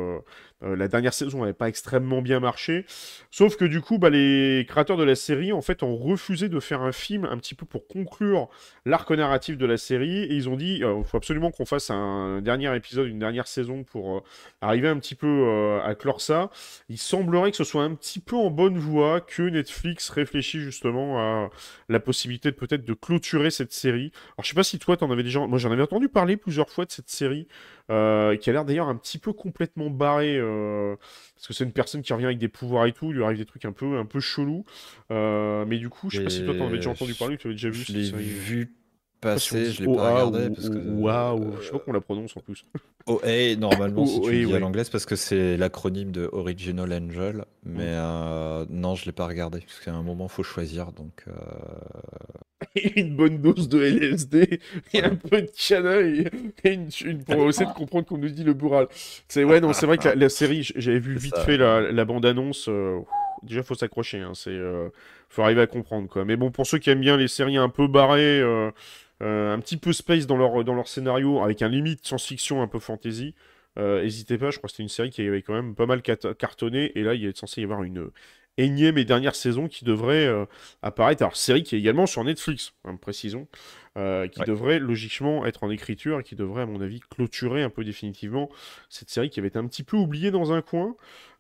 la dernière saison n'avait pas extrêmement bien marché. Sauf que du coup, bah, les créateurs de la série en fait ont refusé de faire un film un petit peu pour conclure l'arc narratif de la série et ils ont dit il faut absolument qu'on fasse un dernier épisode, une dernière saison pour euh, arriver un petit peu euh, à clore ça. Il semblerait que ce soit un petit peu en bonne voie que Netflix réfléchit justement à la possibilité de peut-être de clôturer cette série. Alors je sais pas si toi t'en avais déjà, moi j'en avais entendu parler plusieurs fois de cette série euh, qui a l'air d'ailleurs un petit peu complètement barrée parce que c'est une personne qui revient avec des pouvoirs et tout, il lui arrive des trucs un peu un peu chelous. Mais du coup, je sais pas si toi t'en avais déjà entendu parler, tu avais déjà vu Je l'ai vu Je sais pas si on passer, dit je l'ai pas regardé ou- parce que. ou OA, ou- euh, je sais pas comment la prononce en plus. OA, normalement, si tu dis à l'anglaise, parce que c'est l'acronyme de Original Angel. Mais euh, non, je l'ai pas regardé, parce qu'à un moment, faut choisir. Donc, euh, une bonne dose de LSD et un peu de cana et, une, une- pour essayer de comprendre qu'on nous dit le bourral. C'est ouais non c'est vrai que la, la série j'avais vu vite ça. fait la, la bande annonce. déjà faut s'accrocher hein, c'est euh, faut arriver à comprendre quoi. Mais bon pour ceux qui aiment bien les séries un peu barrées, euh, euh, un petit peu space dans leur dans leur scénario avec un limite science-fiction un peu fantasy. euh, N'hésitez pas, je crois que c'était une série qui avait quand même pas mal cartonné, et là il est censé y avoir une énième et dernière saison qui devrait euh, apparaître. Alors, série qui est également sur Netflix, hein, précisons, euh, qui Ouais. devrait logiquement être en écriture et qui devrait, à mon avis, clôturer un peu définitivement cette série qui avait été un petit peu oubliée dans un coin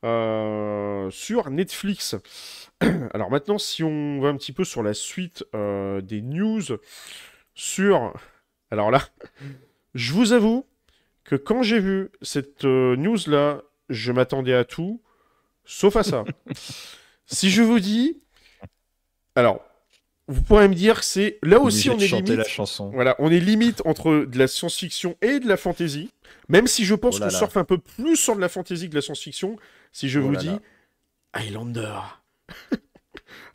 euh, sur Netflix. Alors maintenant, si on va un petit peu sur la suite euh, des news sur... Alors là, je vous avoue que quand j'ai vu cette euh, news-là, je m'attendais à tout, sauf à ça. si je vous dis... Alors, vous pourrez me dire que c'est... Là aussi, on est limite... la chanson. Voilà, on est limite entre de la science-fiction et de la fantasy. Même si je pense Oh qu'on surfe un peu plus sur de la fantasy que de la science-fiction, si je Oh vous là dis là. Highlander.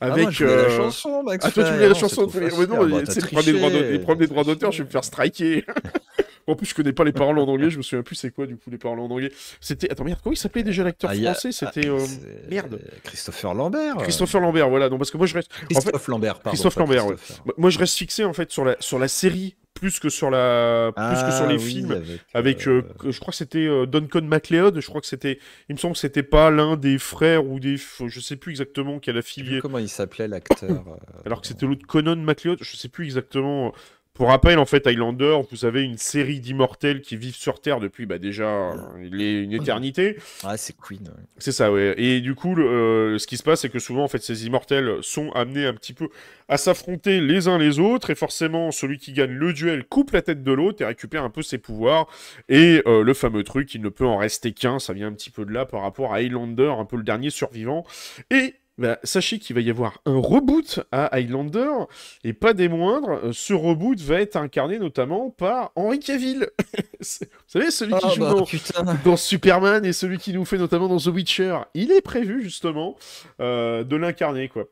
Ah, moi, Avec. je voulais la euh, chanson, Max. Ah, toi, tu voulais la chanson Mais non, Ah, bah, tu sais, les problèmes des droits triché, d'auteur- je vais me faire striker. en plus, je connais pas les paroles en anglais, je me souviens plus c'est quoi, du coup, les paroles en anglais. C'était. Attends, merde, comment il s'appelait déjà l'acteur Ah, français? C'était. Ah, euh, merde. Christopher Lambert. Christopher Lambert, voilà. Non, parce que moi, je reste. En fait, Christophe Lambert, pardon. Christophe Lambert, ouais. Christopher. Moi- Moi, je reste fixé en fait sur la, sur la série plus que sur, la, plus que sur Ah, les oui, films. Avec, Avec, euh, euh, je crois que c'était euh, Duncan MacLeod. Je crois que c'était. Il me semble que c'était pas l'un des frères ou des. Je sais plus exactement quel je sais plus affilié. comment il s'appelait l'acteur. euh, Alors que c'était l'autre Conan MacLeod. Je sais plus exactement. Pour rappel, en fait, Highlander, vous avez une série d'immortels qui vivent sur Terre depuis bah, déjà les- une éternité. Ah, c'est Queen. ouais. C'est ça, ouais. Et du coup, le- euh, ce qui se passe, c'est que souvent, en fait, ces immortels sont amenés un petit peu à s'affronter les uns les autres, et forcément, celui qui gagne le duel coupe la tête de l'autre et récupère un peu ses pouvoirs. Et euh, le fameux truc, il ne peut en rester qu'un, ça vient un petit peu de là par rapport à Highlander, un peu le dernier survivant. Et bah, sachez qu'il va y avoir un reboot à Highlander, et pas des moindres. Euh, Ce reboot va être incarné notamment par Henry Cavill. Vous savez, celui qui Ah, joue bah, dans Superman et celui qui nous fait notamment dans The Witcher. Il est prévu justement euh, de l'incarner quoi.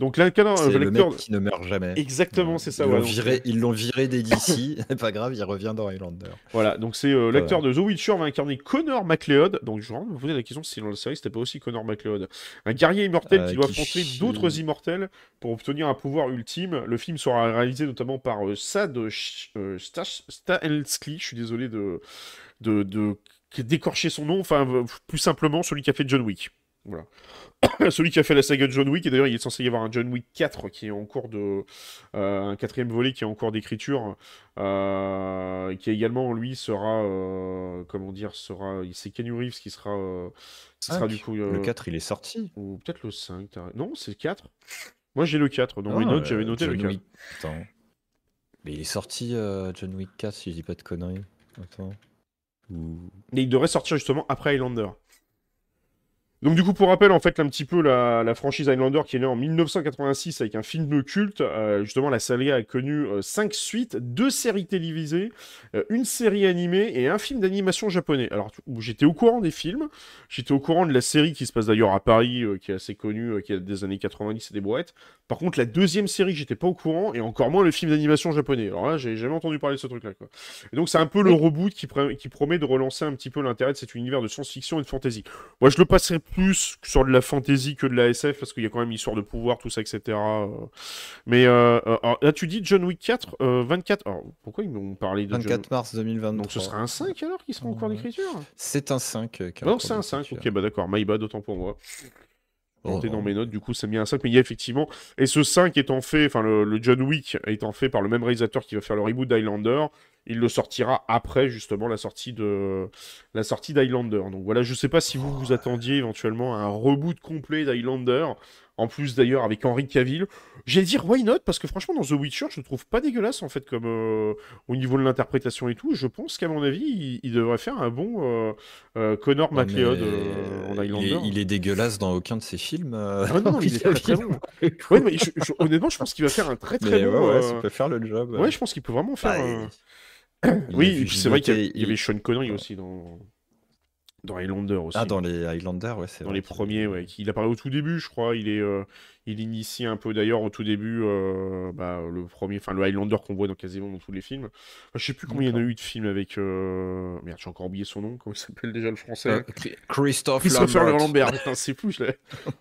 Donc l'incarnant, C'est euh, le mec qui ne meurt jamais. exactement c'est ça. Ils l'ont donc, viré, ils l'ont viré des DC. pas grave, il revient dans Highlander. Voilà, donc c'est euh, l'acteur de The Witcher va incarner Connor MacLeod. Donc je vais me poser la question si dans la série c'était pas aussi Connor MacLeod, un guerrier immortel Euh, qui doit affronter d'autres immortels pour obtenir un pouvoir ultime. Le film sera réalisé notamment par euh, Sad Stahelski. Je suis désolé de de, de d'écorcher son nom. Enfin plus simplement celui qui a fait John Wick. Voilà. Celui qui a fait la saga de John Wick, et d'ailleurs il est censé y avoir un John Wick 4 qui est en cours de. euh, un quatrième volet qui est en cours d'écriture, euh, qui également lui sera. euh, comment dire sera C'est Keanu Reeves qui sera. ce sera du coup. Le 4, il est sorti. Ou peut-être le 5. t'as- Non, c'est le 4. Moi j'ai le 4. Dans mes notes, j'avais noté le John 4. Wick. Attends. Mais il est sorti John Wick 4, si je dis pas de conneries. Attends. Ou... Et il devrait sortir justement après Highlander. Donc du coup, pour rappel, en fait, un petit peu la, la franchise Highlander qui est née en 1986 avec un film de culte. euh, justement, la saga a connu 5 suites, 2 séries télévisées, euh, une série animée et un film d'animation japonais. Alors, j'étais au courant des films, j'étais au courant de la série qui se passe d'ailleurs à Paris, euh, qui est assez connue, euh, qui est des années 90 et des brouettes. Par contre, la deuxième série, j'étais pas au courant, et encore moins le film d'animation japonais. Alors là, j'ai jamais entendu parler de ce truc-là. Et donc, c'est un peu le reboot qui promet de relancer un petit peu l'intérêt de cet univers de science-fiction et de fantasy. Moi, je le passerai plus sur de la fantasy que de la SF, parce qu'il y a quand même histoire de pouvoir, tout ça, etc. euh. Mais euh, euh, alors, là, tu dis John Wick 4, euh, 24. Alors, pourquoi ils m'ont parlé de John 24 mars 2023. Donc, ce sera un 5 alors qui sera en cours d'écriture? C'est un 5. euh, Non, cours c'est un 5. d'écriture. Ok, bah d'accord, my bad, autant pour moi. Noté oh. dans mes notes, du coup, ça met un 5, mais il y a effectivement. Et ce 5 étant fait, enfin, le, le John Wick étant fait par le même réalisateur qui va faire le reboot d'Highlander, il le sortira après, justement, la sortie de la sortie d'Highlander. Donc voilà, je sais pas si vous vous attendiez éventuellement à un reboot complet d'Highlander, en plus d'ailleurs avec Henry Cavill. J'allais dire why not, parce que franchement, dans The Witcher, je le trouve pas dégueulasse, en fait, comme euh, au niveau de l'interprétation et tout. Je pense qu'à mon avis, il, il devrait faire un bon euh, euh, Connor mais euh, en il, Highlander. est, il est dégueulasse dans aucun de ses films. Ah non, non, il est très très bon. Ouais, mais je- je- honnêtement, je pense qu'il va faire un très très Mais bon. ouais, ouais, ça peut faire le job. Ouais, je pense qu'il peut vraiment faire. Bah, Oui, c'est vrai qu'il y, avait Sean Connery aussi dans dans Highlander aussi. Ah, dans les Highlanders, ouais, c'est Dans vrai les premiers, ouais. Il apparaît au tout début, je crois. Il est, euh, il initie un peu d'ailleurs au tout début, euh, bah, le premier, enfin le Highlander qu'on voit dans quasiment dans tous les films. Enfin, je sais plus combien il y en a eu de films avec. euh, Merde, j'ai encore oublié son nom. Comment il s'appelle déjà le français Chri- Christophe Christopher Lambert. Lambert. C'est fou, je l'ai.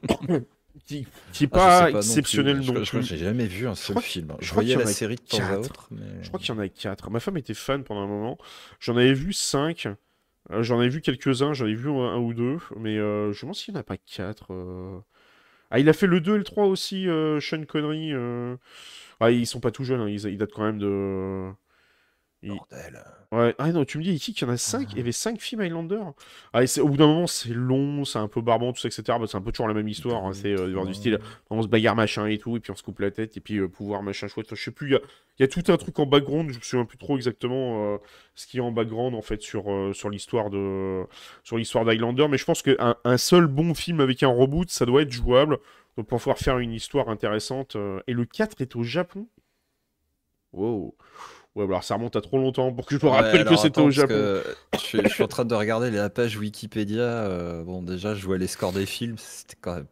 qui, qui est Ah, je pas, non exceptionnel plus. non Je, je plus. j'ai jamais vu un seul crois film. je Je crois qu'il y voyais en la a série de temps à quatre. autre. Mais... Je crois qu'il y en a quatre. Ma femme était fan pendant un moment. J'en avais vu cinq. Euh, j'en ai vu quelques-uns, j'en ai vu un, ou deux, mais euh, je demande s'il n'y en a pas quatre. euh. Ah, il a fait le 2 et le 3 aussi, Sean Connery. euh. Ah, ils sont pas tout jeunes, hein, ils datent quand même de. Bordel. Ouais, ah non, tu me dis ici qu'il y en a 5, il y avait 5 films Highlander. Ah, et au bout d'un moment, c'est long, c'est un peu barbant, tout ça, etc. Bah, c'est un peu toujours la même histoire. hein, C'est euh, du style, on se bagarre machin et tout, et puis on se coupe la tête, et puis euh, pouvoir machin chouette. Enfin, je sais plus, il y a, il y a tout un truc en background, je me souviens plus trop exactement euh, ce qu'il y a en background en fait sur, euh, sur l'histoire de sur l'histoire d'Highlander, mais je pense qu'un un seul bon film avec un reboot, ça doit être jouable donc pour pouvoir faire une histoire intéressante. Et le 4 est au Japon. Wow. Ouais, bah alors ça remonte à trop longtemps pour que je me Ouais, rappelle que c'était au Japon. je, suis- je suis en train de regarder la page Wikipédia. euh, bon, déjà, je vois les scores des films. C'était quand même.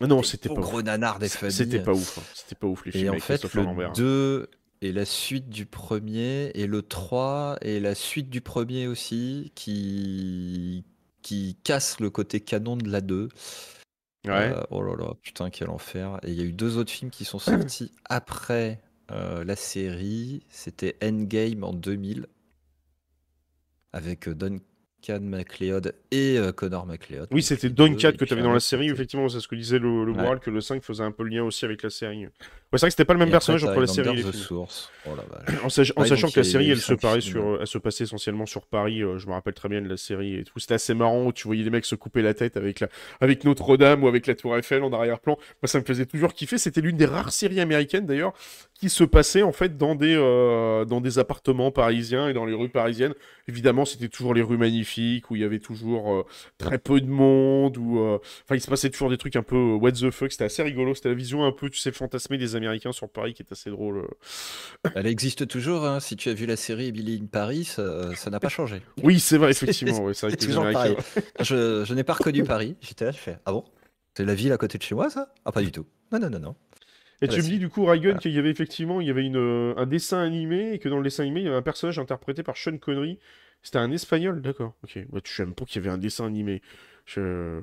Ah Non, c'était pas gros ouf. des familles. C'était pas ouf. hein. C'était pas ouf les Et en avec fait, le Lambert. 2 est la suite du premier, et le 3 est la suite du premier aussi, qui, qui casse le côté canon de la 2. Ouais. Euh, oh là là, putain, quel enfer. Et il y a eu deux autres films qui sont sortis après euh, la série. C'était Endgame en 2000, avec euh, Duncan MacLeod et euh, Connor MacLeod. Oui, c'était Duncan que tu avais dans la série, effectivement, c'est ce que disait le, le Ouais. moral, que le 5 faisait un peu le lien aussi avec la série. C'est vrai que c'était pas le même personnage entre la série et Highlander les The films. Source. Oh. En, sach- en Ouais, sachant que la série, elle se, sur, elle passait essentiellement sur Paris, euh, je me rappelle très bien de la série et tout. C'était assez marrant où tu voyais les mecs se couper la tête avec, la, avec Notre-Dame ou avec la Tour Eiffel en arrière-plan. Moi, ça me faisait toujours kiffer. C'était l'une des rares séries américaines d'ailleurs qui se passait en fait dans des, euh, dans des appartements parisiens et dans les rues parisiennes. Évidemment, c'était toujours les rues magnifiques où il y avait toujours euh, très peu de monde. Où, Enfin, il se passait toujours des trucs un peu what the fuck. C'était assez rigolo. C'était la vision un peu, tu sais, fantasmée des Américains sur Paris qui est assez drôle. euh. Elle existe toujours. hein. Si tu as vu la série Emily in Paris, ça ça n'a pas changé. Oui, c'est vrai, effectivement. ouais, c'est vrai C'est que les toujours Américains. pareil. Je, je n'ai pas reconnu Paris. J'étais là, je fais Ah bon? C'est la ville à côté de chez moi, ça? Ah, pas du tout. Non, non, non, non. Et Ah tu bah me dis du coup, Voilà. qu'il y avait effectivement il y avait une, euh, un dessin animé et que dans le dessin animé, il y avait un personnage interprété par Sean Connery. C'était un espagnol, d'accord. Ok. Ouais, tu sais même pas qu'il y avait un dessin animé. Je.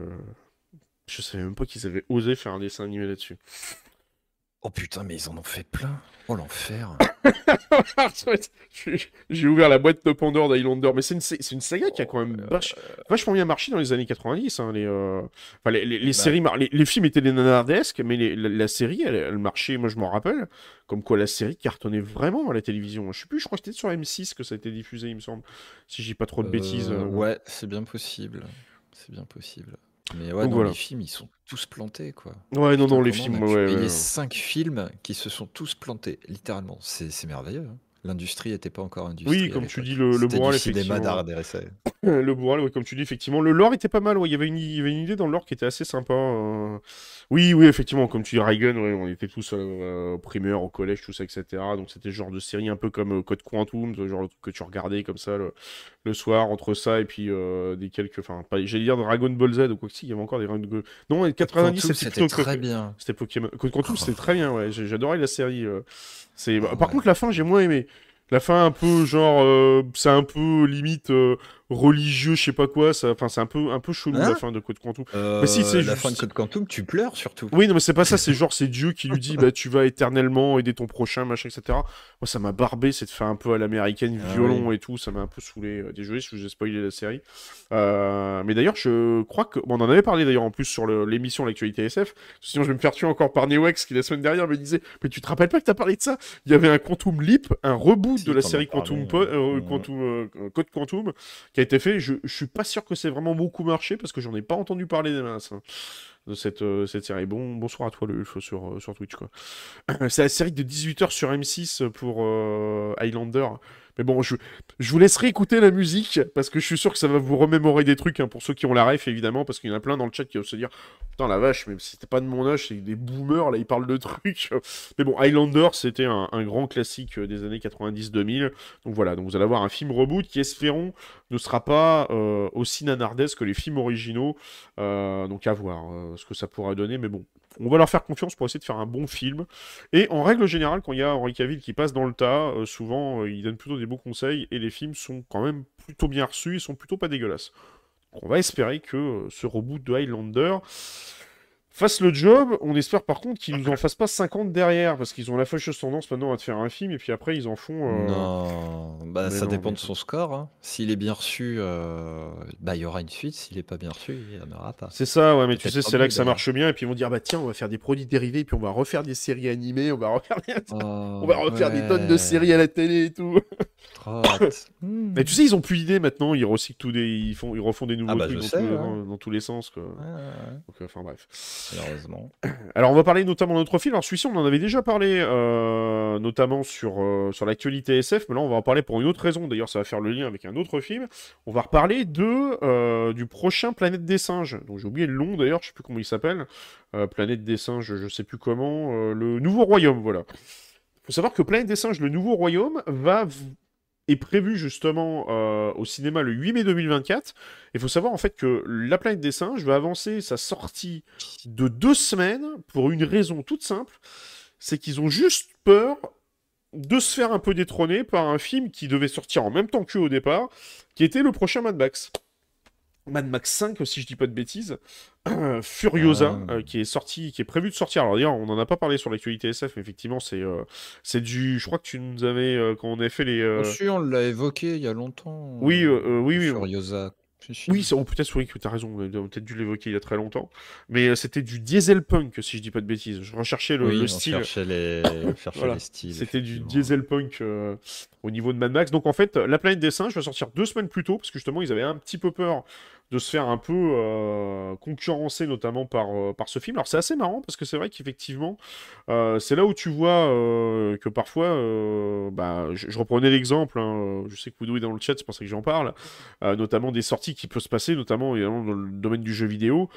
Je savais même pas qu'ils avaient osé faire un dessin animé là-dessus. Oh putain, mais ils en ont fait plein. Oh l'enfer. J'ai- ouvert la boîte de Pandore d'Highlander, mais c'est une, une saga qui a quand même vach- vachement bien marché dans les années 90. hein, les, euh, enfin, les, les- les Bah. séries, mar- les, films étaient des nanardesques, mais les- la, la série, elle, elle marchait, moi je m'en rappelle, comme quoi la série cartonnait vraiment à la télévision. Je sais plus, je crois que c'était sur M6 que ça a été diffusé, il me semble, si j'ai pas trop de bêtises. Euh, euh. Ouais, c'est bien possible. C'est bien possible. Mais ouais, Donc non, voilà. les films, ils sont tous plantés, quoi. Ouais, non, Putain, non, les films, a ouais, payer ouais, ouais. 5 films qui se sont tous plantés, littéralement. C'est c'est merveilleux. hein. L'industrie n'était pas encore industrielle. Oui, comme tu dis, le- le moral, effectivement. d'art. Le bourral, ouais, comme tu dis, effectivement. Le lore était pas mal, ouais. Il y avait une, il y avait une idée dans le lore qui était assez sympa. euh. Oui, oui, effectivement, comme tu dis, Reagan, ouais, on était tous euh, au primaire, au collège, tout ça, etc. Donc c'était le genre de série un peu comme euh, Code Quantum, ce genre truc que tu regardais comme ça le, le soir, entre ça et puis euh, des quelques. Enfin, j'allais dire Dragon Ball Z ou quoi que si, il y avait encore des Dragon Ball. Non, les 90, Quantum, c'était c'était très bien. C'était Pokémon. Code Quantum, c'était Oh. très bien, ouais. J'adorais la série. euh. C'est... Ah Par ouais. contre, la fin, j'ai moins aimé. La fin, un peu genre. c'est un peu limite religieux, je sais pas quoi. ça- Enfin, c'est un peu, un peu chelou Hein la fin de Code Quantum. Euh, Mais si, c'est la juste- fin de Code Quantum, tu pleures surtout. Oui, non, mais c'est pas ça. C'est genre, c'est Dieu qui lui dit bah, tu vas éternellement aider ton prochain, machin, etc. Moi, ça m'a barbé. C'est de faire un peu à l'américaine, Ah violon et tout. Ça m'a un peu saoulé. Euh, Désolé si je vous ai spoilé la série. Euh, mais d'ailleurs, je crois que. bon, on en avait parlé d'ailleurs en plus sur l'émission L'actualité SF. Sinon, je vais me faire tuer encore par Newex qui la semaine dernière me disait Mais tu te rappelles pas que t'as parlé de ça? Il y avait un Quantum Leap, un reboot Si, de la série parlé, Quantum. Po- euh. Quantum euh, Code Quantum qui a été fait. Je, je suis pas sûr que c'est vraiment beaucoup marché parce que j'en ai pas entendu parler des masses. hein, de cette, euh, cette série. Bon, bonsoir à toi, le Ulf, sur, euh, sur Twitch, quoi. c'est la série de 18h sur M6 pour euh, Highlander. Mais bon, je, vous laisserai écouter la musique, parce que je suis sûr que ça va vous remémorer des trucs, hein, pour ceux qui ont la ref, évidemment, parce qu'il y en a plein dans le chat qui vont se dire Putain, la vache, mais c'était pas de mon âge, c'est des boomers, là, ils parlent de trucs. Mais bon, Highlander, c'était un, grand classique euh, des années 90-2000. Donc voilà, donc vous allez avoir un film reboot qui, espérons, ne sera pas euh, aussi nanardesque que les films originaux. Euh, donc à voir ce que ça pourra donner. Mais bon, on va leur faire confiance pour essayer de faire un bon film. Et en règle générale, quand il y a Henri Cavill qui passe dans le tas, euh, souvent euh, il donne plutôt des beaux conseils et les films sont quand même plutôt bien reçus, ils sont plutôt pas dégueulasses. Donc, on va espérer que euh, ce reboot de Highlander fassent le job. On espère par contre qu'ils nous en fassent pas 50 derrière, parce qu'ils ont la fâcheuse tendance maintenant à te faire un film, et puis après ils en font. euh, Non, bah, mais ça non, dépend mais- de son score. hein. S'il est bien reçu, euh, bah, il y aura une suite. S'il est pas bien reçu, il n'y en aura pas. C'est ça, ouais, mais tu sais, c'est là que ça marche bien, et puis ils vont dire, bah tiens, on va faire des produits dérivés, et puis on va refaire des séries animées, on va refaire des, on va refaire des tonnes de séries à la télé et tout. Mais tu sais, ils ont plus d'idées maintenant, ils recyclent tout des, ils font, ils refont des nouveaux Ah bah, trucs dans, sais, tous- ouais. dans- dans tous les sens, quoi. Ouais, ouais, ouais, Donc, euh, enfin bref. Alors on va parler notamment d'un autre film. Alors celui-ci on en avait déjà parlé euh, notamment sur, euh, sur l'actualité SF, mais là on va en parler pour une autre raison. D'ailleurs ça va faire le lien avec un autre film. On va reparler de euh, du prochain Planète des Singes. Donc j'ai oublié le nom d'ailleurs, je sais plus comment il s'appelle. Planète des Singes, je sais plus comment. Le Nouveau Royaume, voilà. Faut savoir que Planète des Singes, le Nouveau Royaume, va est prévu justement euh, au cinéma le 8 mai 2024. Il faut savoir en fait que La Planète des Singes va avancer sa sortie de deux semaines pour une raison toute simple, c'est qu'ils ont juste peur de se faire un peu détrôner par un film qui devait sortir en même temps qu'eux au départ, qui était le prochain Mad Max. Mad Max 5, si je dis pas de bêtises, Furiosa, Ah. euh, qui est sorti, qui est prévu de sortir. Alors d'ailleurs, on n'en a pas parlé sur l'actualité SF, mais effectivement, c'est euh, c'est du. Je crois que tu nous avais euh, quand on avait fait les. euh, Oh, si, on l'a évoqué il y a longtemps. Oui, oui, oui. Furiosa. Oui, ça, peut-être oui, tu as raison, on a peut-être dû l'évoquer il y a très longtemps. Mais c'était du diesel punk, si je dis pas de bêtises. Je recherchais le, Oui, le on style. cherchait les, Voilà. les styles. C'était du effectivement. diesel punk euh, au niveau de Mad Max. Donc en fait, La planète des singes va sortir deux semaines plus tôt, parce que justement, ils avaient un petit peu peur de se faire un peu euh, concurrencer, notamment par, euh, par ce film. Alors c'est assez marrant, parce que c'est vrai qu'effectivement, euh, c'est là où tu vois que parfois, bah, je, reprenais l'exemple, hein, je sais que Woodou est dans le chat, c'est pour ça que j'en parle, notamment des sorties qui peuvent se passer, notamment dans le domaine du jeu vidéo.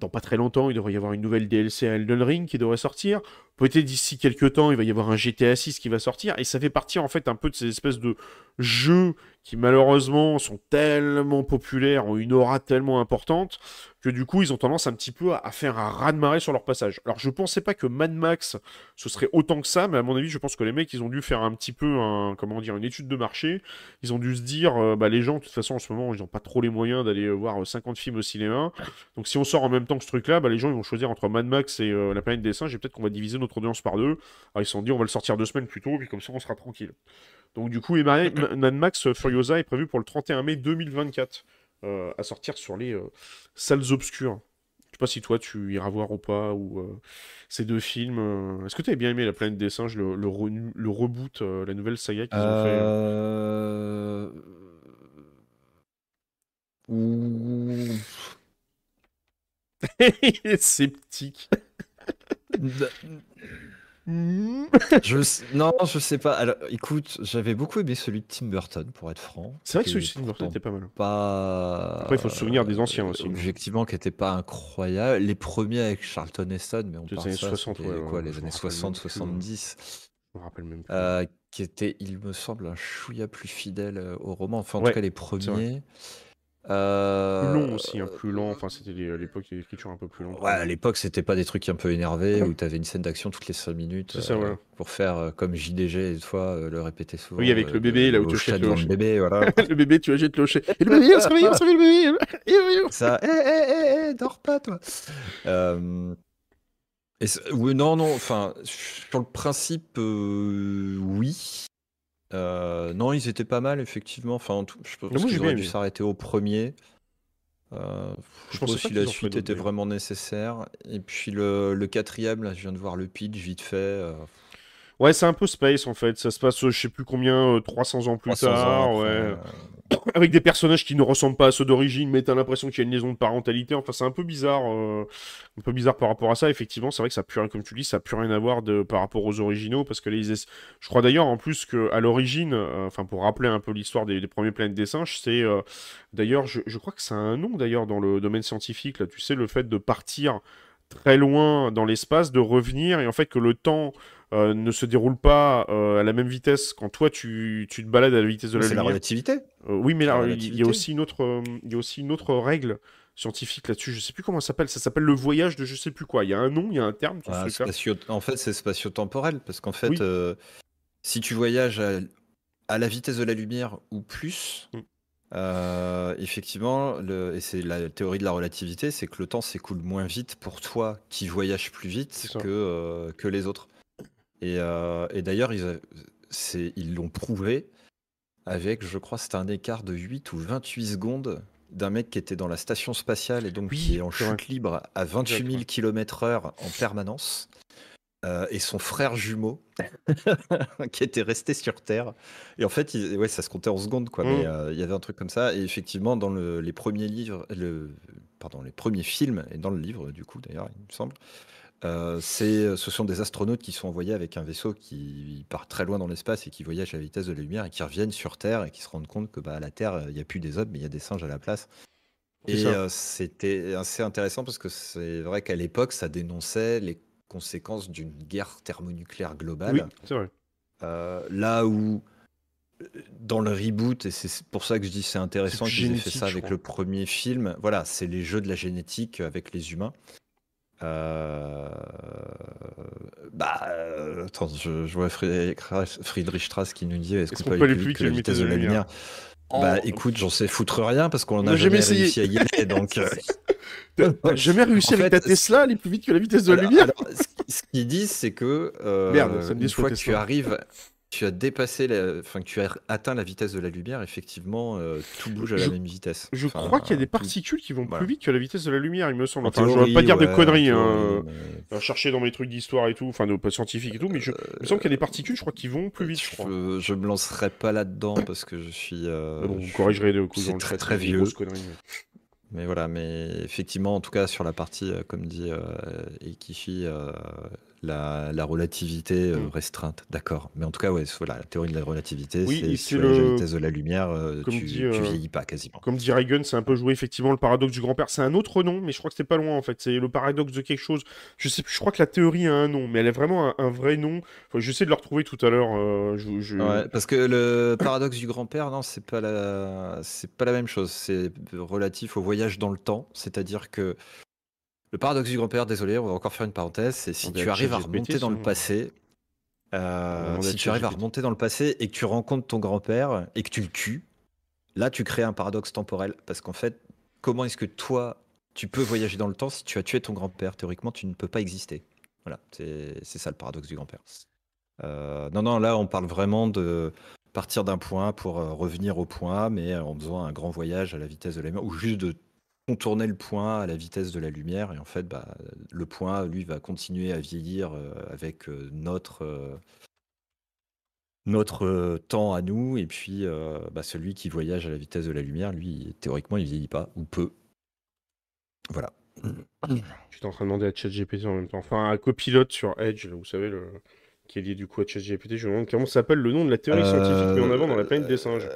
Dans pas très longtemps, il devrait y avoir une nouvelle DLC à Elden Ring qui devrait sortir. Peut-être d'ici quelques temps, il va y avoir un GTA 6 qui va sortir. Et ça fait partie en fait un peu de ces espèces de jeux qui malheureusement sont tellement populaires, ont une aura tellement importante, que du coup ils ont tendance un petit peu à, faire un raz-de-marée sur leur passage. Alors je pensais pas que Mad Max ce serait autant que ça, mais à mon avis je pense que les mecs ils ont dû faire un petit peu un, comment dire, une étude de marché. Ils ont dû se dire, euh, bah les gens de toute façon en ce moment ils n'ont pas trop les moyens d'aller euh, voir euh, 50 films au cinéma. Donc si on sort en même temps que ce truc-là, bah, les gens ils vont choisir entre Mad Max et euh, La planète des singes, et peut-être qu'on va diviser notre audience par deux. Alors ils se sont dit on va le sortir deux semaines plus tôt, puis comme ça on sera tranquille. Donc du coup, et Mad Max euh, Furiosa est prévu pour le 31 mai 2024 euh, à sortir sur les euh, salles obscures. Je sais pas si toi tu iras voir ou pas, ou euh, ces deux films. Est-ce que tu avais bien aimé La planète des singes, le, le, re- le reboot, la nouvelle saga qu'ils ont Euh... Ouh. fait Il est sceptique. Je Non, je sais pas. Alors, écoute, j'avais beaucoup aimé celui de Tim Burton, pour être franc. C'est vrai que celui de Tim Burton était pas mal. Pas. Après, il faut se souvenir des anciens aussi. Objectivement, qui n'étaient pas incroyables. Les premiers avec Charlton Heston, mais on parle années ça, 60, c'était ouais, ouais, quoi, les années rappelle 60, même plus, 70. Je me rappelle même plus. euh, qui était, il me semble, un chouïa plus fidèle euh, au roman. Enfin, en Ouais, tout cas, les vrai. Premiers. Plus Euh, long aussi, hein, plus lent. Enfin, c'était l'époque des écritures un peu plus longues. Ouais, à l'époque, c'était pas des trucs un peu énervés où t'avais une scène d'action toutes les 5 minutes C'est ça, euh, ouais. pour faire euh, comme JDG, une fois, euh, le répéter souvent. Oui, avec euh, le bébé, là où tu chat jettes le chat. bébé, voilà. le bébé, tu vas jeter le chez. Et le bébé, on se réveille, on se réveille, le bébé. Oui. Ça, hé, hé, hé, hé, dors pas, toi. Euh, et oui, non, non, enfin, sur le principe, euh, oui. Euh, non, ils étaient pas mal, effectivement. Enfin, en tout- je pense qu'ils bien auraient dû s'arrêter au premier. Euh, Je je pense si la suite était vraiment nécessaire. Et puis le, le quatrième, là, je viens de voir le pitch vite fait. euh, Ouais, c'est un peu space en fait. Ça se passe, euh, je sais plus combien, euh, 300 ans plus 300 tard, ans après, ouais. Avec des personnages qui ne ressemblent pas à ceux d'origine, mais t'as l'impression qu'il y a une liaison de parentalité. Enfin, c'est un peu bizarre, euh, un peu bizarre par rapport à ça. Effectivement, c'est vrai que ça a rien, comme tu dis, ça a plus rien à voir de, par rapport aux originaux, parce que les, es- je crois d'ailleurs en plus que à l'origine, euh, enfin pour rappeler un peu l'histoire des, premiers planètes des singes, c'est euh, d'ailleurs, je, je crois que c'est un nom d'ailleurs dans le domaine scientifique là. Tu sais, le fait de partir très loin dans l'espace, de revenir, et en fait que le temps euh, ne se déroule pas euh, à la même vitesse quand toi tu, tu te balades à la vitesse de la C'est la lumière. relativité. Euh, oui, mais là, il y a aussi une autre, il y a aussi une autre règle scientifique là-dessus. Je sais plus comment ça s'appelle. Ça s'appelle le voyage de je sais plus quoi. Il y a un nom, il y a un terme ce spatio- En fait, c'est spatio-temporel, parce qu'en fait, Oui. si tu voyages à, à la vitesse de la lumière ou plus, Mm. Euh, effectivement, le, et c'est la théorie de la relativité, c'est que le temps s'écoule moins vite pour toi qui voyage plus vite que, euh, que les autres. Et, euh, et d'ailleurs, ils, ils l'ont prouvé avec, je crois, c'était un écart de 8 ou 28 secondes d'un mec qui était dans la station spatiale et donc qui est en chute libre à 28 000 km/h en permanence. Euh, et son frère jumeau qui était resté sur Terre. Et en fait, ouais, ça se comptait en secondes, quoi. Mais mmh. euh, il y avait un truc comme ça. Et effectivement, dans les premiers livres, le, pardon, les premiers films, et dans le livre, du coup, d'ailleurs, il me semble, euh, ce sont des astronautes qui sont envoyés avec un vaisseau qui part très loin dans l'espace et qui voyage à la vitesse de la lumière et qui reviennent sur Terre et qui se rendent compte que bah, à la Terre, il n'y a plus des hommes, mais il y a des singes à la place. Et c'était assez intéressant parce que c'est vrai qu'à l'époque, ça dénonçait les conséquence d'une guerre thermonucléaire globale. Oui, c'est vrai. Euh, là où, dans le reboot, et c'est pour ça que je dis c'est intéressant qu'ils aient fait ça avec le premier film, voilà, c'est les jeux de la génétique avec les humains. Euh... Bah, euh, attends, je, je, vois Friedrich Strauss qui nous dit est-ce qu'on peut aller plus vite que la vitesse de la lumière, Bah écoute, j'en sais foutre rien parce qu'on a jamais, jamais réussi à y aller, donc. Euh, T'as jamais réussi avec ta Tesla à aller plus vite que la vitesse de la lumière Ce qu'ils disent, c'est que euh, Merde, ça me une fois que tu arrives, tu as dépassé, la... enfin tu as atteint la vitesse de la lumière, effectivement, euh, tout bouge à la même vitesse. Je crois qu'il y a des particules qui vont plus vite que la vitesse de la lumière, il me semble. Enfin, je ne pas dire de conneries, hein, chercher dans mes trucs d'histoire et tout, enfin, de pas scientifiques et tout, mais je... il me semble qu'il y a des particules, je crois, qui vont plus vite. Je, crois. je, me lancerai pas là-dedans parce que je suis. Euh... Bon, vous corrigerez de coup dans très, très vieux. Mais voilà, mais effectivement, en tout cas, sur la partie, euh, comme dit euh, Euh, la, relativité mm. restreinte, d'accord. Mais en tout cas, ouais, voilà, la théorie de la relativité, c'est sur la vitesse de la lumière, tu, vieillis pas quasiment. Comme dit Reagan, c'est un peu joué effectivement le paradoxe du grand-père. C'est un autre nom, mais je crois que c'est pas loin en fait. C'est le paradoxe de quelque chose. Je sais, je crois que la théorie a un nom, mais elle a vraiment un, vrai nom. Enfin, J'essaie de le retrouver tout à l'heure. Je, Ouais, parce que le paradoxe du grand-père, non, c'est pas la, c'est pas la même chose. C'est relatif au voyage dans le temps, c'est-à-dire que le paradoxe du grand-père, désolé, on va encore faire une parenthèse, c'est si tu arrives à remonter dans le passé, euh, si tu arrives à remonter dans le passé et que tu rencontres ton grand-père et que tu le tues, là tu crées un paradoxe temporel. Parce qu'en fait, comment est-ce que toi, tu peux voyager dans le temps si tu as tué ton grand-père? Théoriquement, tu ne peux pas exister. Voilà, c'est ça le paradoxe du grand-père. Euh, non, non, là on parle vraiment de partir d'un point pour euh, revenir au point, mais en faisant un grand voyage à la vitesse de la lumière, ou juste de contourner le point à la vitesse de la lumière. Et en fait, bah, le point, lui, va continuer à vieillir euh, avec euh, notre, euh, notre temps à nous. Et puis, bah, celui qui voyage à la vitesse de la lumière, lui, théoriquement, il vieillit pas, ou peu. Voilà. Je suis en train de demander à ChatGPT en même temps. Enfin, un copilote sur Edge, vous savez, le... qui est lié du coup à ChatGPT. Je me demande comment s'appelle le nom de la théorie scientifique mis en avant dans la planète des singes.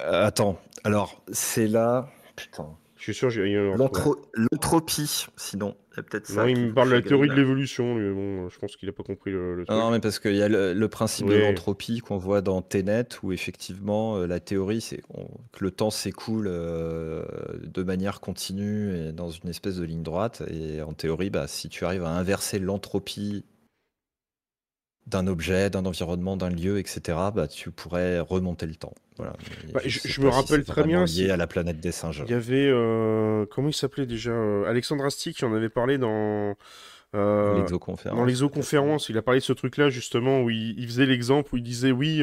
attends, alors, c'est là. Putain. Je suis sûr, j'ai L'entropie, sinon. Il y a peut-être ça. Non, il me parle de la théorie de l'évolution, mais bon, je pense qu'il n'a pas compris le, truc. Non, mais parce qu'il y a le, principe de l'entropie qu'on voit dans Tenet, où effectivement, euh, la théorie, c'est que le temps s'écoule euh, de manière continue et dans une espèce de ligne droite. Et en théorie, bah, si tu arrives à inverser l'entropie d'un objet, d'un environnement, d'un lieu, etc., bah, tu pourrais remonter le temps. Voilà. Bah, je, me rappelle très bien. Lié à la planète des singes. Il y avait. Euh, comment il s'appelait déjà euh, Alexandre Astier qui en avait parlé dans. Euh, l'exoconférence. Dans l'exoconférence, il a parlé de ce truc-là justement où il, faisait l'exemple où il disait oui,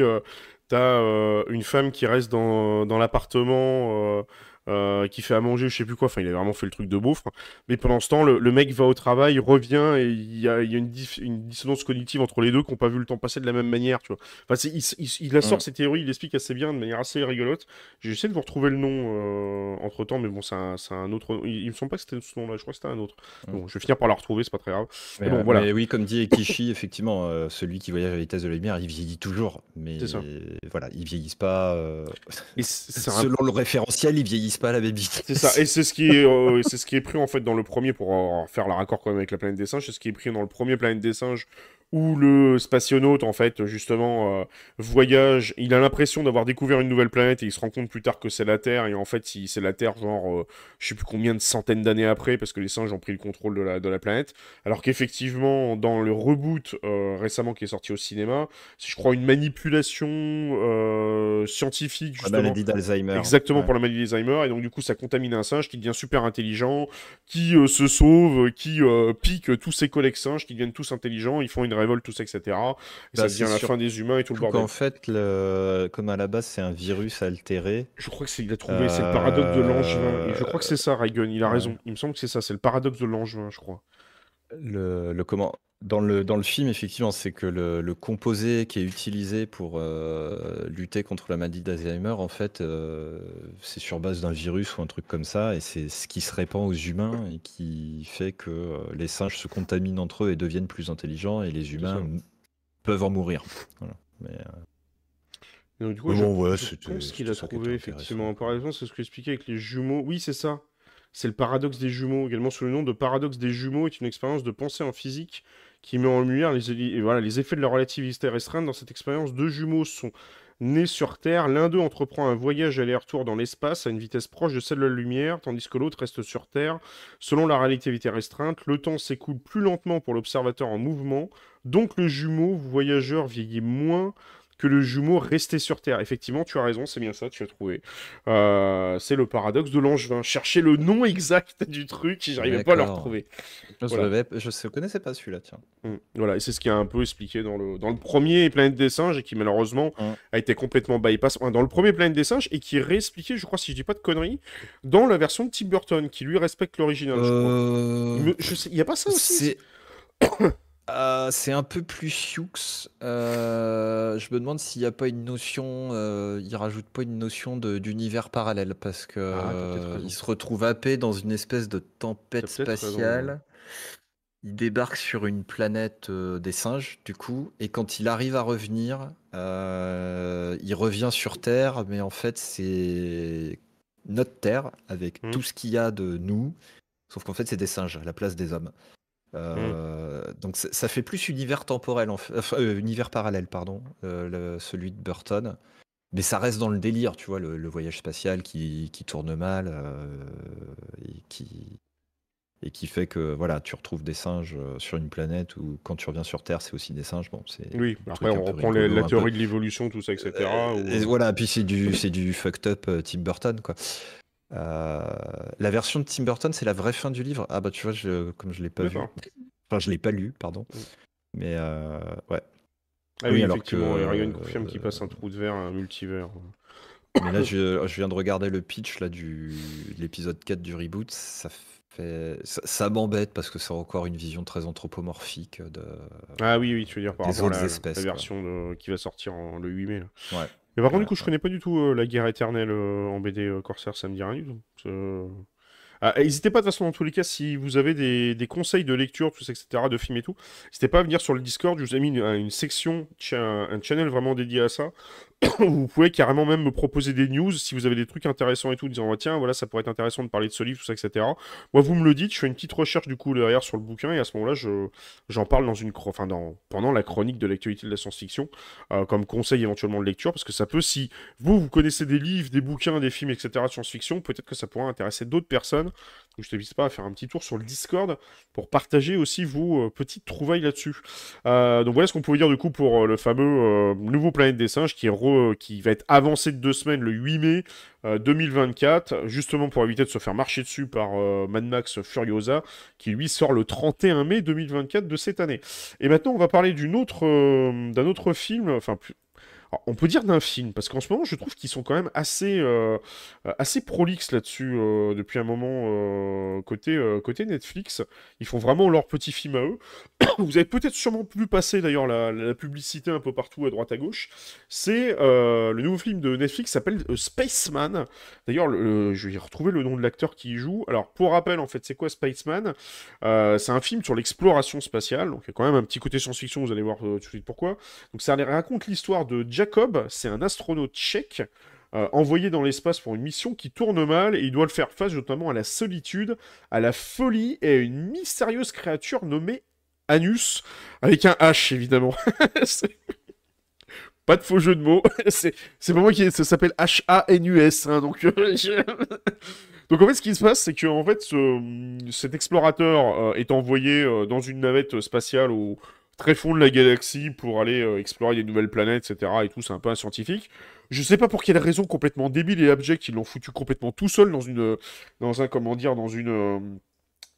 t'as une femme qui reste dans, dans l'appartement euh, qui fait à manger, je sais plus quoi. Enfin, il a vraiment fait le truc de beauf. Mais pendant ce temps, le, mec va au travail, revient et il y a, une, dissonance cognitive entre les deux qui n'ont pas vu le temps passer de la même manière, tu vois. Enfin, il, il, il, a sort ses théories, il explique assez bien, de manière assez rigolote. J'essaie de vous retrouver le nom euh, entre temps, mais bon, c'est un, autre. Il, me semble pas que c'était ce nom-là, je crois que c'était un autre. Bon, je vais finir par la retrouver, c'est pas très grave. Mais, bon, voilà. oui, comme dit Kishi, effectivement, euh, celui qui voyage à la vitesse de la lumière, il vieillit toujours. Mais voilà, ils vieillissent pas. Selon le référentiel, ils vieillissent la. C'est ça, et c'est ce qui est, euh, c'est ce qui est pris en fait dans le premier pour faire le raccord quand même avec la planète des singes. C'est ce qui est pris dans le premier planète des singes où le spationaute, en fait, justement, euh, voyage, il a l'impression d'avoir découvert une nouvelle planète et il se rend compte plus tard que c'est la Terre, et en fait, c'est la Terre, genre, euh, je sais plus combien de centaines d'années après, parce que les singes ont pris le contrôle de la, de la planète, alors qu'effectivement, dans le reboot euh, récemment qui est sorti au cinéma, c'est, je crois, une manipulation scientifique, justement. La maladie d'Alzheimer. Exactement, pour la maladie d'Alzheimer, et donc, du coup, ça contamine un singe qui devient super intelligent, qui se sauve, qui pique tous ses collègues singes, qui deviennent tous intelligents, ils font une révolte, tout ça, etc. Et Bah, ça devient la fin des humains et tout le bordel. En fait, le... comme à la base, c'est un virus altéré. Je crois que c'est il a trouvé, c'est le paradoxe de l'angevin. Et je crois que c'est ça, Raigun, il a ouais. raison. Il me semble que c'est ça, c'est le paradoxe de l'angevin, je crois. Le, le comment dans le, dans le film, effectivement, c'est que le, le composé qui est utilisé pour euh, lutter contre la maladie d'Alzheimer, en fait, euh, c'est sur base d'un virus ou un truc comme ça, et c'est ce qui se répand aux humains et qui fait que euh, les singes se contaminent entre eux et deviennent plus intelligents, et les humains peuvent en mourir. Voilà. Mais, euh, Et donc, du coup, Mais je, bon, ouais, je pense qu'il a trouvé, effectivement. Par exemple, c'est ce que j'expliquais avec les jumeaux. Oui, c'est ça. C'est le paradoxe des jumeaux, également sous le nom de paradoxe des jumeaux, est une expérience de pensée en physique qui met en lumière les, effets de la relativité restreinte. Dans cette expérience, deux jumeaux sont nés sur Terre. L'un d'eux entreprend un voyage aller-retour dans l'espace à une vitesse proche de celle de la lumière, tandis que l'autre reste sur Terre. Selon la relativité restreinte, le temps s'écoule plus lentement pour l'observateur en mouvement, donc le jumeau voyageur vieillit moins que le jumeau resté sur Terre. Effectivement, tu as raison, c'est bien ça, tu as trouvé. Euh, c'est le paradoxe de l'angevin. Chercher le nom exact du truc, j'arrivais pas à le retrouver. je ne connaissais pas celui-là, tiens. Mm. Voilà, et c'est ce qui a un peu expliqué dans le, dans le premier Planète des Singes et qui malheureusement Mm. a été complètement bypass. Dans le premier Planète des Singes et qui est réexpliqué, je crois, si je dis pas de conneries, dans la version de Tim Burton, qui lui respecte l'original. je crois. Euh, Il me- je sais- il y a pas ça aussi Euh, c'est un peu plus sioux. Euh, je me demande s'il n'y a pas une notion, euh, il rajoute pas une notion d'univers parallèle parce que Ah, euh, il se retrouve happé dans une espèce de tempête raison, spatiale. Il débarque sur une planète des singes, du coup, et quand il arrive à revenir, il revient sur Terre, mais en fait, c'est notre Terre avec Mhm. tout ce qu'il y a de nous, sauf qu'en fait, c'est des singes à la place des hommes. Euh, Donc ça, fait plus univers temporel, en fait, enfin, euh, univers parallèle, pardon, euh, le- celui de Burton. Mais ça reste dans le délire, tu vois, le, le voyage spatial qui, qui tourne mal euh, et qui et qui fait que voilà, tu retrouves des singes sur une planète où quand tu reviens sur Terre, c'est aussi des singes. Bon, c'est Oui, après on reprend les- la peu- théorie de l'évolution, tout ça, etc. euh, ou- et voilà, puis c'est du, c'est du fucked up Tim Burton, quoi. Euh, la version de Tim Burton, c'est la vraie fin du livre. Ah bah tu vois, je, comme je l'ai pas vu, enfin je l'ai pas lu, pardon. Mm. Mais euh, ouais. Ah oui, oui, alors effectivement, que, euh, confirme qu'il passe un trou de verre, un multivers. Mais là, je, je viens de regarder le pitch là du de l'épisode 4 du reboot. Ça fait, ça, ça m'embête parce que c'est encore une vision très anthropomorphique de. Ah oui, oui, tu veux dire par Des rapport à autres la, espèces, la version de- qui va sortir en- le 8 mai. là. Ouais. Mais par contre, du coup, je ouais. connais pas du tout euh, la guerre éternelle euh, en BD euh, Corsair, ça me dit rien du tout. Euh, Ah, N'hésitez pas de toute façon dans tous les cas si vous avez des, des conseils de lecture, tout ça, etc., de films et tout. N'hésitez pas à venir sur le Discord, je vous ai mis une, une section, cha- un channel vraiment dédié à ça. vous pouvez carrément même me proposer des news si vous avez des trucs intéressants et tout, disant Ah, tiens voilà ça pourrait être intéressant de parler de ce livre, tout ça, etc. Moi vous me le dites, je fais une petite recherche du coup derrière sur le bouquin et à ce moment-là je j'en parle dans une pendant la chronique de l'actualité de la science-fiction euh, comme conseil éventuellement de lecture parce que ça peut si vous vous connaissez des livres, des bouquins, des films, etc. de science-fiction, peut-être que ça pourrait intéresser d'autres personnes. Donc je t'invite pas à faire un petit tour sur le Discord pour partager aussi vos euh, petites trouvailles là-dessus. Euh, donc voilà ce qu'on pouvait dire du coup pour le fameux nouveau Planète des Singes qui, est re- qui va être avancé de deux semaines le 8 mai euh, 2024, justement pour éviter de se faire marcher dessus par euh, Mad Max Furiosa, qui lui sort le 31 mai 2024 de cette année. Et maintenant on va parler d'une autre, euh, d'un autre film, enfin on peut dire d'un film, parce qu'en ce moment, je trouve qu'ils sont quand même assez, euh, assez prolixes là-dessus euh, depuis un moment euh, côté, euh, côté Netflix. Ils font vraiment leur petit film à eux. Vous avez peut-être sûrement pu passer d'ailleurs la, publicité un peu partout à droite à gauche. C'est le nouveau film de Netflix s'appelle Spaceman. D'ailleurs, le- le- je vais retrouver le nom de l'acteur qui y joue. Alors, pour rappel, en fait, c'est quoi Spaceman? C'est un film sur l'exploration spatiale. Donc, il y a quand même un petit côté science-fiction. Vous allez voir tout de suite pourquoi. Donc ça raconte l'histoire de Jacob, c'est un astronaute tchèque euh, envoyé dans l'espace pour une mission qui tourne mal et il doit le faire face notamment à la solitude, à la folie et à une mystérieuse créature nommée Anus, avec un H, évidemment. Pas de faux jeu de mots. C'est pas moi qui... Ça s'appelle H-A-N-U-S, hein, donc... euh, Donc en fait, ce qui se passe, c'est que en fait, ce- cet explorateur euh, est envoyé dans une navette spatiale au très fond de la galaxie pour aller euh, explorer des nouvelles planètes, etc. Et tout, c'est un peu scientifique. Je sais pas pour quelle raison complètement débile et abjecte ils l'ont foutu complètement tout seul dans une, dans un comment dire, dans une, euh,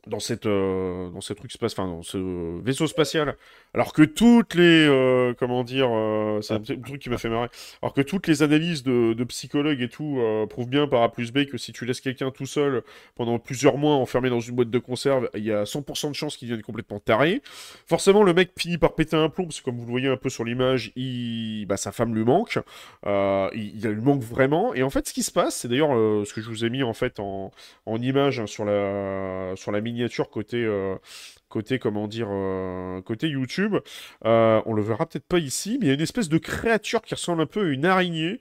dans cette, euh, dans ce truc enfin dans ce vaisseau spatial. Alors que toutes les, euh, comment dire, euh, c'est un truc qui m'a fait marrer. Alors que toutes les analyses de, psychologues et tout prouvent bien par A plus B que si tu laisses quelqu'un tout seul pendant plusieurs mois enfermé dans une boîte de conserve, il y a 100% de chances qu'il devienne complètement taré. Forcément, le mec finit par péter un plomb parce que comme vous le voyez un peu sur l'image, bah, sa femme lui manque. Il, lui manque vraiment. Et en fait, ce qui se passe, c'est d'ailleurs ce que je vous ai mis en fait en, image hein, sur la sur la miniature côté euh, côté comment dire euh, côté YouTube. Euh, on le verra peut-être pas ici, mais il y a une espèce de créature qui ressemble un peu à une araignée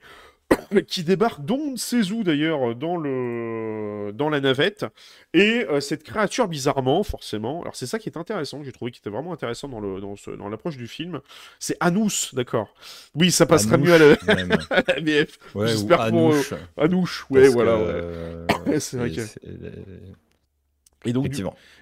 qui débarque d'on ne sait où d'ailleurs dans le dans la navette et euh, cette créature bizarrement forcément alors c'est ça qui est intéressant que j'ai trouvé qui était vraiment intéressant dans le dans, ce- dans l'approche du film c'est Anous d'accord oui ça passera mieux à la, Même. à la VF Ouais, ou J'espère pour, Anouche, Anouche ouais parce voilà que, ouais. Ouais, c'est vrai que- et donc du.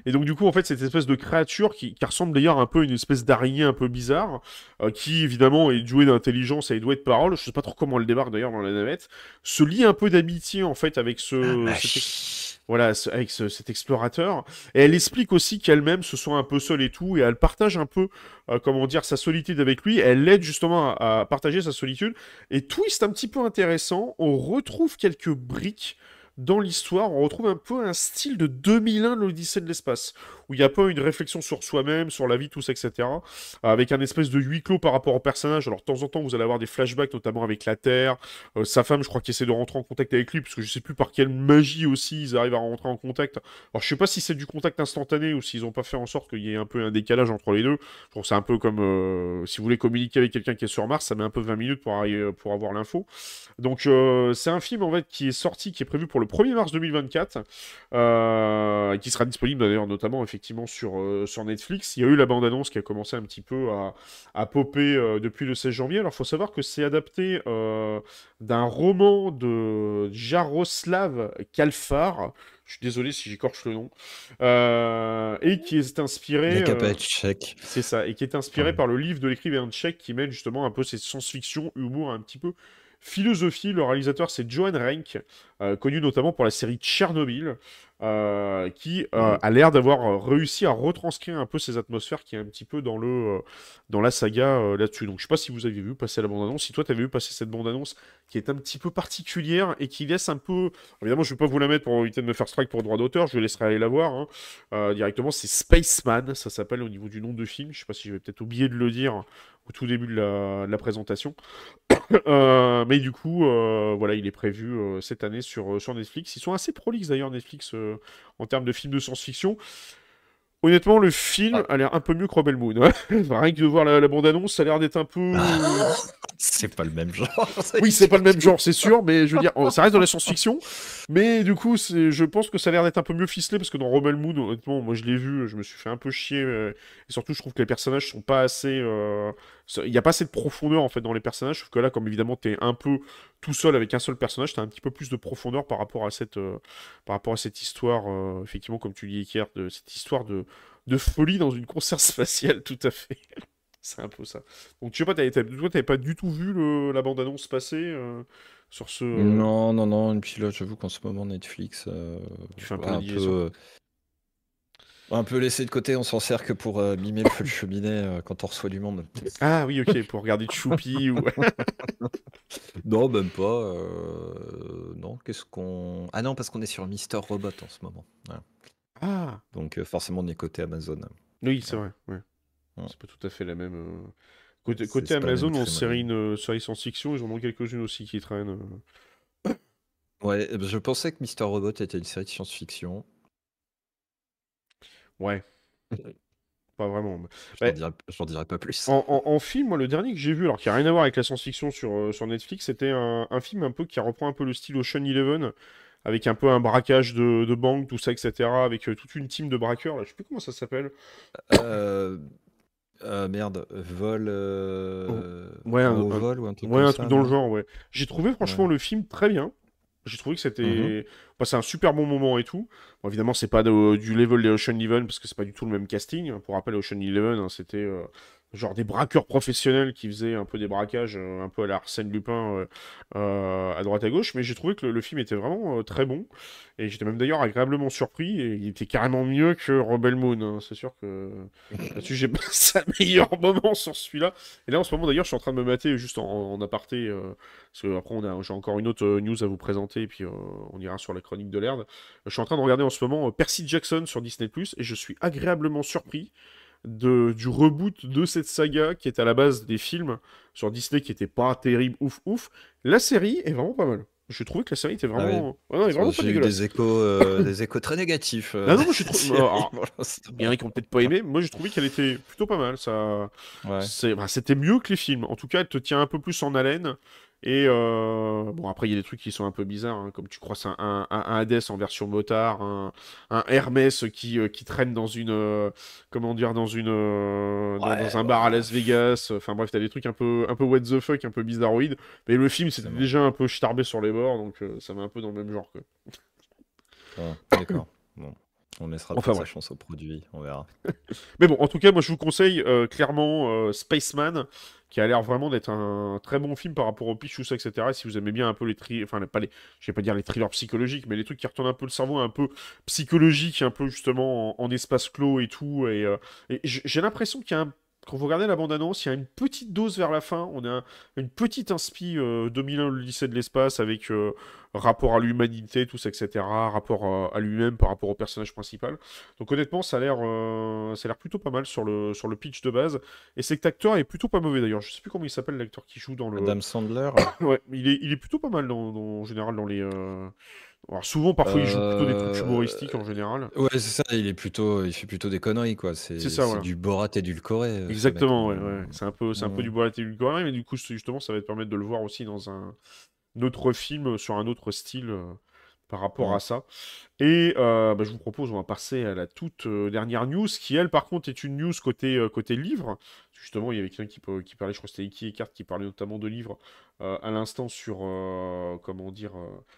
Et donc du coup en fait cette espèce de créature qui, qui ressemble d'ailleurs un peu à une espèce d'araignée un peu bizarre, euh, qui évidemment est douée d'intelligence et douée de parole, je sais pas trop comment elle débarque d'ailleurs dans la navette, se lie un peu d'amitié en fait avec ce, Ah, cet ex- voilà, ce- avec ce- cet explorateur, et elle explique aussi qu'elle-même se sent un peu seule et tout, et elle partage un peu, euh, comment dire, sa solitude avec lui, elle l'aide justement à, à partager sa solitude, et twist un petit peu intéressant, on retrouve quelques briques dans l'histoire, on retrouve un peu un style de 2001 de l'Odyssée de l'espace, où il y a pas une réflexion sur soi-même, sur la vie, tout ça, etc. Avec un espèce de huis clos par rapport au personnage. Alors, de temps en temps, vous allez avoir des flashbacks, notamment avec la Terre. Euh, sa femme, je crois, qui essaie de rentrer en contact avec lui, parce que je sais plus par quelle magie aussi ils arrivent à rentrer en contact. Alors, je sais pas si c'est du contact instantané ou s'ils ont pas fait en sorte qu'il y ait un peu un décalage entre les deux. C'est un peu comme euh, si vous voulez communiquer avec quelqu'un qui est sur Mars, ça met un peu 20 minutes pour, arriver, pour avoir l'info. Donc, euh, c'est un film en fait qui est sorti, qui est prévu pour le 1er mars 2024, euh, qui sera disponible d'ailleurs notamment effectivement sur, euh, sur Netflix. Il y a eu la bande-annonce qui a commencé un petit peu à, à popper euh, depuis le 16 janvier. Alors, il faut savoir que c'est adapté euh, d'un roman de Jaroslav Kalfar. Je suis désolé si j'écorche le nom. Euh, et qui est inspiré. euh, c'est ça, et qui est inspiré Ouais. par le livre de l'écrivain tchèque qui mêle justement un peu cette science-fiction, humour, un petit peu philosophie. Le réalisateur, c'est Johan Renck, euh, connu notamment pour la série Tchernobyl, euh, qui euh, a l'air d'avoir réussi à retranscrire un peu ces atmosphères qui est un petit peu dans, le, dans la saga là-dessus. Donc je sais pas si vous avez vu passer la bande-annonce, si toi tu avais vu passer cette bande-annonce qui est un petit peu particulière et qui laisse un peu... Évidemment, je vais pas vous la mettre pour éviter de me faire strike pour droit d'auteur, je laisserai aller la voir hein. Directement. C'est Spaceman, ça s'appelle au niveau du nom de film. Je sais pas si j'avais peut-être oublié de le dire au tout début de la, de la présentation. Mais du coup, voilà, il est prévu cette année sur, euh, sur Netflix. Ils sont assez prolixes d'ailleurs, Netflix, euh, en termes de films de science-fiction. Honnêtement, le film a l'air un peu mieux que Rebel Moon. Rien que de voir la, la bande-annonce, ça a l'air d'être un peu. C'est pas le même genre. Oui, c'est pas le même genre, c'est sûr, mais je veux dire, ça reste dans la science-fiction. Mais du coup, c'est, je pense que ça a l'air d'être un peu mieux ficelé parce que dans Rebel Moon, honnêtement, moi je l'ai vu, je me suis fait un peu chier. euh, et surtout, je trouve que les personnages sont pas assez. euh, Il n'y a pas assez de profondeur en fait dans les personnages. Sauf que là, comme évidemment, t'es un peu tout seul avec un seul personnage, t'as un petit peu plus de profondeur par rapport à cette, euh, par rapport à cette histoire, euh, effectivement, comme tu dis, Iker, de cette histoire de, de folie dans une conserve spatiale, tout à fait. C'est un peu ça. Donc, tu sais pas, t'avais, toi, t'avais pas du tout vu le- la bande-annonce passer euh, sur ce. Non, non, non. Et puis là, j'avoue qu'en ce moment, Netflix, Tu fais un peu un peu, un peu laissé de côté. On s'en sert que pour euh, mimer le feu de cheminée euh, quand on reçoit du monde. Ah oui, ok, pour regarder Choupi ou. Non, même pas. euh, Non, qu'est-ce qu'on. Ah non, parce qu'on est sur Mister Robot en ce moment. Voilà. Ah Donc euh, forcément, on est côté Amazon. Oui, c'est vrai. Ouais. Ouais. C'est pas tout à fait la même. euh, Côté, Amazon, même on série une série science-fiction, ils en ont quelques-unes aussi qui traînent. Ouais, euh, je pensais que Mister Robot était une série de science-fiction. Ouais. pas vraiment. J'en Ouais. dirai, pas plus. En, en- en film, moi, le dernier que j'ai vu, alors qui a rien à voir avec la science-fiction sur, euh, sur Netflix, c'était un, un film un peu qui reprend un peu le style Ocean Eleven, avec un peu un braquage de, de banque, tout ça, etc. Avec euh, toute une team de braqueurs, là, je sais plus comment ça s'appelle. Euh, euh, merde, vol. euh, Ouais, un- vol ou un truc Ouais, comme un ça, truc dans le genre, ouais. J'ai trouvé franchement le film très bien. J'ai trouvé que c'était Mhm. bah, c'est un super bon moment et tout. Bon, évidemment, c'est pas de- du level des Ocean Eleven parce que c'est pas du tout le même casting. Pour rappel, Ocean Eleven, hein, c'était euh, genre des braqueurs professionnels qui faisaient un peu des braquages, euh, un peu à la Arsène Lupin euh, euh, à droite à gauche. Mais j'ai trouvé que le, le film était vraiment euh, très bon. Et j'étais même d'ailleurs agréablement surpris. Et il était carrément mieux que Rebel Moon. hein. C'est sûr que là-dessus, j'ai passé un meilleur moment sur celui-là. Et là, en ce moment, d'ailleurs, je suis en train de me mater juste en, en aparté. parce que après, on a, j'ai encore une autre news à vous présenter. Et puis, on ira sur la chronique de l'herbe. Je suis en train de regarder en ce moment Percy Jackson sur Disney. Et je suis agréablement surpris de, du reboot de cette saga qui est à la base des films sur Disney qui était pas terrible, ouf, ouf. La série est vraiment pas mal. Je trouvais que la série était Ah vraiment. Ouais, non, elle est vraiment pas J'ai eu dégueulasse. des échos, euh, des échos très négatifs. euh, Ah non, moi, j'ai trouvé-. Il y en a qui ont peut-être pas aimé. Moi, j'ai trouvé qu'elle était plutôt pas mal. Ça, Ouais. bah, c'était mieux que les films. En tout cas, elle te tient un peu plus en haleine. Et euh, bon, après, il y a des trucs qui sont un peu bizarres, hein, comme tu croises un, un, un- Hades en version motard, un, un Hermès qui, euh, qui traîne dans une, euh, comment dire, dans une, dans, Ouais, dans un bar à Las Vegas. Enfin bref, t'as des trucs un peu, un peu what the fuck, un peu bizarroïdes. Mais le film, c'était déjà un peu starbé sur les bords, donc ça va un peu dans le même genre. Ah, D'accord. Bon. On laissera Enfin, sa chance au produit, on verra. Mais bon, en tout cas, moi je vous conseille clairement Spaceman, qui a l'air vraiment d'être un très bon film par rapport au pitch, tout ça, etc. Et si vous aimez bien un peu les tri... enfin pas les, je vais pas dire les thrillers psychologiques, mais les trucs qui retournent un peu le cerveau, un peu psychologique, un peu justement en, espace clos et tout. Et, euh, j'ai l'impression qu'il y a un quand vous regardez la bande-annonce, il y a une petite dose vers la fin. On a un- une petite inspi euh, 2001, le lycée de l'espace, avec euh, rapport à l'humanité, tout ça, etc. Rapport à, à lui-même par rapport au personnage principal. Donc honnêtement, ça a l'air, euh, ça a l'air plutôt pas mal sur le, sur le pitch de base. Et cet acteur est plutôt pas mauvais d'ailleurs. Je sais plus comment il s'appelle l'acteur qui joue dans le. Adam Sandler. Ouais, il est, il est plutôt pas mal dans, dans- en général dans les. Euh, Alors souvent, parfois, il joue plutôt des trucs Euh, humoristiques en général. Ouais, c'est ça, il est plutôt, il fait plutôt des conneries, quoi. C'est C'est ça, voilà. du Borat édulcoré. euh, ce Exactement, ouais, mec. ouais. C'est un peu, c'est un peu du bois édulcoré, mais du coup, c'est- justement, ça va te permettre de le voir aussi dans un autre film sur un autre style euh, par rapport à ça. Et euh, bah, je vous propose, on va passer à la toute euh, dernière news, qui elle, par contre, est une news côté, euh, côté livre. Justement, il y avait quelqu'un qui, parlait, je crois que c'était Iki Eckhart, qui parlait notamment de livres à l'instant sur, comment dire,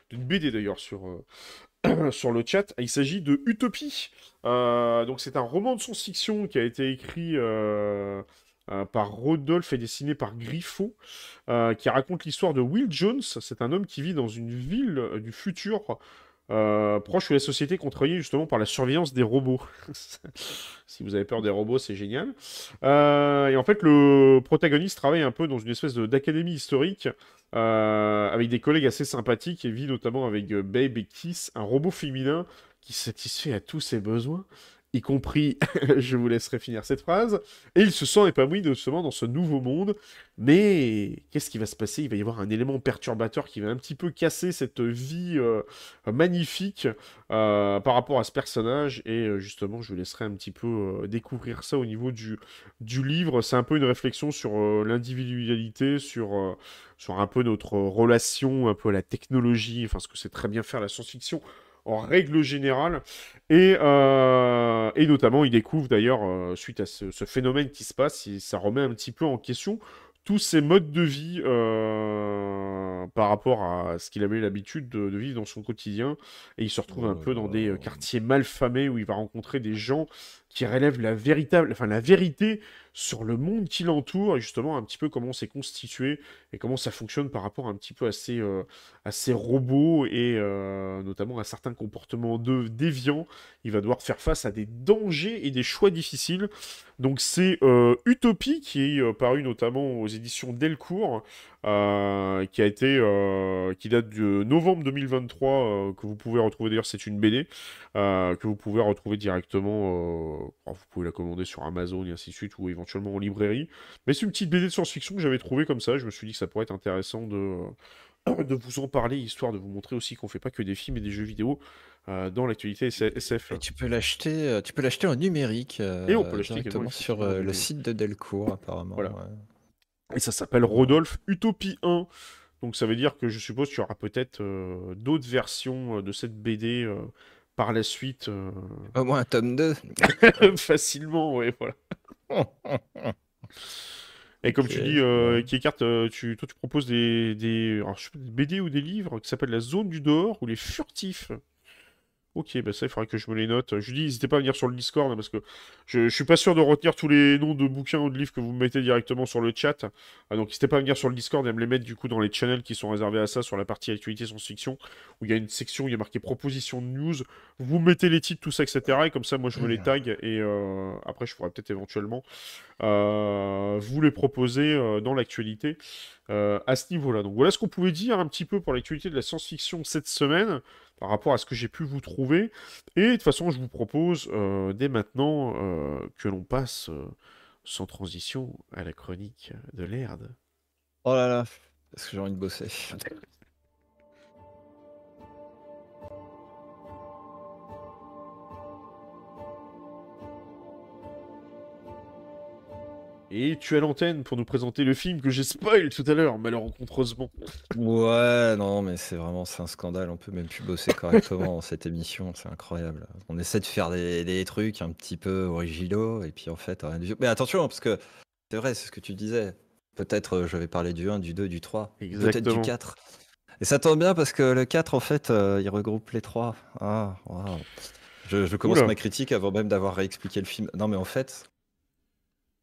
d'une BD d'ailleurs sur, sur le chat. Il s'agit de Utopie. Donc c'est un roman de science-fiction qui a été écrit euh, par Rodolphe et dessiné par Griffo, euh, qui raconte l'histoire de Will Jones. C'est un homme qui vit dans une ville euh, du futur. proche où la société contrôlée justement par la surveillance des robots. si vous avez peur des robots, c'est génial. Et en fait, le protagoniste travaille un peu dans une espèce de- d'académie historique avec des collègues assez sympathiques et vit notamment avec Babe et Kiss, un robot féminin qui satisfait à tous ses besoins, y compris, je vous laisserai finir cette phrase, et il se sent épanoui justement dans ce nouveau monde. Mais qu'est-ce qui va se passer? Il va y avoir un élément perturbateur qui va un petit peu casser cette vie euh, magnifique euh, par rapport à ce personnage. Et euh, justement, je vous laisserai un petit peu découvrir ça au niveau du, livre. C'est un peu une réflexion sur l'individualité, sur, sur un peu notre relation, un peu à la technologie, enfin ce que c'est très bien faire la science-fiction en règle générale. Et, euh, et notamment, il découvre d'ailleurs, euh, suite à ce, ce phénomène qui se passe, il- ça remet un petit peu en question tous ces modes de vie euh, par rapport à ce qu'il avait l'habitude de, de vivre dans son quotidien. Et il se retrouve un peu dans des quartiers mal famés où il va rencontrer des gens qui relèvent la véritable, enfin la vérité sur le monde qui l'entoure et justement un petit peu comment c'est constitué et comment ça fonctionne par rapport un petit peu à ces, euh, robots et euh, notamment à certains comportements de, déviants. Il va devoir faire face à des dangers et des choix difficiles. Donc c'est euh, Utopie qui est paru notamment aux éditions Delcourt, euh, qui a été, euh, qui date de novembre 2023, euh, que vous pouvez retrouver d'ailleurs, c'est une BD que vous pouvez retrouver directement. vous pouvez la commander sur Amazon et ainsi de suite, ou éventuellement en librairie. Mais c'est une petite BD de science-fiction que j'avais trouvée comme ça. Je me suis dit que ça pourrait être intéressant de, de vous en parler, histoire de vous montrer aussi qu'on fait pas que des films et des jeux vidéo euh, dans l'actualité SF. Et tu peux l'acheter, tu peux l'acheter en numérique euh, Et on peut l'acheter directement sur euh, le site de Delcourt apparemment. Voilà. ouais. Et ça s'appelle Rodolphe Utopie 1. Donc ça veut dire que je suppose qu'il y aura peut-être euh, d'autres versions euh, de cette BD euh, par la suite. euh, Au moins un tome 2. facilement, ouais, voilà. Et comme tu dis, euh, qui écarte, tu, toi tu proposes des, des, alors, je sais pas, des BD ou des livres qui s'appellent La Zone du Dehors ou Les Furtifs. Ok, bah ça, il faudrait que je me les note. Je dis, n'hésitez pas à venir sur le Discord, hein, parce que je, je suis pas sûr de retenir tous les noms de bouquins ou de livres que vous mettez directement sur le chat. Ah, donc n'hésitez pas à venir sur le Discord et à me les mettre du coup dans les channels qui sont réservés à ça, sur la partie actualité science-fiction, où il y a une section où il y a marqué proposition de news. Vous mettez les titres, tout ça, etc. Et comme ça, moi, je me les tag, et euh, après, je pourrais peut-être éventuellement euh, vous les proposer euh, dans l'actualité à ce niveau-là. Donc voilà ce qu'on pouvait dire un petit peu pour l'actualité de la science-fiction cette semaine par rapport à ce que j'ai pu vous trouver. Et de toute façon, je vous propose euh, dès maintenant euh, que l'on passe euh, sans transition à la chronique de l'ERD. Oh là là, est-ce que j'ai envie de bosser? Et tu as l'antenne pour nous présenter le film que j'ai spoil tout à l'heure, malheureusement. Ouais, non, mais c'est vraiment c'est un scandale. On peut même plus bosser correctement dans cette émission. C'est incroyable. On essaie de faire des, des trucs un petit peu originaux, et puis en fait, rien du. Mais attention, parce que c'est vrai, c'est ce que tu disais. Peut-être euh, je vais parler du 1, du 2, du 3, peut-être du 4. Et ça tombe bien parce que le 4, en fait, euh, il regroupe les trois. Ah, waouh. Je, je commence Oula. ma critique avant même d'avoir réexpliqué le film. Non, mais en fait,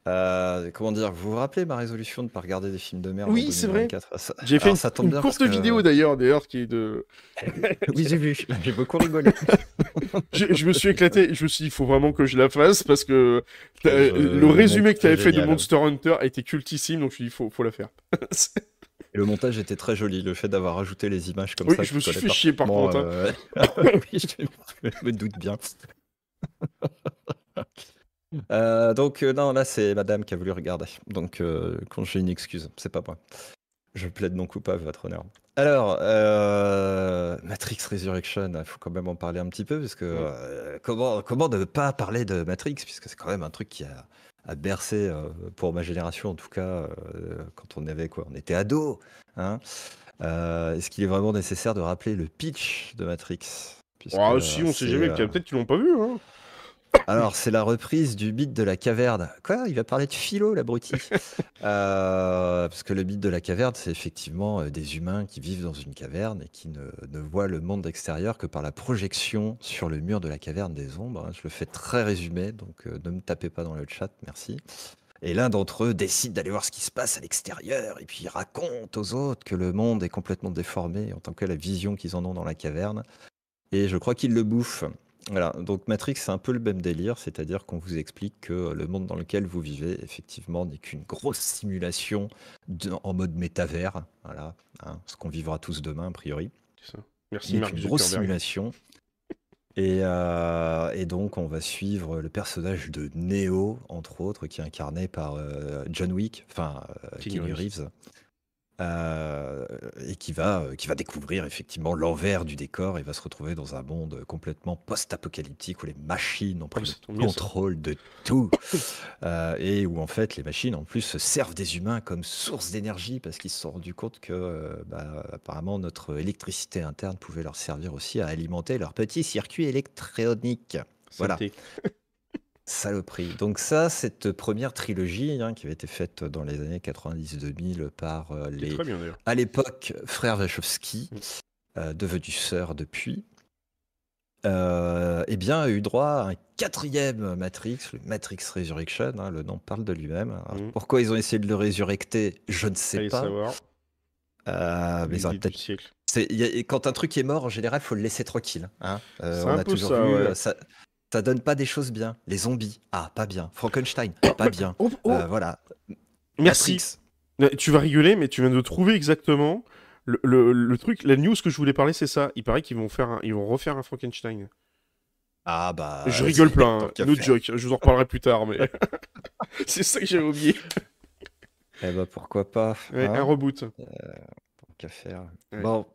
euh, comment dire, vous vous rappelez ma résolution de ne pas regarder des films de merde Oui, c'est vrai. 2024? Ah, J'ai fait ça tombe une bien courte vidéo d'ailleurs, d'ailleurs, qui est de. Oui, j'ai vu, j'ai beaucoup rigolé. je, je me suis éclaté, je me suis dit, il faut vraiment que je la fasse parce que Je- le résumé que tu avais montage fait de. Monster Hunter a été cultissime, donc je me suis dit, il faut, faut la faire. Et le montage était très joli, le fait d'avoir rajouté les images comme Oui, ça. je qui me suis fait chier par contre, euh, oui, je, je me doute bien. Euh, donc, euh, non, là, c'est madame qui a voulu regarder. Donc, euh, quand j'ai une excuse, c'est pas moi. Je plaide non coupable, votre honneur. Alors, euh, Matrix Resurrection, il faut quand même en parler un petit peu, parce que comment, comment ne pas parler de Matrix, puisque c'est quand même un truc qui a, a bercé, pour ma génération en tout cas, quand on avait quoi On était ados. Hein Est-ce qu'il est vraiment nécessaire de rappeler le pitch de Matrix? Puisque, Ah, si, on sait jamais, peut-être qu'ils l'ont pas vu. Hein. Alors, c'est la reprise du mythe de la caverne. Quoi? Il va parler de philo, l'abruti? Euh, Parce que le mythe de la caverne, c'est effectivement euh, des humains qui vivent dans une caverne et qui ne, ne voient le monde extérieur que par la projection sur le mur de la caverne des ombres. hein. Je le fais très résumé, donc euh, ne me tapez pas dans le chat, merci. Et l'un d'entre eux décide d'aller voir ce qui se passe à l'extérieur et puis il raconte aux autres que le monde est complètement déformé en tant que la vision qu'ils en ont dans la caverne. Et je crois qu'ils le bouffent. Voilà, donc Matrix, c'est un peu le même délire, c'est-à-dire qu'on vous explique que le monde dans lequel vous vivez, effectivement, n'est qu'une grosse simulation de- en mode métavers, voilà, hein, ce qu'on vivra tous demain, a priori. C'est ça. Merci n'est Marc qu'une grosse Zuckerberg. simulation. Et, euh, et donc, on va suivre le personnage de Neo, entre autres, qui est incarné par euh, John Wick, enfin, euh, Keanu Keanu Reeves. Euh, et qui va, euh, qui va découvrir effectivement l'envers du décor et va se retrouver dans un monde complètement post-apocalyptique où les machines ont pris Oh, ça le bien, contrôle de tout Euh, et où en fait les machines en plus se servent des humains comme source d'énergie parce qu'ils se sont rendus compte que euh, bah, apparemment notre électricité interne pouvait leur servir aussi à alimenter leur petit circuit électronique. Voilà. Saloperie. Donc ça, cette première trilogie hein, qui avait été faite dans les années 90-2000 par euh, les, bien à l'époque, frères Wachowski, Mm. euh, devenus sœurs depuis, euh, eh bien, a eu droit à un quatrième Matrix, le Matrix Resurrection, hein, le nom parle de lui-même. Mm. Pourquoi ils ont essayé de le résurrecter, je ne sais Allez pas. savoir. Euh, mais ils peut-être siècle. c'est- il y a- quand un truc est mort, en général, il faut le laisser tranquille. hein. Euh, on a toujours ça, vu, ouais. ça, ça donne pas des choses bien. Les zombies, ah, pas bien. Frankenstein, pas bien. Oh, oh, Euh, voilà. Merci. Matrix. Euh, Tu vas rigoler, mais tu viens de trouver exactement le, le- le truc, la news que je voulais parler, c'est ça. Il paraît qu'ils vont faire, un- ils vont refaire un Frankenstein. Ah bah. je rigole plein, hein. no joke. Je vous en reparlerai plus tard, mais c'est ça que j'avais oublié. Eh bah pourquoi pas. Ouais, hein, un reboot. tant qu'à faire. Ouais. Bon.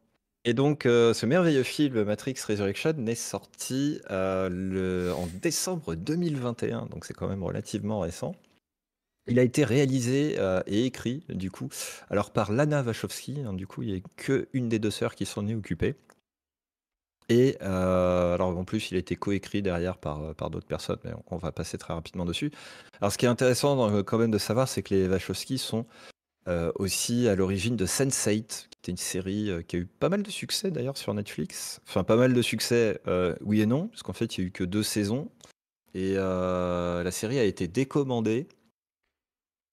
Et donc, euh, ce merveilleux film Matrix Resurrection est sorti euh, en décembre 2021, donc c'est quand même relativement récent. Il a été réalisé euh, et écrit, du coup, alors par Lana Wachowski. hein, du coup, il n'y a que une des deux sœurs qui s'en est occupée. Et alors en plus, il a été coécrit derrière par, d'autres personnes, mais on, va passer très rapidement dessus. Alors ce qui est intéressant quand même de savoir, c'est que les Wachowski sont euh, aussi à l'origine de Sense8, qui était une série euh, qui a eu pas mal de succès d'ailleurs sur Netflix. Enfin, pas mal de succès, euh, oui et non, parce qu'en fait, il n'y a eu que deux saisons. Et la série a été décommandée.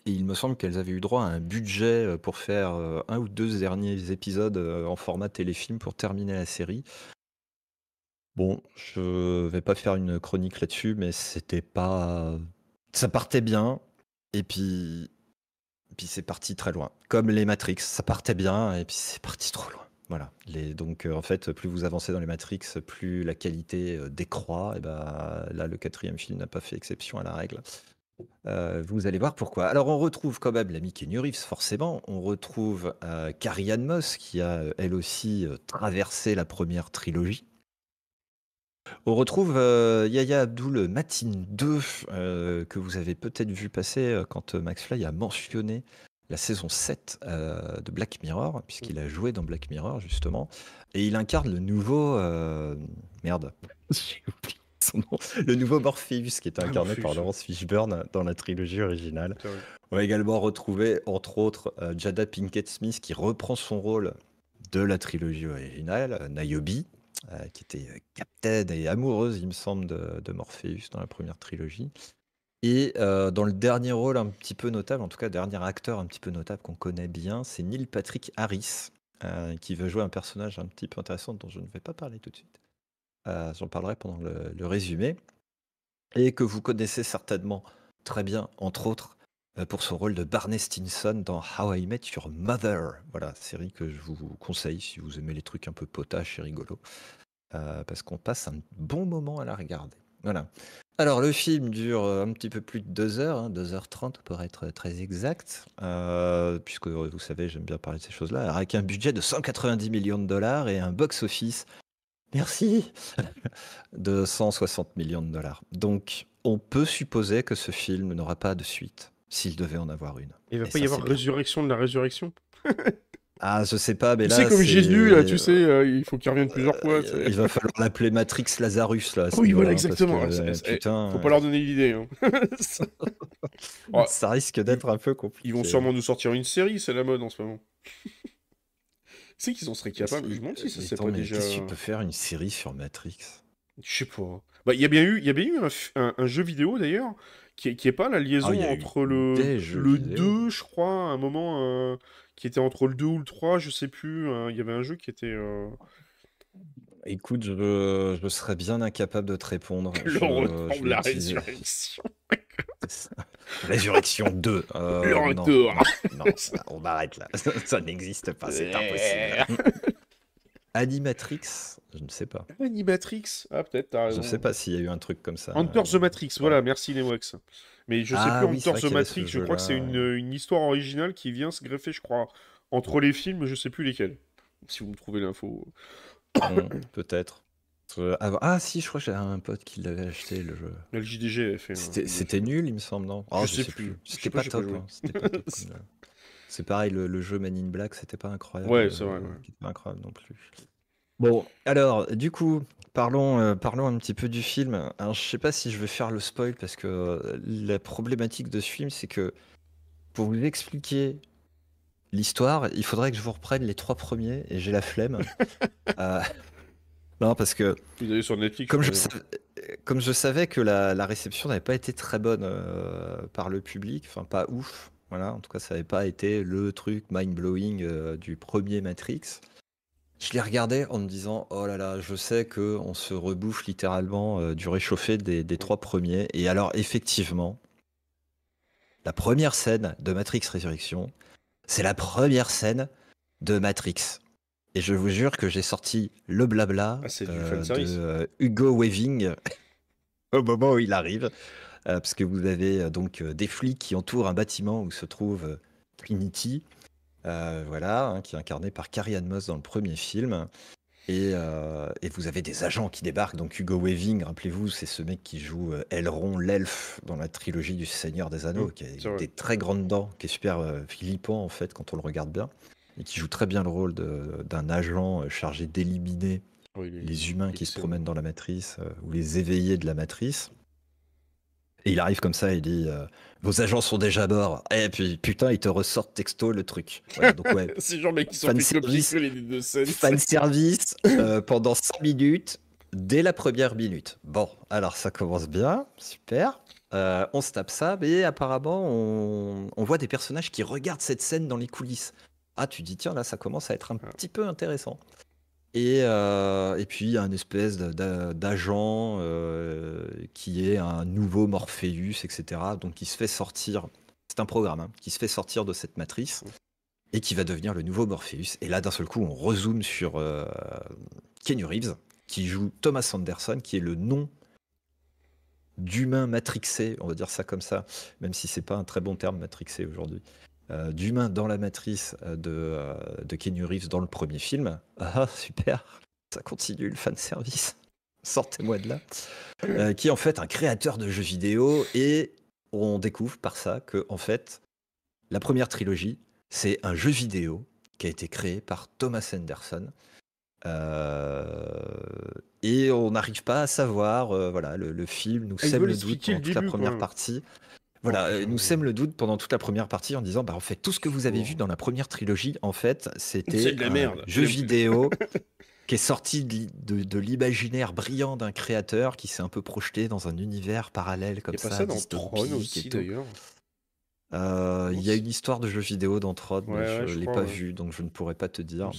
Et il me semble qu'elles avaient eu droit à un budget pour faire un ou deux derniers épisodes en format téléfilm pour terminer la série. Bon, je vais pas faire une chronique là-dessus, mais c'était pas. Ça partait bien, et puis. Puis c'est parti très loin. Comme les Matrix, ça partait bien, et puis c'est parti trop loin. Voilà. Donc euh, en fait, plus vous avancez dans les Matrix, plus la qualité euh, décroît. Et ben là, le quatrième film n'a pas fait exception à la règle. Euh, vous allez voir pourquoi. Alors on retrouve quand même l'ami Keanu Reeves, forcément. On retrouve Carrie Ann Moss, qui a elle aussi traversé la première trilogie. On retrouve euh, Yaya Abdul Matin 2, euh, que vous avez peut-être vu passer euh, quand Max Fly a mentionné la saison 7 euh, de Black Mirror, puisqu'il a joué dans Black Mirror, justement. Et il incarne le nouveau... Merde, j'ai oublié son nom. Le nouveau Morpheus, qui est Ah, incarné par. Laurence Fishburne dans la trilogie originale. On va également retrouver, entre autres, Jada Pinkett Smith qui reprend son rôle de la trilogie originale, Niobe, euh, qui était euh, capitaine et amoureuse, il me semble, de, Morpheus dans la première trilogie. Et euh, dans le dernier rôle un petit peu notable, en tout cas, dernier acteur un petit peu notable qu'on connaît bien, c'est Neil Patrick Harris, euh, qui veut jouer un personnage un petit peu intéressant dont je ne vais pas parler tout de suite. J'en parlerai pendant le, résumé. Et que vous connaissez certainement très bien, entre autres, pour son rôle de Barney Stinson dans How I Met Your Mother. Voilà, série que je vous conseille si vous aimez les trucs un peu potaches et rigolos. euh, parce qu'on passe un bon moment à la regarder. Voilà. Alors, le film dure euh, un petit peu plus de 2 heures, hein, 2h30 pour être très exact, euh, puisque euh, vous savez, j'aime bien parler de ces choses-là, avec un budget de 190 millions de dollars et un box-office, merci, de 160 millions de dollars. Donc, on peut supposer que ce film n'aura pas de suite, s'il devait en avoir une. Il va Et pas y avoir bien. résurrection de la résurrection? Ah, je sais pas, mais Tu là. sais, comme Jésus, là, tu sais, euh, il faut qu'il revienne plusieurs fois. Euh, tu sais. il va falloir l'appeler Matrix Lazarus là. Oui, voilà, exactement. que, euh, c'est- putain, Faut pas leur donner l'idée. hein. Ouais. ça risque d'être un peu compliqué. Ils vont sûrement nous sortir une série, c'est la mode en ce moment. C'est qu'ils en seraient capables. Je me demande si ça pas mais déjà. Qu'est-ce que tu peux faire une série sur Matrix? Je sais pas. Bah, il y a bien eu, il y a bien eu un, f- un- un jeu vidéo d'ailleurs qui, est- qui est pas la liaison Ah, entre le, des jeux le vidéo. 2, je crois, à un moment euh, qui était entre le 2 ou le 3, je sais plus. euh, Il y avait un jeu qui était. euh, Écoute, je, je serais bien incapable de te répondre. Le Je- retour de la résurrection. Résurrection 2. euh, Le non, retour. Non, non, on arrête là. Ça, ça n'existe pas, c'est impossible. Animatrix, je ne sais pas. Animatrix. Ah, peut-être, t'as Je ne sais pas s'il y a eu un truc comme ça. Hunter the Matrix, voilà, merci Nemox. Mais je sais Ah plus, oui, Hunter the Matrix, je crois que c'est une, une histoire originale qui vient se greffer, je crois, entre les films, je sais plus lesquels. Si vous me trouvez l'info. Peut-être. Euh, ah, si, je crois que j'avais un pote qui l'avait acheté le jeu. Le JDG avait fait. C'était nul, il me semble, non? Ah, Je sais plus. Je sais C'était pas, pas top. hein, pas top. C'est pareil, le, le jeu Man in Black, c'était pas incroyable. Ouais, c'est vrai, euh, ouais. c'était pas incroyable non plus. Bon, alors, du coup, parlons, euh, parlons un petit peu du film. Alors, je sais pas si je vais faire le spoil parce que euh, la problématique de ce film, c'est que pour vous expliquer l'histoire, il faudrait que je vous reprenne les trois premiers et j'ai la flemme. Euh, non, parce que Vous avez sur Netflix. comme je, savais, comme je savais que la, la réception n'avait pas été très bonne euh, par le public, enfin pas ouf, voilà, en tout cas ça n'avait pas été le truc mind-blowing euh, du premier Matrix, je l'ai regardé en me disant oh là là, je sais que on se rebouffe littéralement euh, du réchauffé des, des trois premiers, et alors effectivement, la première scène de Matrix Résurrection, c'est la première scène de Matrix. Et je vous jure que j'ai sorti le blabla Ah, euh, de Hugo Weaving au moment où il arrive. Euh, parce que vous avez euh, donc euh, des flics qui entourent un bâtiment où se trouve Trinity, voilà, hein, qui est incarné par Carrie Ann Moss dans le premier film. Et, euh, et vous avez des agents qui débarquent. Donc Hugo Weaving, rappelez-vous, c'est ce mec qui joue Elrond, l'elfe, dans la trilogie du Seigneur des Anneaux, Mm, qui a des très grandes dents, qui est super euh, flippant en fait quand on le regarde bien, et qui joue très bien le rôle d'un agent chargé d'éliminer les humains qui se promènent dans la matrice euh, ou les éveillés de la matrice. Et il arrive comme ça, il dit euh, Vos agents sont déjà à bord. Et puis putain, il te ressort texto le truc. Voilà, donc ouais, C'est genre mec qui sont Fan service. les deux scènes. fan service euh, pendant 5 minutes dès la première minute. Bon, alors ça commence bien, super. Euh, on se tape ça, mais apparemment, on, on voit des personnages qui regardent cette scène dans les coulisses. Ah, tu dis, tiens, là, ça commence à être un Ah. petit peu intéressant. Et, euh, et puis, il y a une espèce d'agent euh, qui est un nouveau Morpheus, etc. Donc, qui se fait sortir. C'est un programme hein, qui se fait sortir de cette matrice et qui va devenir le nouveau Morpheus. Et là, d'un seul coup, on rezoome sur euh, Keanu Reeves, qui joue Thomas Anderson, qui est le nom d'humain matrixé, on va dire ça comme ça, même si c'est pas un très bon terme matrixé aujourd'hui, euh, d'humain dans la matrice euh, de, euh, de Keanu Reeves dans le premier film. Ah, super, ça continue le fan service. Sortez-moi de là. Euh, qui est en fait un créateur de jeux vidéo et on découvre par ça que en fait la première trilogie c'est un jeu vidéo qui a été créé par Thomas Anderson. Euh, et on n'arrive pas à savoir, euh, voilà, le, le film nous Ah, sème le doute toute la première partie. Voilà, euh, nous sème le doute pendant toute la première partie en disant, bah en fait, tout ce que vous avez vu dans la première trilogie, en fait, c'était de la un merde. jeu vidéo qui est sorti de, l'i- de- de l'imaginaire brillant d'un créateur qui s'est un peu projeté dans un univers parallèle comme Il y a pas ça, ça dans Tron aussi d'ailleurs. Euh, Il y a une histoire de jeu vidéo dans Tron, Ouais, mais je ouais, je l'ai pas ouais. vu, donc je ne pourrais pas te dire.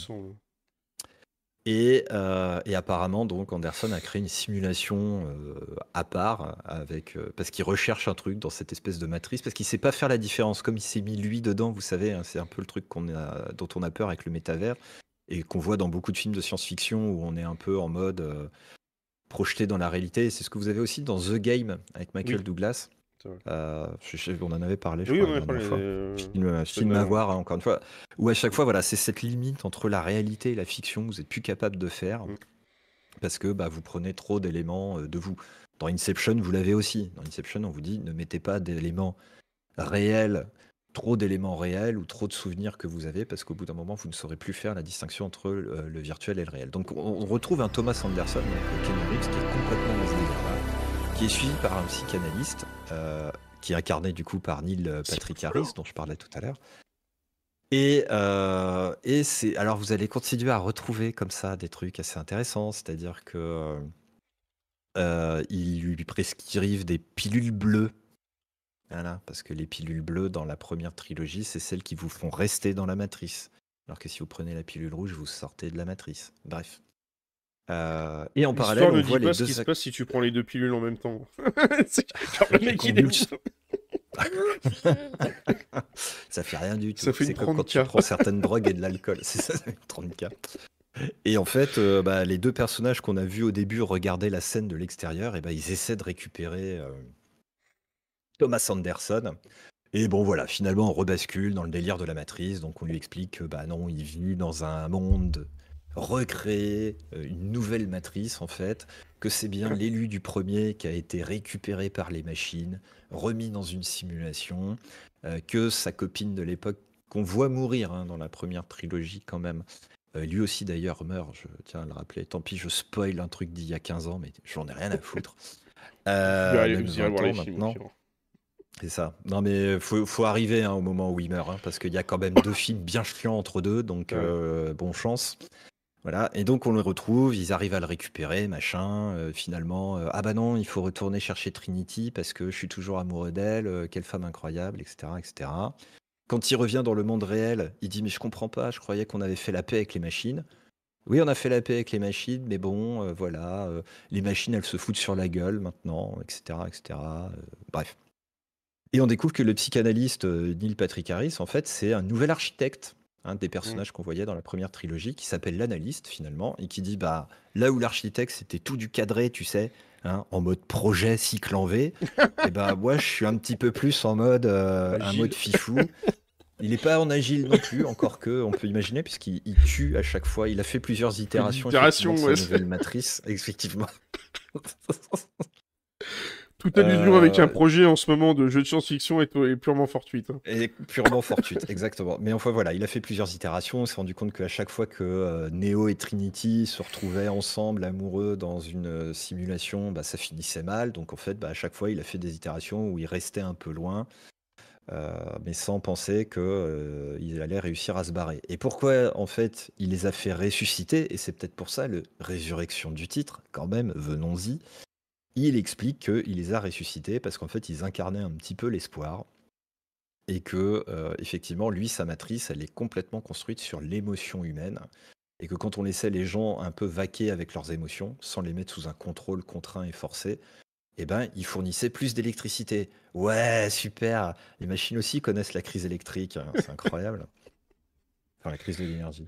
Et, euh, et apparemment, donc, Anderson a créé une simulation euh, à part, avec, euh, parce qu'il recherche un truc dans cette espèce de matrice, parce qu'il sait pas faire la différence. Comme il s'est mis lui dedans, vous savez, hein, c'est un peu le truc qu'on a, dont on a peur avec le métavers, et qu'on voit dans beaucoup de films de science-fiction où on est un peu en mode projeté dans la réalité. C'est ce que vous avez aussi dans The Game avec Michael Oui. Douglas. Euh, je on en avait parlé, je Oui, crois, la fois euh, film, euh, film à voir, hein, encore une fois, où à chaque fois, voilà, c'est cette limite entre la réalité et la fiction que vous êtes plus capable de faire, Mm. parce que bah, vous prenez trop d'éléments de vous. Dans Inception, vous l'avez aussi. Dans Inception, on vous dit ne mettez pas d'éléments réels, trop d'éléments réels ou trop de souvenirs que vous avez, parce qu'au bout d'un moment, vous ne saurez plus faire la distinction entre le virtuel et le réel. Donc, on, retrouve un Thomas Anderson, donc, Keanu Reeves, qui est complètement dans ce délire-là, qui est suivi par un psychanalyste. Euh, qui est incarné du coup par Neil euh, Patrick Harris, dont je parlais tout à l'heure. Et, euh, et c'est alors vous allez continuer à retrouver comme ça des trucs assez intéressants, c'est-à-dire que euh, ils lui prescrivent des pilules bleues, voilà, parce que les pilules bleues dans la première trilogie, c'est celles qui vous font rester dans la matrice, alors que si vous prenez la pilule rouge, vous sortez de la matrice. Bref. Euh, et en parallèle, on ne voit dit les pas ce deux qui se passe si tu prends les deux pilules en même temps. C'est le mec il est ça fait rien du tout. Ça fait une comme quand tu 30K. prends certaines drogues et de l'alcool. C'est ça, ça fait une 30K. Et en fait, euh, bah, les deux personnages qu'on a vus au début regarder la scène de l'extérieur, et ben ils essaient de récupérer euh, Thomas Anderson. Et bon voilà, finalement on rebascule dans le délire de la matrice. Donc on lui explique que bah non, il vit dans un monde recréé, euh, une nouvelle matrice en fait, que c'est bien l'élu du premier qui a été récupéré par les machines, remis dans une simulation, euh, que sa copine de l'époque, qu'on voit mourir hein, dans la première trilogie quand même, euh, lui aussi d'ailleurs meurt, je tiens à le rappeler, tant pis je spoil un truc d'il y a 15 ans, mais j'en ai rien à foutre. Euh, Vous irez- même vous irez 20 voir les ans films. maintenant. au pire. C'est ça. Non, mais faut, faut arriver hein, au moment où il meurt, hein, parce qu'il y a quand même deux films bien chiants entre deux, donc euh, bon chance. Voilà. Et donc on le retrouve, ils arrivent à le récupérer, machin. euh, finalement, euh, ah bah non, il faut retourner chercher Trinity parce que je suis toujours amoureux d'elle. euh, quelle femme incroyable, etc., etc. Quand il revient dans le monde réel, il dit mais je comprends pas, je croyais qu'on avait fait la paix avec les machines. Oui, on a fait la paix avec les machines, mais bon, voilà, les machines, elles se foutent sur la gueule maintenant, etc., etc. bref. Et on découvre que le psychanalyste Neil Patrick Harris, en fait, c'est un nouvel architecte, un des personnages qu'on voyait dans la première trilogie, qui s'appelle l'analyste finalement, et qui dit bah là où l'architecte c'était tout du cadré, tu sais, hein, en mode projet cycle en V, et ben moi je suis un petit peu plus en mode euh, un mode fifou. Il n'est pas en agile non plus, encore que, on peut imaginer, puisqu'il il tue à chaque fois. Il a fait plusieurs itérations, de ouais, sa nouvelle matrice, effectivement. Toute allusion avec Euh, un projet en ce moment de jeu de science-fiction est, est purement fortuite. hein. Et purement fortuite, exactement. Mais enfin voilà, il a fait plusieurs itérations. On s'est rendu compte qu'à chaque fois que euh, Neo et Trinity se retrouvaient ensemble, amoureux, dans une euh, simulation, bah, ça finissait mal. Donc en fait, bah, à chaque fois, il a fait des itérations où il restait un peu loin, euh, mais sans penser qu'il allait réussir à se barrer. Et pourquoi en fait il les a fait ressusciter? Et c'est peut-être pour ça le résurrection du titre, quand même, venons-y. Il explique qu'il les a ressuscités parce qu'en fait, ils incarnaient un petit peu l'espoir et que euh, effectivement lui sa matrice elle est complètement construite sur l'émotion humaine et que quand on laissait les gens un peu vaquer avec leurs émotions sans les mettre sous un contrôle contraint et forcé eh ben ils fournissaient plus d'électricité. Ouais super! Les machines aussi connaissent la crise électrique hein, c'est incroyable. Enfin la crise de l'énergie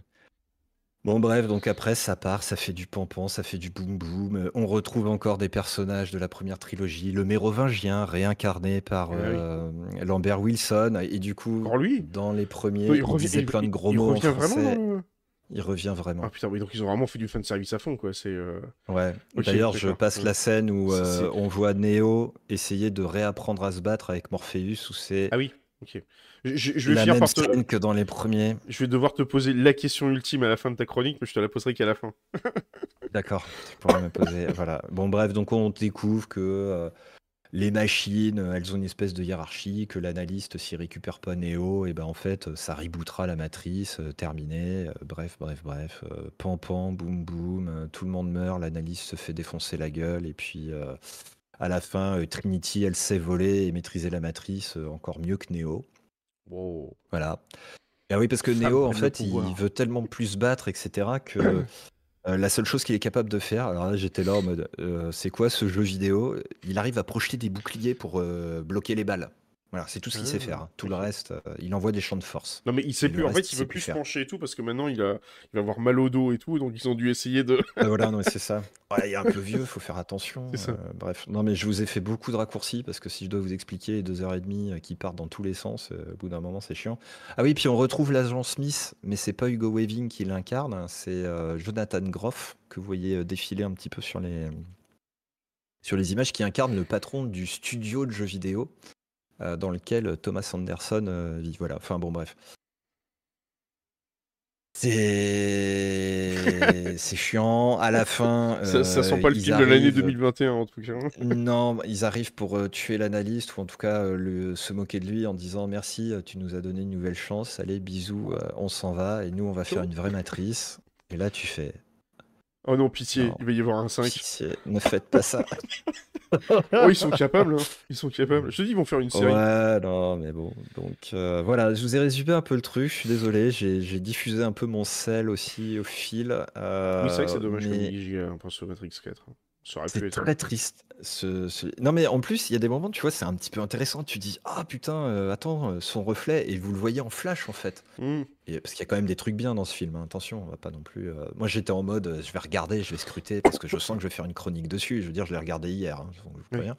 Bon bref, donc après ça part, ça fait du pampan, ça fait du boum boum. Euh, On retrouve encore des personnages de la première trilogie, le mérovingien réincarné par Ah oui. euh, Lambert Wilson et du coup Encore lui dans les premiers, Il il, revient- disait il- plein de il- gros il mots en revient vraiment français. dans le- Il revient vraiment. Ah putain, oui, donc ils ont vraiment fait du fan service à fond, quoi. C'est. euh, Ouais. Ok, D'ailleurs, je d'accord. passe Ouais. la scène où C'est- euh, on voit Neo essayer de réapprendre à se battre avec Morpheus, où c'est Ah oui, ok. Je, vais la finir même par te. scène que dans les premiers. Je vais devoir te poser la question ultime à la fin de ta chronique, mais je te la poserai qu'à la fin. D'accord, tu pourras me poser. Voilà. Bon, bref, donc on découvre que euh, les machines, euh, elles ont une espèce de hiérarchie, que l'analyste, s'il récupère pas Neo, et ben en fait, euh, ça rebootera la matrice, euh, terminé. euh, bref, bref, bref. pan, pan, boum, boum, tout le monde meurt, l'analyste se fait défoncer la gueule, et puis à la fin, Trinity, elle sait voler et maîtriser la matrice encore mieux que Neo. Wow. Voilà. Et oui, parce que Femme Neo, en fait, il veut tellement plus se battre, etc., que euh, la seule chose qu'il est capable de faire, alors là, j'étais là en mode, euh, c'est quoi ce jeu vidéo? Il arrive à projeter des boucliers pour euh, bloquer les balles. Voilà, c'est tout ce qu'il sait Ah, faire. hein. Tout le reste, euh, il envoie des champs de force. Non, mais il sait Et plus. En reste, fait, il il sait veut plus se pencher et tout, parce que maintenant, il, a... il va avoir mal au dos et tout, donc ils ont dû essayer de. Ah, voilà, non, mais c'est ça. Ouais, il est un peu vieux, faut faire attention. Euh, bref, non, mais je vous ai fait beaucoup de raccourcis parce que si je dois vous expliquer les deux heures et demie euh, qui partent dans tous les sens, euh, au bout d'un moment, c'est chiant. Ah oui, puis on retrouve l'agent Smith, mais c'est pas Hugo Weaving qui l'incarne, hein, c'est euh, Jonathan Groff que vous voyez défiler un petit peu sur les sur les images, qui incarne le patron du studio de jeux vidéo dans lequel Thomas Anderson euh, vit. Voilà. Enfin bon, bref. C'est chiant. À la fin, ça, ça sent euh, pas le film de l'année arrivent- 2021, en tout cas. non, ils arrivent pour euh, tuer l'analyste ou en tout cas euh, le- se moquer de lui en disant merci, euh, tu nous as donné une nouvelle chance, allez bisous, euh, on s'en va et nous on va faire une vraie matrice. Et là tu fais Oh non, pitié, Non. il va y avoir un 5. pitié, ne faites pas ça. Oh, ils sont capables, hein. Ils sont capables. Je te dis, ils vont faire une série. Ouais, non, mais bon. Donc euh, voilà, je vous ai résumé un peu le truc. Je suis désolé, j'ai diffusé un peu mon sel aussi au fil. euh, oui, c'est vrai que c'est dommage mais- comme il giga hein, pour ce Matrix 4. hein. Ça aurait pu C'est être. très triste. Ce, ce- Non, mais en plus, il y a des moments, tu vois, c'est un petit peu intéressant. Tu dis, ah putain, euh, attends, euh, son reflet, et vous le voyez en flash en fait. Hmm. Et, parce qu'il y a quand même des trucs bien dans ce film, hein. attention, on va pas non plus. euh, Moi j'étais en mode, euh, je vais regarder, je vais scruter, parce que je sens que je vais faire une chronique dessus. Je veux dire, je l'ai regardé hier, hein, donc je vous Oui. préviens.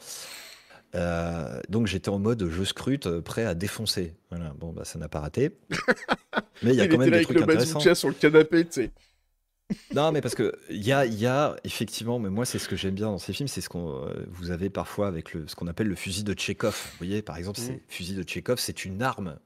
Euh, donc j'étais en mode, je scrute, euh, prêt à défoncer. Voilà, bon, bah ça n'a pas raté. Mais il y a il quand était même là des avec trucs le intéressants. bazooka sur le canapé, tu sais. Non, mais parce que il y a, il y a effectivement, mais moi c'est ce que j'aime bien dans ces films, c'est ce qu'on euh, vous avez parfois avec le, ce qu'on appelle le fusil de Tchekhov. Vous voyez, par exemple, Mhm. c'est fusil de Tchekhov, c'est une arme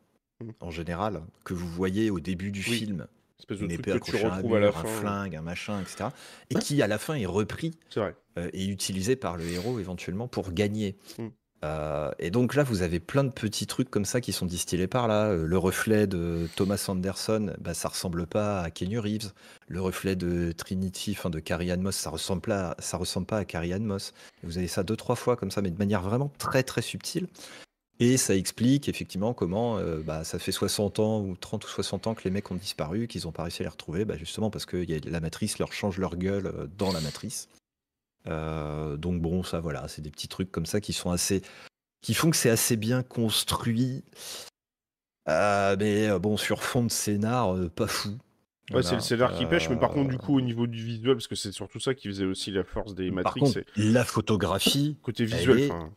Mhm. en général que vous voyez au début du Oui. film, Espèce de une truc épée que tu accrochée à un retrouves à la mur, un fin. flingue, un machin, etc. Et qui à la fin est repris C'est vrai. euh, et utilisé par le héros éventuellement pour gagner. Mm. Euh, et donc là, vous avez plein de petits trucs comme ça qui sont distillés par là. Euh, Le reflet de Thomas Anderson, bah, ça ressemble pas à Kenny Reeves. Le reflet de Trinity, enfin de Carrie Ann Moss, ça ressemble pas, ça ressemble pas à Carrie Ann Moss. Vous avez ça deux trois fois comme ça, mais de manière vraiment très très subtile. Et ça explique effectivement comment euh, bah, ça fait 60 ans ou 30 ou 60 ans que les mecs ont disparu, qu'ils n'ont pas réussi à les retrouver, bah, justement parce que y a- la matrice leur change leur gueule dans la matrice. Euh, donc bon, ça voilà, c'est des petits trucs comme ça qui sont assez, qui font que c'est assez bien construit. Euh, mais euh, bon, sur fond de scénar, pas fou. Ouais, c'est le scénar qui pêche, mais par contre, du coup, au niveau du visuel, parce que c'est surtout ça qui faisait aussi la force des par Matrix, contre, c'est la photographie, côté visuel. est enfin,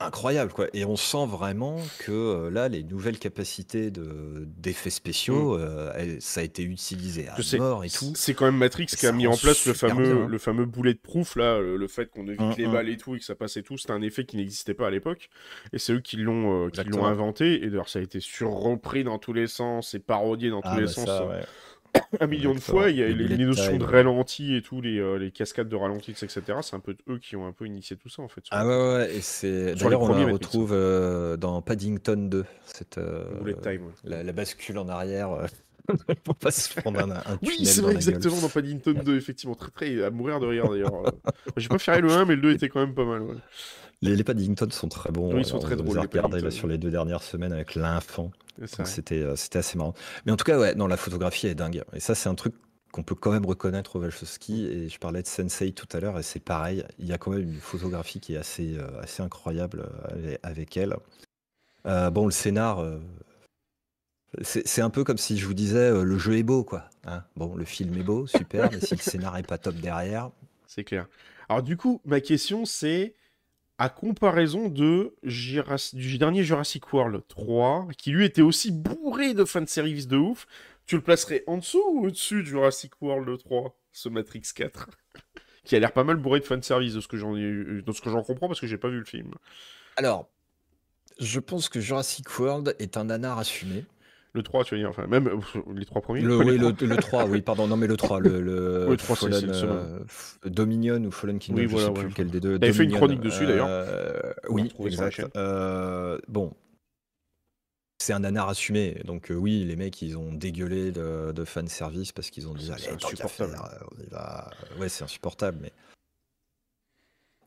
incroyable quoi. Et on sent vraiment que euh, là, les nouvelles capacités de d'effets spéciaux, Mm. euh, elles- ça a été utilisé à Je sais, mort et tout. C'est quand même Matrix Et qui a ça mis rend en place le super fameux, bien. le fameux là, le, le fait qu'on évite Mm, les mm. balles et tout, et que ça passe et tout, c'était un effet qui n'existait pas à l'époque. Et c'est eux qui l'ont euh, qui l'ont Exactement. inventé. Et d'ailleurs, ça a été surrepris dans tous les sens et parodié dans tous Ah les bah sens ça, ouais. un million de fois. Il y a Les notions de ralenti et tout, les, euh, les cascades de ralenti, etc. C'est un peu eux qui ont un peu initié tout ça, en fait. Ah ouais, ouais, et c'est d'ailleurs on la retrouve euh, dans Paddington 2, cette euh, time. ouais. la, la bascule en arrière pour pas se prendre un, un Oui, c'est vrai, exactement, dans Paddington 2, effectivement. Très, très à mourir de rire, d'ailleurs. J'ai pas fait le 1, mais le 2 était quand même pas mal. ouais. Les, les Paddington sont très bons. Oui, ils sont très drôles, regardés là, sur les deux dernières semaines avec l'infant. C'était euh, c'était assez marrant. Mais en tout cas, ouais, non, la photographie est dingue. Et ça, c'est un truc qu'on peut quand même reconnaître au Wachowski. Et je parlais de Sensei tout à l'heure, et c'est pareil. Il y a quand même une photographie qui est assez, euh, assez incroyable euh, avec elle. Euh, bon, le scénar, euh, c'est c'est un peu comme si je vous disais euh, le jeu est beau, quoi. hein. bon, le film est beau, super, mais si le scénar est pas top derrière, C'est clair. Alors du coup, ma question c'est à comparaison de du dernier Jurassic World 3, qui lui était aussi bourré de fanservice de ouf, tu le placerais en dessous ou au-dessus de Jurassic World 3, ce Matrix 4 Qui a l'air pas mal bourré de fanservice de ce que j'en ce que j'en comprends parce que j'ai pas vu le film. Alors, je pense que Jurassic World est un nanar assumé. Le 3, tu veux dire, enfin même les trois premiers. Le, oui, le, le 3, oui, pardon, non mais le 3, le, le le 3, c'est- c'est le second. euh, Dominion ou Fallen Kingdom, Oui, je voilà, sais ouais. plus lequel des deux. T'avais fait une chronique dessus, d'ailleurs. euh, oui, exact. Euh, bon, c'est un nanar assumé, donc euh, oui, les mecs, ils ont dégueulé de, de fan service parce qu'ils ont dit, allez, insupportable. faire, euh, on y va. Ouais, c'est insupportable, mais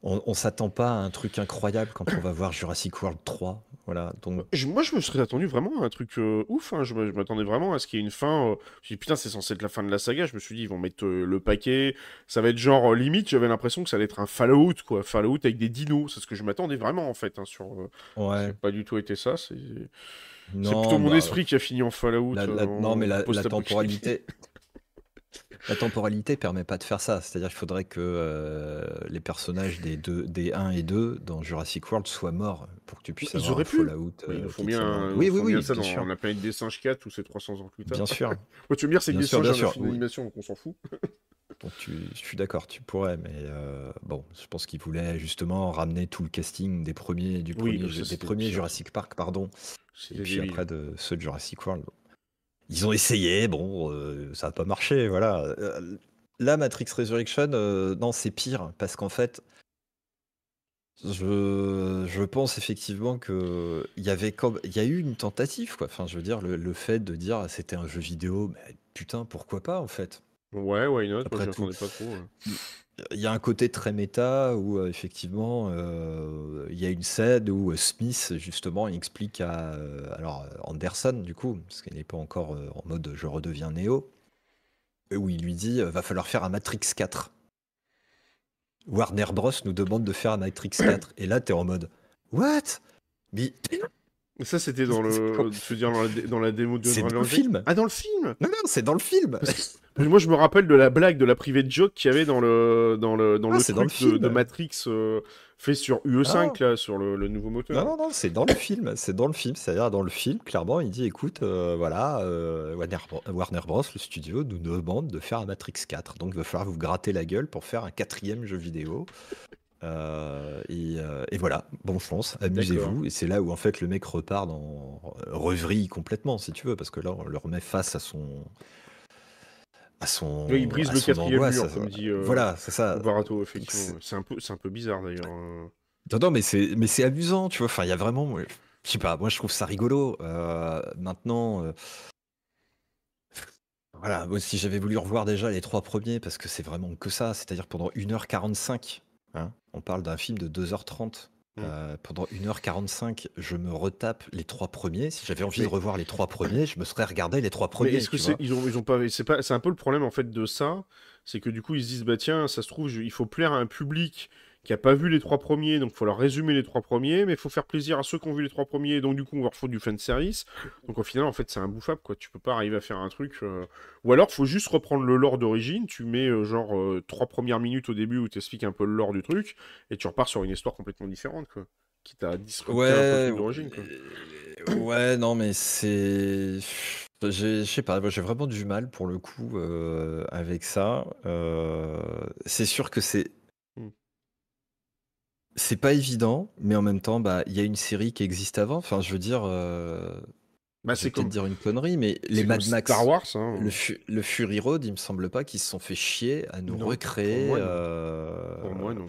on, on s'attend pas à un truc incroyable quand on va voir Jurassic World 3, voilà. Donc Je- moi, je me serais attendu vraiment à un truc euh, ouf. hein. Je m'attendais vraiment à ce qu'il y ait une fin. euh, Je me dit, putain, c'est censé être la fin de la saga. Je me suis dit, ils vont mettre euh, le paquet. Ça va être genre, limite, j'avais l'impression que ça allait être un Fallout, quoi. Fallout avec des dinos. C'est ce que je m'attendais vraiment, en fait. hein, sur, ouais, pas du tout été ça. C'est plutôt mon bah, esprit qui a fini en Fallout. La- la- en non, mais la, la temporalité. La temporalité permet pas de faire ça. C'est-à-dire qu'il faudrait que euh, les personnages des, deux, des 1 et 2 dans Jurassic World soient morts pour que tu puisses Ils avoir un pu. Fallout. Oui, euh, Ils font bien, un- Oui, oui, oui, bien ça bien dans sûr. la planète des singes 4 où c'est 300 ans plus tard. Bien sûr. Moi, tu veux me dire, c'est que des sûr, singes film oui. d'animation, donc on s'en fout. Donc tu, je suis d'accord, tu pourrais, mais euh, bon, je pense qu'ils voulaient justement ramener tout le casting des premiers, du Oui, premier, ça, des c'était premiers sûr. Jurassic Park, pardon, et puis après de ceux de Jurassic World. Ils ont essayé, bon, euh, ça n'a pas marché, voilà. Euh, Là, Matrix Resurrection, euh, non, c'est pire, parce qu'en fait, je, pense effectivement que il y avait comme, il y a eu une tentative, quoi. Enfin, je veux dire, le, le fait de dire c'était un jeu vidéo, mais putain, pourquoi pas, en fait? Ouais, why not? Moi, Après je tout. pas trop. ouais. Il y a un côté très méta où euh, effectivement euh, il y a une scène où euh, Smith justement il explique à alors Anderson du coup parce qu'il n'est pas encore en mode je redeviens Néo où il lui dit va falloir faire un Matrix 4. Warner Bros nous demande de faire un Matrix 4 et là tu es en mode what? Mais Ça, c'était dans le. Tu veux dire dans la, dé- dans la démo de C'est dans le film. Ah, dans le film non non c'est dans le film. Parce que Moi, je me rappelle de la blague de la private joke qu'il y avait dans le, dans le, dans Ah, le dans truc le de, film. de Matrix euh, fait sur UE5, Ah. là, sur le, le nouveau moteur. Non, non, non, c'est dans le film. C'est dans le film. C'est-à-dire, dans le film, clairement, il dit écoute, euh, voilà, euh, Warner, Warner Bros., le studio, nous demande de faire un Matrix 4. Donc, il va falloir vous gratter la gueule pour faire un quatrième jeu vidéo. Euh, et, euh, et voilà, bon chance, amusez-vous. Et c'est là où, en fait, le mec repart dans. revrille complètement, si tu veux, parce que là, on le remet face à son. à son. Oui, il brise le quatrième mur, à- comme dit, euh, Voilà, c'est ça. Barato, effectivement. c'est- un, peu- c'est un peu bizarre, d'ailleurs. euh. Non, non, mais c'est, mais c'est amusant, tu vois. Enfin, il y a vraiment, je sais pas, moi je trouve ça rigolo. Euh, maintenant, euh, voilà, moi si j'avais voulu revoir déjà les trois premiers, parce que c'est vraiment que ça, c'est-à-dire pendant 1h45, hein, on parle d'un film de 2h30. Mm. euh, pendant 1h45, je me retape les trois premiers. Si j'avais envie Mais- de revoir les trois premiers, je me serais regardé les trois premiers. est-ce que tu c'est vois. ils ont ils ont pas c'est pas c'est un peu le problème en fait de ça, c'est que du coup ils se disent bah tiens ça se trouve je- il faut plaire à un public qui a pas vu les trois premiers donc il faut leur résumer les trois premiers mais il faut faire plaisir à ceux qui ont vu les trois premiers donc du coup on va leur foutre du fan service donc au final en fait c'est imbouffable quoi tu peux pas arriver à faire un truc euh, ou alors faut juste reprendre le lore d'origine tu mets euh, genre euh, trois premières minutes au début où tu expliques un peu le lore du truc et tu repars sur une histoire complètement différente quoi quitte à disrupter un peu Ouais, d'origine, quoi. ouais, non, mais c'est. Je sais pas, j'ai vraiment du mal pour le coup avec ça. C'est sûr que c'est. C'est pas évident, mais en même temps, bah, il y a une série qui existe avant. Enfin, je veux dire, euh, Bah, c'est comme, dire une connerie, mais les Mad Max, Star Wars, hein. le, Fu- le Fury Road, il me semble pas qu'ils se sont fait chier à nous Non, pour recréer. moi, non. euh, Pour moi, non.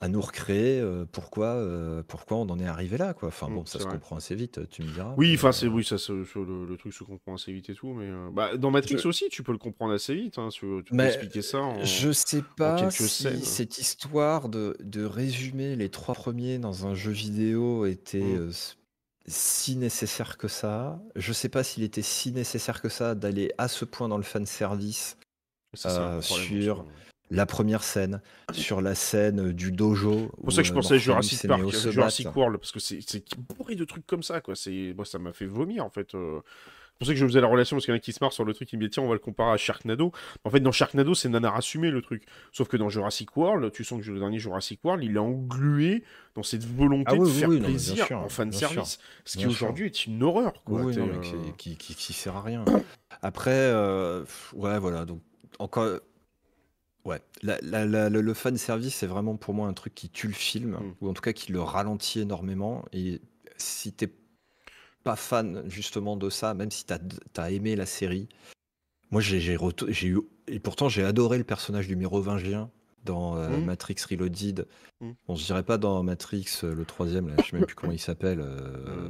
À nous recréer euh, pourquoi, euh, pourquoi on en est arrivé là, quoi. Enfin Mm, bon, ça c'est se vrai. comprend assez vite, tu me diras. Oui, enfin, c'est euh, oui, ça, se- le, le truc se comprend assez vite et tout, mais euh, bah, dans Matrix Je- aussi, tu peux le comprendre assez vite. Hein, tu, tu peux Mais expliquer ça en, je sais pas si scènes. cette histoire de, de résumer les trois premiers dans un jeu vidéo était Mm. euh, si nécessaire que ça. Je sais pas s'il était si nécessaire que ça d'aller à ce point dans le fan service. Ça, euh, sur. La première scène, sur la scène du dojo. C'est pour ça que je pensais à Jurassic Park, Jurassic World, parce que c'est bourré de trucs comme ça, quoi. Moi, ça m'a fait vomir en fait. euh. C'est pour ça que je faisais la relation, parce qu'il y en a qui se marrent sur le truc, ils me disent tiens, on va le comparer à Sharknado. En fait, dans Sharknado, c'est nanar assumé le truc. Sauf que dans Jurassic World, tu sens que le dernier Jurassic World, il est englué dans cette volonté Ah oui, de oui, faire oui, non, plaisir sûr, en fan service. sûr, Ce qui aujourd'hui est une horreur, quoi. Non, mais euh, qui, qui, qui, qui sert à rien. Après, euh, ouais, voilà. Donc, encore. Ouais, la- la- la- le, le fan service, c'est vraiment pour moi un truc qui tue le film, Mm. ou en tout cas qui le ralentit énormément. Et si t'es pas fan justement de ça, même si t'as as aimé la série, moi j'ai j'ai retou- j'ai eu. Et pourtant, j'ai adoré le personnage du mérovingien dans euh, Mm. Matrix Reloaded. Mm. Bon, je dirais pas dans Matrix, euh, le troisième, là, je sais même plus comment il s'appelle, euh,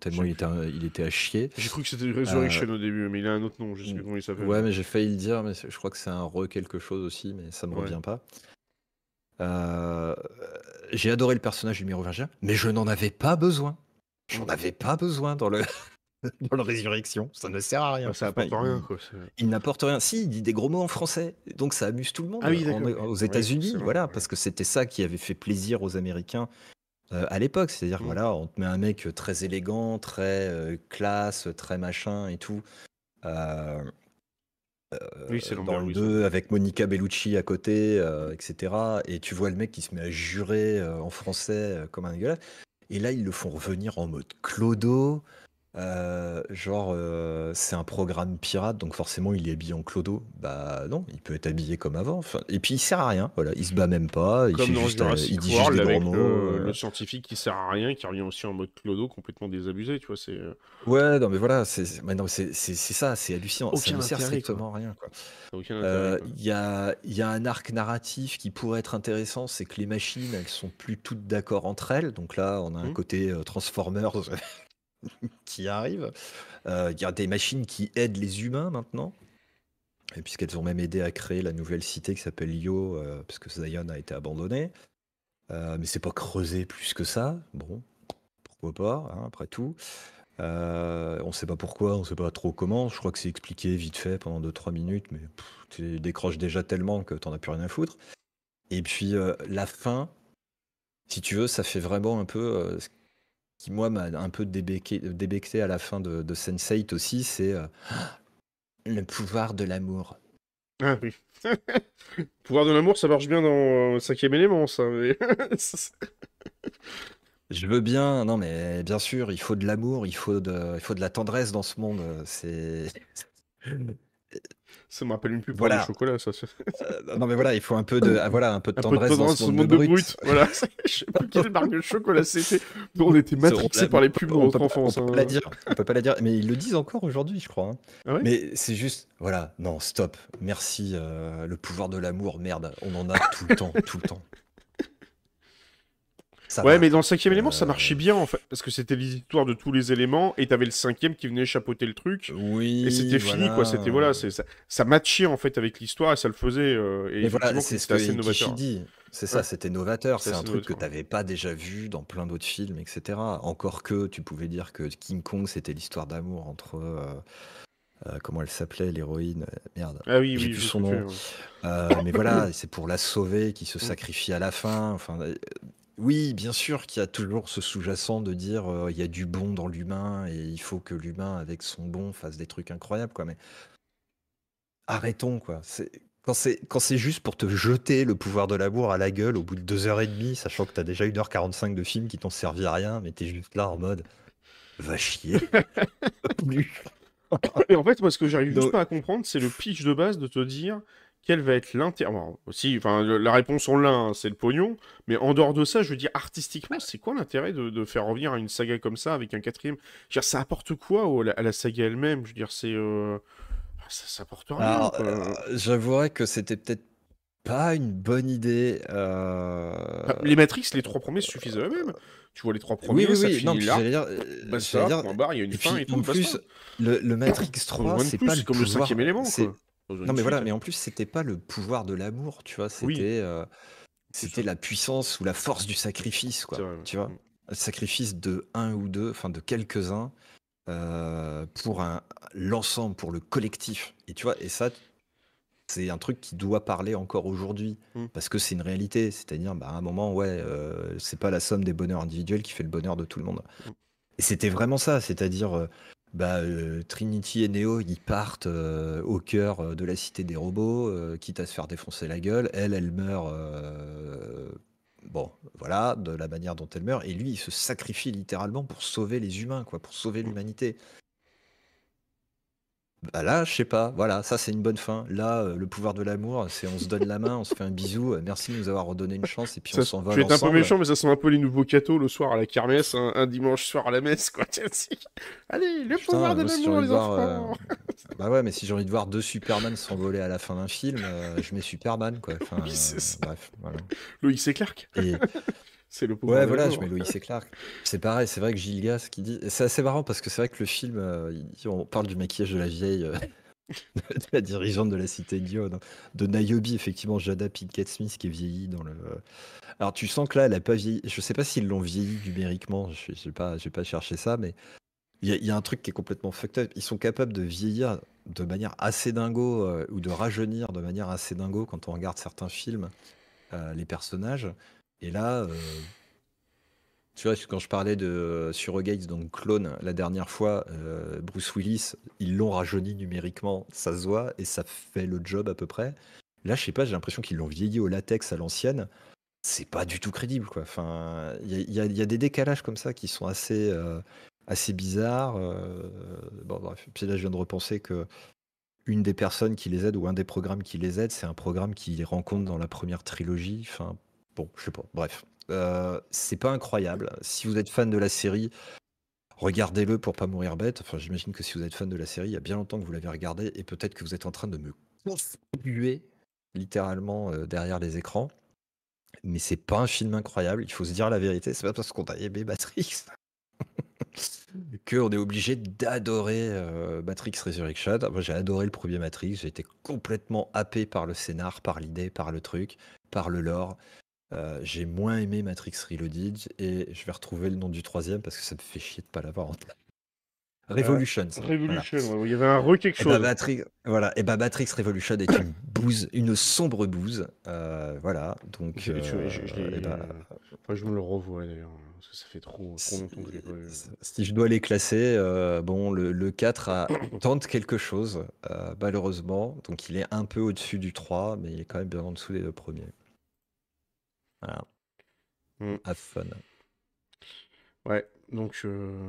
tellement il était, un- il était à chier. J'ai cru que c'était Resurrection au début, mais il a un autre nom, je sais plus comment il s'appelle. Ouais, mais j'ai failli le dire, mais je crois que c'est un re quelque chose aussi, mais ça me Ouais. revient pas. J'ai adoré le personnage du mérovingien, mais je n'en avais pas besoin. J'en avais pas besoin dans le dans le résurrection. Ça ne sert à rien. Ah, ça Enfin, apporte rien, il- quoi. c'est- Il n'apporte rien. Si, il dit des gros mots en français, donc ça amuse tout le monde Ah oui, en- aux États-Unis, voilà, parce que c'était ça qui avait fait plaisir aux Américains euh, à l'époque. C'est-à-dire, Mm. voilà, on te met un mec très élégant, très euh, classe, très machin et tout. Euh, Oui, euh, dans le Wilson. 2 avec Monica Bellucci à côté, euh, etc. Et tu vois le mec qui se met à jurer euh, en français euh, comme un dégueulasse. Et là, ils le font revenir en mode clodo. Euh, genre, euh, c'est un programme pirate, donc forcément, il est habillé en clodo. Bah non, il peut être habillé comme avant. Enfin, et puis, il sert à rien. Voilà, il se bat même pas. Il, Comme fait dans juste, Jurassic il dit juste World des gros avec mots. le, euh. le scientifique qui sert à rien, qui revient aussi en mode clodo complètement désabusé, tu vois, c'est... Ouais, non, mais voilà, c'est mais non, mais c'est- c'est- c'est ça, c'est hallucinant. ça Aucun ne sert intérêt, quoi. strictement à rien. Quoi. ça a aucun intérêt, quoi. Il y, a, il y a un arc narratif qui pourrait être intéressant, c'est que les machines, elles sont plus toutes d'accord entre elles. Donc là, on a un Mhm. côté Transformers qui arrive. Euh, Il y a des machines qui aident les humains maintenant. Et puisqu'elles ont même aidé à créer la nouvelle cité qui s'appelle Io, euh, parce que Zion a été abandonné. Euh, mais c'est pas creusé plus que ça. Bon, pourquoi pas, hein, après tout. Euh, on sait pas pourquoi, on sait pas trop comment. Je crois que c'est expliqué vite fait pendant 2-3 minutes, mais tu décroches déjà tellement que t'en as plus rien à foutre. Et puis euh, la fin, si tu veux, ça fait vraiment un peu euh, qui, moi, m'a un peu débecté, débecté à la fin de, de Sense8 aussi, c'est euh, le pouvoir de l'amour. Ah oui. Pouvoir de l'amour, ça marche bien dans euh, Cinquième élément, ça. mais- Je veux bien, non mais bien sûr, il faut de l'amour, il faut de, il faut de la tendresse dans ce monde. C'est ça me rappelle une pub pour Voilà. du chocolat, ça. Euh, non mais voilà, il faut un peu de, ah, voilà, un peu de Un peu de tendresse dans tendresse ce monde, de brut. Voilà, je sais plus quelle marque de chocolat c'était. On était matrixés par les pubs de on notre peut enfance. On peut hein. pas la dire, on peut pas la dire, mais ils le disent encore aujourd'hui, je crois. hein. Ah ouais? Mais c'est juste, voilà, non, stop, merci, euh, le pouvoir de l'amour, merde, on en a tout le temps, tout le temps. Ça Ouais, va. mais dans le cinquième élément, ça Euh, marchait bien en fait, parce que c'était l'histoire de tous les éléments, et t'avais le cinquième qui venait chapeauter le truc, Oui, et c'était fini quoi. C'était voilà, ça, ça matchait en fait avec l'histoire et ça le faisait. euh, et voilà, c'est ce que assez Ikishi novateur. dit. C'est ça, Ouais. c'était novateur. C'est un truc que novateur. n'avais pas déjà vu dans plein d'autres films, etc. Encore que tu pouvais dire que King Kong, c'était l'histoire d'amour entre. euh, euh, comment elle s'appelait, l'héroïne Merde. Ah oui, oui, plus son nom. ouais. Euh, mais voilà, c'est pour la sauver qui se Mm. sacrifie à la fin. Enfin, oui, bien sûr qu'il y a toujours ce sous-jacent de dire euh, il y a du bon dans l'humain et il faut que l'humain, avec son bon, fasse des trucs incroyables. Quoi. Mais arrêtons, quoi. C'est Quand c'est, quand c'est juste pour te jeter le pouvoir de l'amour à la gueule au bout de deux heures et demie, sachant que t'as déjà 1h45 de film qui t'ont servi à rien, mais t'es juste là en mode va chier. Plus. Et en fait, moi, ce que j'arrive juste Donc- pas à comprendre, c'est le pitch de base de te dire quel va être l'intérêt. Bon, aussi, enfin, le- la réponse on l'a, hein, c'est le pognon. Mais en dehors de ça, je veux dire, artistiquement, c'est quoi l'intérêt de, de faire revenir à une saga comme ça avec un quatrième? Je veux dire, ça apporte quoi au- à la saga elle-même? Je veux dire, c'est. euh, Ça, ça apporte rien. Euh, j'avouerais que c'était peut-être pas une bonne idée. euh, Enfin, les Matrix, les trois premiers suffisent à eux-mêmes. Tu vois, les trois premiers, Oui, oui, ça oui. finit Non, là. dire, euh, Basta, j'allais dire- point barre, il y a une et fin puis, et tout. en plus, le, le Matrix Besoin 3, de c'est pas le comme le cinquième élément. Quoi. Non, mais voilà, mais en plus, c'était pas le pouvoir de l'amour, tu vois. C'était Oui. euh, c'était la puissance ou la force du sacrifice, quoi. Vrai. Tu vois, Mm. le sacrifice de un ou deux, enfin de quelques-uns, euh, pour un l'ensemble, pour le collectif. Et tu vois, et ça, c'est un truc qui doit parler encore aujourd'hui, Mm. parce que c'est une réalité. C'est-à-dire, bah, à un moment, ouais, euh, c'est pas la somme des bonheurs individuels qui fait le bonheur de tout le monde. Mm. Et c'était vraiment ça, c'est-à-dire, euh, bah, euh, Trinity et Neo, ils partent euh, au cœur euh, de la cité des robots, quitte à se faire défoncer la gueule. Elle, elle meurt, bon, voilà, de la manière dont elle meurt. Et lui, il se sacrifie littéralement pour sauver les humains, quoi, pour sauver l'humanité. Bah là, je sais pas, voilà, ça c'est une bonne fin. Là, euh, le pouvoir de l'amour, c'est on se donne la main, on se fait un bisou, euh, merci de nous avoir redonné une chance, et puis on Ça- s'envole je vais être un peu ensemble. méchant, mais ça sent un peu les nouveaux cathos le soir à la kermesse, un, un dimanche soir à la messe, quoi. Tiens, si. Allez, le Putain, pouvoir de moi, si j'ai l'amour, envie les de voir, enfants euh, Bah ouais, mais si j'ai envie de voir deux Superman s'envoler à la fin d'un film, euh, je mets Superman, quoi. Enfin, Oui, c'est ça. bref, voilà. Loïc C. Clark, Et, c'est le pouvoir ouais, voilà, je mets Loïs et Clark. C'est pareil, c'est vrai que Gilles Gas qui dit. C'est assez marrant parce que c'est vrai que le film, euh, il- on parle du maquillage de la vieille, euh, de la dirigeante de la cité Dio, non, de Niobe, effectivement, Jada Pinkett Smith qui est vieillie dans le. Alors tu sens que là, elle a pas vieilli. Je sais pas s'ils l'ont vieilli numériquement, je n'ai pas, j'ai pas cherché ça, mais il y, a- il y a un truc qui est complètement fucked up. Ils sont capables de vieillir de manière assez dingo euh, ou de rajeunir de manière assez dingo quand on regarde certains films, euh, les personnages. Et là, euh, tu vois, quand je parlais de Surrogates, donc Clone, la dernière fois, euh, Bruce Willis, ils l'ont rajeuni numériquement, ça se voit, et ça fait le job à peu près. Là, je sais pas, j'ai l'impression qu'ils l'ont vieilli au latex à l'ancienne. C'est pas du tout crédible, quoi. Enfin, il y a, des décalages comme ça qui sont assez, euh, assez bizarres. euh, bon, bref. Puis là, je viens de repenser que une des personnes qui les aide ou un des programmes qui les aide, c'est un programme qui les rencontre dans la première trilogie. Enfin, bon, je sais pas. Bref, Euh, c'est pas incroyable. Si vous êtes fan de la série, regardez-le pour pas mourir bête. Enfin, j'imagine que si vous êtes fan de la série, il y a bien longtemps que vous l'avez regardé et peut-être que vous êtes en train de me tuer littéralement euh, derrière les écrans. Mais c'est pas un film incroyable. Il faut se dire la vérité. C'est pas parce qu'on a aimé Matrix qu'on est obligé d'adorer euh, Matrix Resurrection. Moi, j'ai adoré le premier Matrix. J'ai été complètement happé par le scénar, par l'idée, par le truc, par le lore. Euh, j'ai moins aimé Matrix Reloaded et je vais retrouver le nom du troisième parce que ça me fait chier de pas l'avoir en tête. Voilà. Révolution, ouais, il y avait un re quelque Et bah, chose. Matrix, voilà. Et bah, Matrix Revolution est une bouse, une sombre bouse. Euh, voilà. Donc, Je- je- je- je euh, et bah, Enfin, je me le revois d'ailleurs, parce que ça fait trop, trop longtemps que je l'ai pas vu. si je dois les classer, euh, bon, le, le 4 a, tente quelque chose, malheureusement. Donc, il est un peu au-dessus du 3, mais il est quand même bien en dessous des deux premiers. Voilà. Mm. Have fun. Ouais, donc euh,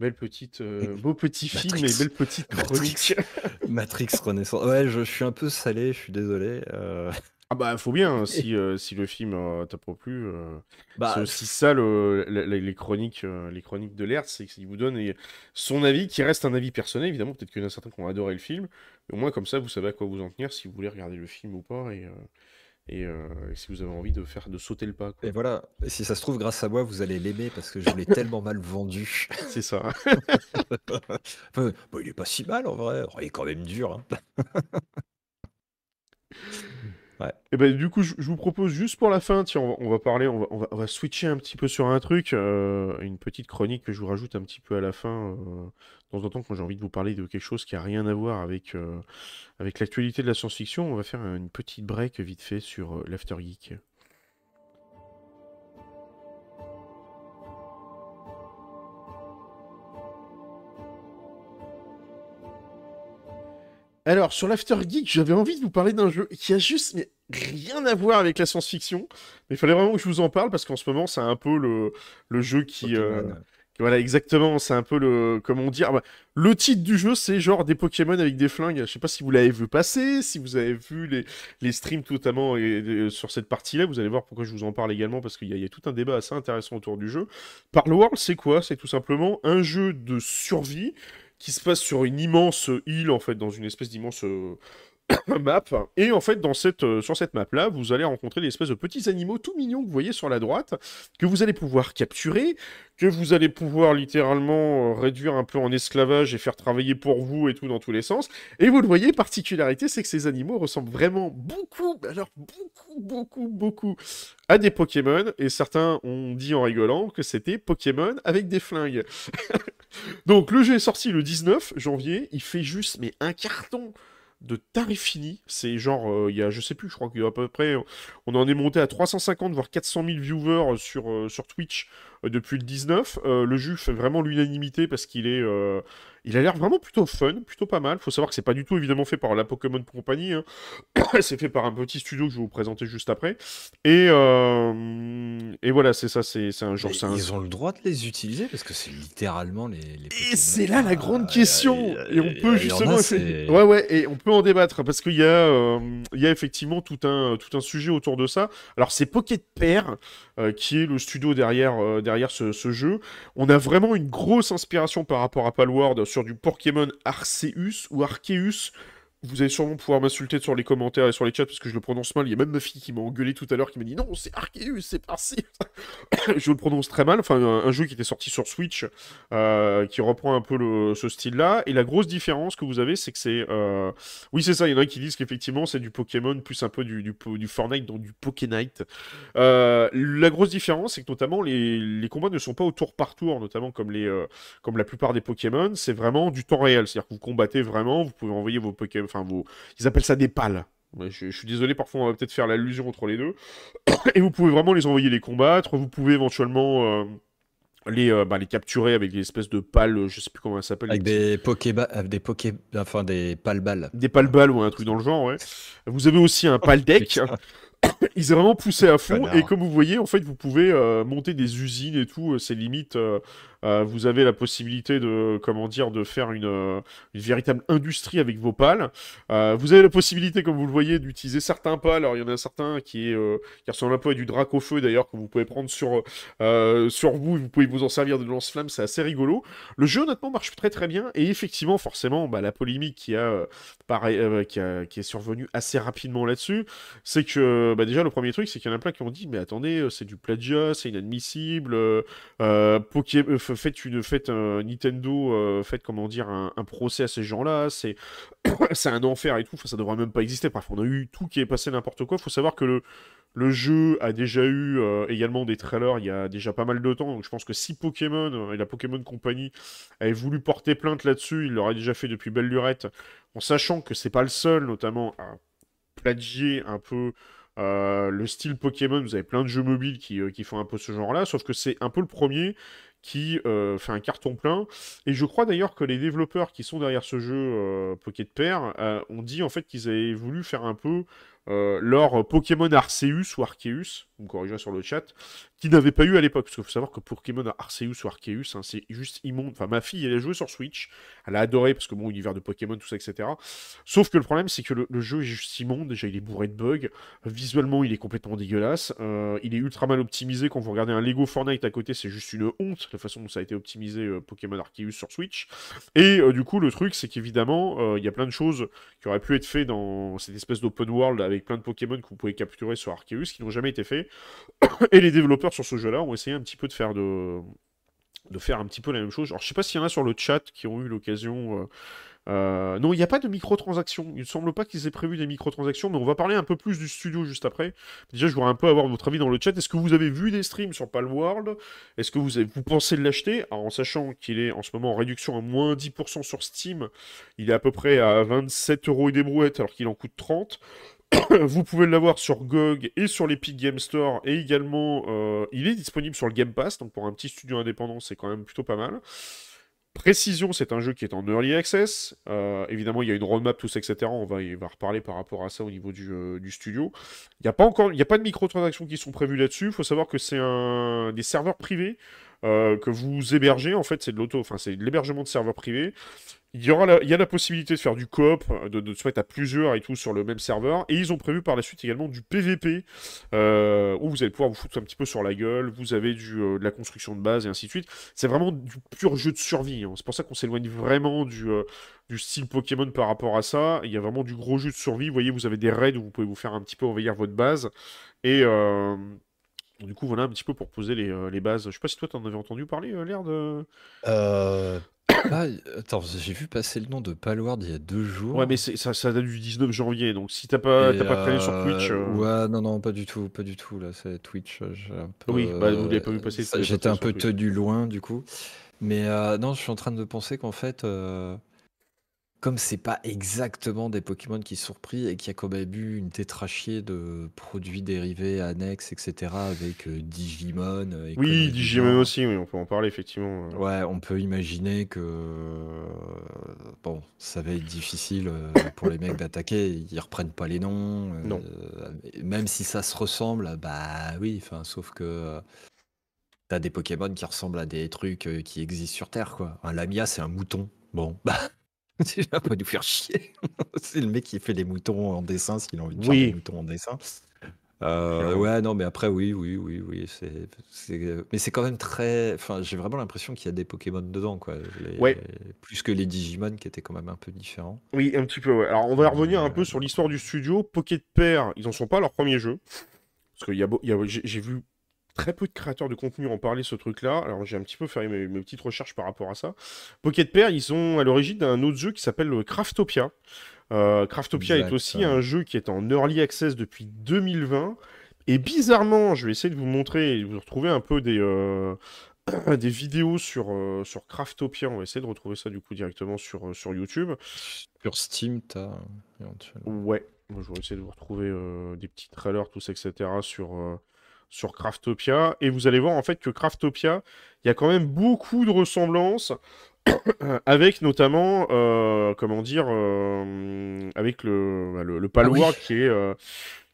belle petite, euh, beau petit film et belle petite chronique. Matrix Renaissance. Ouais, je, je suis un peu salé, je suis désolé. euh, Ah bah faut bien hein, si, euh, si le film t'a pas plu. bah, c'est aussi ça le- les chroniques, les chroniques de l'Hertz, c'est qu'il vous donne son avis, qui reste un avis personnel évidemment. Peut-être qu'il y en a certains qui ont adoré le film, mais au moins comme ça vous savez à quoi vous en tenir si vous voulez regarder le film ou pas et, et, euh, et si vous avez envie de faire de sauter le pas. quoi. Et voilà, et si ça se trouve, grâce à moi, vous allez l'aimer parce que je l'ai tellement mal vendu. C'est ça. Bon, il est pas si mal en vrai, Oh, il est quand même dur. hein. Et ben du coup, je, vous propose juste pour la fin, tiens, on va, parler, on va, switcher un petit peu sur un truc, euh, une petite chronique que je vous rajoute un petit peu à la fin, euh, temps en temps quand j'ai envie de vous parler de quelque chose qui a rien à voir avec, euh, avec l'actualité de la science-fiction, on va faire une petite break vite fait sur l'After Geek. Alors, sur l'After Geek, j'avais envie de vous parler d'un jeu qui a juste mais, rien à voir avec la science-fiction. Mais il fallait vraiment que je vous en parle parce qu'en ce moment, c'est un peu le, le jeu qui. euh. Voilà, exactement. C'est un peu le. Comment dire bah, Le titre du jeu, c'est genre des Pokémon avec des flingues. Je sais pas si vous l'avez vu passer, si vous avez vu les, les streams notamment et, et, sur cette partie-là. Vous allez voir pourquoi je vous en parle également parce qu'il y, y a tout un débat assez intéressant autour du jeu. Parle World, c'est quoi? C'est tout simplement un jeu de survie qui se passe sur une immense île, en fait, dans une espèce d'immense. map. Et en fait, dans cette, euh, sur cette map-là, vous allez rencontrer des espèces de petits animaux tout mignons que vous voyez sur la droite, que vous allez pouvoir capturer, que vous allez pouvoir littéralement euh, réduire un peu en esclavage et faire travailler pour vous et tout dans tous les sens. Et vous le voyez, particularité, c'est que ces animaux ressemblent vraiment beaucoup, alors beaucoup, beaucoup, beaucoup à des Pokémon. Et certains ont dit en rigolant que c'était Pokémon avec des flingues. Donc le jeu est sorti le 19 janvier, il fait juste mais un carton de tarif fini. C'est genre, euh, il y a, je sais plus, je crois qu'il y a à peu près, on en est monté à 350 voire 400 000 viewers sur, euh, sur Twitch euh, depuis le 19. Euh, le jeu fait vraiment l'unanimité parce qu'il est, euh, il a l'air vraiment plutôt fun, plutôt pas mal. Faut savoir que c'est pas du tout évidemment fait par la Pokémon Company, hein. c'est fait par un petit studio que je vais vous présenter juste après. Et, euh, et voilà, c'est ça, c'est un genre, un, Ils ont le droit de les utiliser parce que c'est littéralement les. les Et c'est là la grande Ah, question. Et on peut justement. Ouais, ouais, et on peut en débattre parce qu'il y, a, euh, y a effectivement tout un, tout un sujet autour de ça. Alors, c'est Pocket Pair euh, qui est le studio derrière, euh, derrière ce, ce jeu. On a vraiment une grosse inspiration par rapport à Palworld sur du Pokémon Arceus ou Arceus. Vous allez sûrement pouvoir m'insulter sur les commentaires et sur les chats parce que je le prononce mal. Il y a même ma fille qui m'a engueulé tout à l'heure qui m'a dit non, c'est Arceus, c'est Arceus. je le prononce très mal. Enfin, un, jeu qui était sorti sur Switch euh, qui reprend un peu le- ce style-là. Et la grosse différence que vous avez, c'est que c'est. euh, Oui, c'est ça. Il y en a qui disent qu'effectivement, c'est du Pokémon plus un peu du, du, Fortnite, donc du Pokénight. Euh, la grosse différence, c'est que notamment les, les combats ne sont pas au tour par tour, notamment comme, les, euh, comme la plupart des Pokémon. C'est vraiment du temps réel. C'est-à-dire que vous combattez vraiment, vous pouvez envoyer vos Pokémon. Enfin, vos... ils appellent ça des pales. Je, je suis désolé, parfois on va peut-être faire l'allusion entre les deux. Et vous pouvez vraiment les envoyer les combattre. Vous pouvez éventuellement. euh, les, euh, bah, les capturer avec des espèces de pales, je sais plus comment ça s'appelle. Avec des Pokéba... avec des Poké... Enfin, des pales-balles. des pales balles ou un truc dans le genre, ouais. Vous avez aussi un pal deck. Ils ont vraiment poussé à fond et comme vous voyez, en fait, vous pouvez euh, monter des usines et tout. euh, C'est limite, euh, euh, vous avez la possibilité de, comment dire, de faire une, une véritable industrie avec vos pales. Vous avez la possibilité, comme vous le voyez, d'utiliser certains pales. Alors, il y en a certains qui, est, qui ressemblent un peu à du drac au feu d'ailleurs que vous pouvez prendre sur, sur vous. Vous pouvez vous en servir de lance-flamme. C'est assez rigolo. Le jeu, honnêtement, marche très très bien. Et effectivement, forcément, bah, la polémique qui a, pareil, qui, a- qui est survenue assez rapidement là-dessus, c'est que bah, déjà le premier truc, c'est qu'il y en a plein qui ont dit mais attendez, euh, c'est du plagiat, c'est inadmissible. euh, euh, euh, faites une, faites un Nintendo, euh, faites comment dire un, un procès à ces gens-là, c'est c'est un enfer et tout. Enfin, ça devrait même pas exister. Bref, on a eu tout qui est passé n'importe quoi. Faut savoir que le le jeu a déjà eu euh, également des trailers il y a déjà pas mal de temps, donc je pense que si Pokémon euh, et la Pokémon Company avaient voulu porter plainte là-dessus, ils l'auraient déjà fait depuis belle lurette, en sachant que c'est pas le seul, notamment à plagier un peu euh, le style Pokémon. Vous avez plein de jeux mobiles qui, euh, qui font un peu ce genre-là, sauf que c'est un peu le premier qui euh, fait un carton plein. Et je crois d'ailleurs que les développeurs qui sont derrière ce jeu Pocket Pair ont dit en fait qu'ils avaient voulu faire un peu leur Pokémon Arceus ou Arceus, vous me corrigez sur le chat, qui n'avait pas eu à l'époque. Parce qu'il faut savoir que Pokémon Arceus ou Arceus, hein, c'est juste immonde. Enfin, ma fille, elle a joué sur Switch, elle a adoré parce que bon, univers de Pokémon, tout ça, etc. Sauf que le problème, c'est que le, jeu est juste immonde. Déjà, il est bourré de bugs. Visuellement, il est complètement dégueulasse. Euh, il est ultra mal optimisé. Quand vous regardez un Lego Fortnite à côté, c'est juste une honte la façon dont ça a été optimisé euh, Pokémon Arceus sur Switch. Et euh, du coup, le truc, c'est qu'évidemment, il y a plein de choses qui auraient pu être faites dans cette espèce d'open world avec plein de Pokémon que vous pouvez capturer sur Arceus qui n'ont jamais été faits. Et les développeurs sur ce jeu-là ont essayé un petit peu de faire de faire un petit peu la même chose. Alors, je sais pas s'il y en a sur le chat qui ont eu l'occasion. euh, euh, non, il n'y a pas de microtransactions. Il ne semble pas qu'ils aient prévu des microtransactions, mais on va parler un peu plus du studio juste après. Déjà, je voudrais un peu avoir votre avis dans le chat. Est-ce que vous avez vu des streams sur Palworld? Est-ce que vous, avez, vous pensez l'acheter? En sachant qu'il est en ce moment en réduction à moins 10% sur Steam, il est à peu près à 27 euros et des brouettes alors qu'il en coûte 30. Vous pouvez l'avoir sur GOG et sur l'Epic Game Store et également euh, il est disponible sur le Game Pass donc pour un petit studio indépendant c'est quand même plutôt pas mal. Précision, c'est un jeu qui est en early access. Euh, évidemment, il y a une roadmap, tout ça, etc. On va, il va reparler par rapport à ça au niveau du, euh, studio. Il n'y a pas encore, il n'y a pas de microtransactions qui sont prévues là-dessus. Il faut savoir que c'est un des serveurs privés que vous hébergez. En fait, c'est de l'auto, enfin, c'est de l'hébergement de serveurs privés. Il y, aura il y a la possibilité de faire du coop, de, de se mettre à plusieurs et tout sur le même serveur. Et ils ont prévu par la suite également du PVP, euh, où vous allez pouvoir vous foutre un petit peu sur la gueule. Vous avez du, euh, de la construction de base et ainsi de suite. C'est vraiment du pur jeu de survie. hein. C'est pour ça qu'on s'éloigne vraiment du, euh, du style Pokémon par rapport à ça. Il y a vraiment du gros jeu de survie. Vous voyez, vous avez des raids où vous pouvez vous faire un petit peu envahir votre base. Et euh, du coup, voilà un petit peu pour poser les, euh, les bases. Je sais pas si toi, t'en avais entendu parler, euh, l'air de... Euh, ah, attends, j'ai vu passer le nom de Palward il y a deux jours. Ouais, mais ça, ça date du 19 janvier, donc si t'as pas, t'as pas traîné sur euh, Twitch... euh, Ouais, non, non, pas du tout, pas du tout. Là, c'est Twitch. euh, j'ai un peu, Oui, bah, vous l'avez pas vu euh, passer, J'étais un peu tenu loin, du coup. Mais euh, non, je suis en train de penser qu'en fait, euh, comme c'est pas exactement des Pokémon qui sont repris et qu'il y a quand même eu une tétrachier de produits dérivés annexes, etc., avec euh, Digimon. euh, et conneries Oui, du Digimon genre. aussi, oui, on peut en parler, effectivement. euh. Ouais, on peut imaginer que euh, bon, ça va être difficile euh, pour les mecs d'attaquer. Ils reprennent pas les noms. euh, Non. et même si ça se ressemble, bah oui. Enfin, sauf que euh, t'as des Pokémon qui ressemblent à des trucs euh, qui existent sur Terre, quoi. Un Lamia, c'est un mouton. Bon, bah. Déjà, pas nous faire chier. c'est le mec qui fait les moutons en dessin s'il a envie de faire Oui. des moutons en dessin. Euh, ouais, non, mais après, oui, oui, oui, oui, c'est, c'est- mais c'est quand même très, enfin, j'ai vraiment l'impression qu'il y a des Pokémon dedans, quoi. Les- Ouais. Plus que les Digimon qui étaient quand même un peu différents. Oui, un petit peu, ouais. Alors, on va revenir un Euh, peu sur l'histoire du studio. Pocket Pair, ils en sont pas à leur premier jeu. Parce que y a beau- y a- j'ai j'ai vu très peu de créateurs de contenu en parler, ce truc-là. Alors, j'ai un petit peu fait mes, mes petites recherches par rapport à ça. Pocket Pair, ils sont à l'origine d'un autre jeu qui s'appelle le Craftopia. Euh, Craftopia est aussi un jeu qui est en early access depuis 2020. Et bizarrement, je vais essayer de vous montrer et de vous retrouver un peu des, euh, des vidéos sur, euh, sur Craftopia. On va essayer de retrouver ça du coup directement sur, sur YouTube. Sur Steam, t'as éventuellement. Ouais, je vais essayer de vous retrouver des petits trailers, tous, etc. sur, sur Craftopia. Et vous allez voir en fait que Craftopia, il y a quand même beaucoup de ressemblances avec notamment, euh, comment dire, euh, avec le, bah, le, le Palworld qui, est, euh,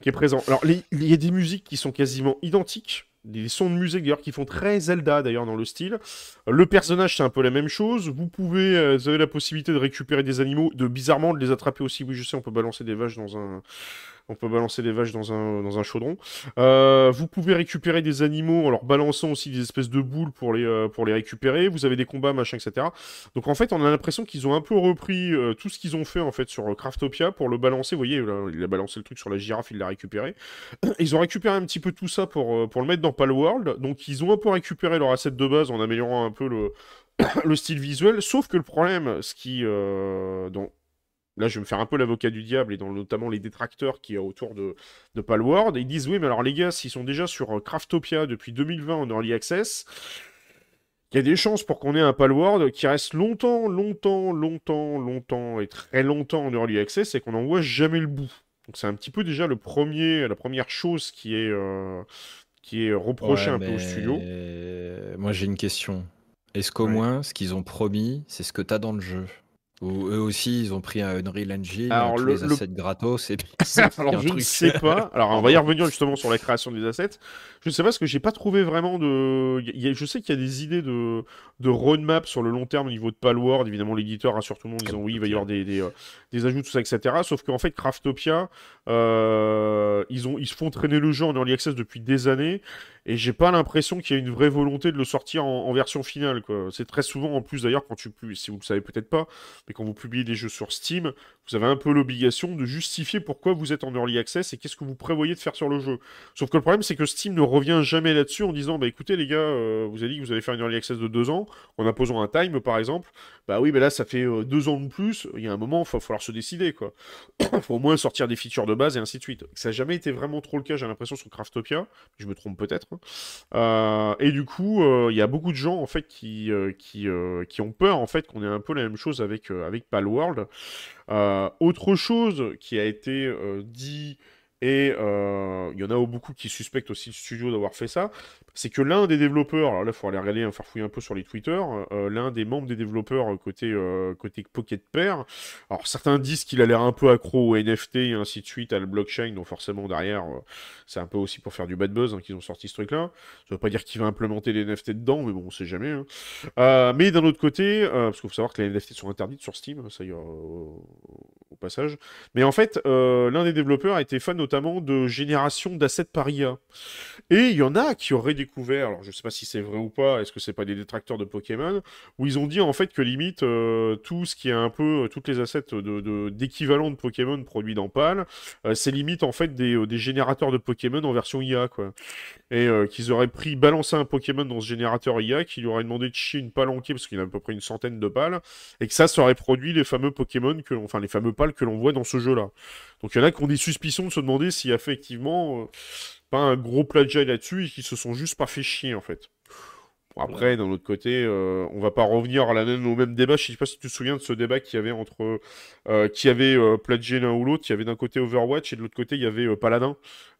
qui est présent. Alors, il y a des musiques qui sont quasiment identiques. Des sons de musique d'ailleurs qui font très Zelda d'ailleurs dans le style. Le personnage c'est un peu la même chose. Vous pouvez, vous avez la possibilité de récupérer des animaux, de bizarrement de les attraper aussi. Oui, je sais, on peut balancer des vaches dans un, on peut balancer des vaches dans un, dans un chaudron. Euh, vous pouvez récupérer des animaux en leur balançant aussi des espèces de boules pour les, euh, pour les récupérer. Vous avez des combats, machin, etc. Donc en fait, on a l'impression qu'ils ont un peu repris euh, tout ce qu'ils ont fait en fait sur Craftopia pour le balancer. Vous voyez, il a balancé le truc sur la girafe, il l'a récupéré. Ils ont récupéré un petit peu tout ça pour, pour le mettre dans Palworld. Donc ils ont un peu récupéré leur asset de base en améliorant un peu le, le style visuel. Sauf que le problème, ce qui... Là, je vais me faire un peu l'avocat du diable et dans notamment les détracteurs qui est autour de, de Palworld. Ils disent oui, mais alors les gars, s'ils sont déjà sur euh, Craftopia depuis 2020 en Early Access, il y a des chances pour qu'on ait un Palworld qui reste longtemps, longtemps, longtemps, longtemps et très longtemps en Early Access et qu'on n'en voit jamais le bout. Donc c'est un petit peu déjà le premier, la première chose qui est, euh, qui est reprochée Ouais, un peu au studio. Moi, j'ai une question. Est-ce qu'au Ouais. moins, ce qu'ils ont promis, c'est ce que t'as dans le jeu? Ou eux aussi, ils ont pris un Unreal Engine, Alors, tous le- les le- assets gratos, et Alors je ne sais pas. Alors on va y revenir justement sur la création des assets. Je ne sais pas parce que j'ai pas trouvé vraiment de. il y a- je sais qu'il y a des idées de, de roadmap sur le long terme au niveau de Palworld. Évidemment, l'éditeur rassure tout le monde en disant oui, il va y avoir des, des, euh, des ajouts, tout ça, etc. Sauf qu'en fait, Craftopia, euh, ils, ont, ils se font traîner le jeu en early access depuis des années. Et j'ai pas l'impression qu'il y a une vraie volonté de le sortir en, en version finale. C'est très souvent, en plus d'ailleurs, quand tu si vous le savez peut-être pas, mais quand vous publiez des jeux sur Steam, vous avez un peu l'obligation de justifier pourquoi vous êtes en early access et qu'est-ce que vous prévoyez de faire sur le jeu. Sauf que le problème, c'est que Steam ne revient jamais là-dessus en disant Bah écoutez, les gars, euh, vous avez dit que vous allez faire une early access de deux ans, en imposant un time par exemple. Bah oui, mais là, ça fait euh, deux ans de plus. Il y a un moment, il va falloir se décider, quoi. Il faut au moins sortir des features de base et ainsi de suite. Ça n'a jamais été vraiment trop le cas, j'ai l'impression, sur Craftopia. Je me trompe peut-être. hein. Euh, et du coup, il y a beaucoup de gens, en fait, qui, qui, qui ont peur, en fait, qu'on ait un peu la même chose avec, avec Palworld. Euh, autre chose qui a été euh, dit et euh, il y en a beaucoup qui suspectent aussi le studio d'avoir fait ça, c'est que l'un des développeurs, alors là, il faut aller regarder, faire fouiller un peu sur les Twitter, euh, l'un des membres des développeurs côté, euh, Pocket Pair, alors certains disent qu'il a l'air un peu accro au NFT et ainsi de suite, à la blockchain, donc forcément derrière, c'est un peu aussi pour faire du bad buzz hein, qu'ils ont sorti ce truc-là. Ça veut pas dire qu'il va implémenter les NFT dedans, mais bon, on sait jamais. Hein. mais d'un autre côté, parce qu'il faut savoir que les NFT sont interdites sur Steam, ça y est, au passage. Mais en fait, l'un des développeurs a été fan notamment de génération d'assets par IA. Et il y en a qui auraient découvert, alors je sais pas si c'est vrai ou pas, est-ce que c'est pas des détracteurs de Pokémon, où ils ont dit en fait que limite euh, tout ce qui est un peu, euh, toutes les assets d'équivalent de, de, Pokémon produits dans PAL, euh, c'est limite en fait des, des, générateurs de Pokémon en version IA, quoi. Et qu'ils auraient pris, balancé un Pokémon dans ce générateur IA, qu'il aurait demandé de chier une palanquée, parce qu'il a à peu près une centaine de pales, et que ça, aurait produit les fameux Pokémon, que, enfin les fameux pales que l'on voit dans ce jeu-là. Donc il y en a qui ont des suspicions de se demander s'il y a effectivement euh, pas un gros plagiat là-dessus et qui se sont juste pas fait chier en fait. Après, d'un autre côté, euh, on va pas revenir à la même, au même débat. Je sais pas si tu te souviens de ce débat qu'il y avait entre euh, qui avait plagié l'un ou l'autre. Il y avait d'un côté Overwatch et de l'autre côté il y avait Paladin.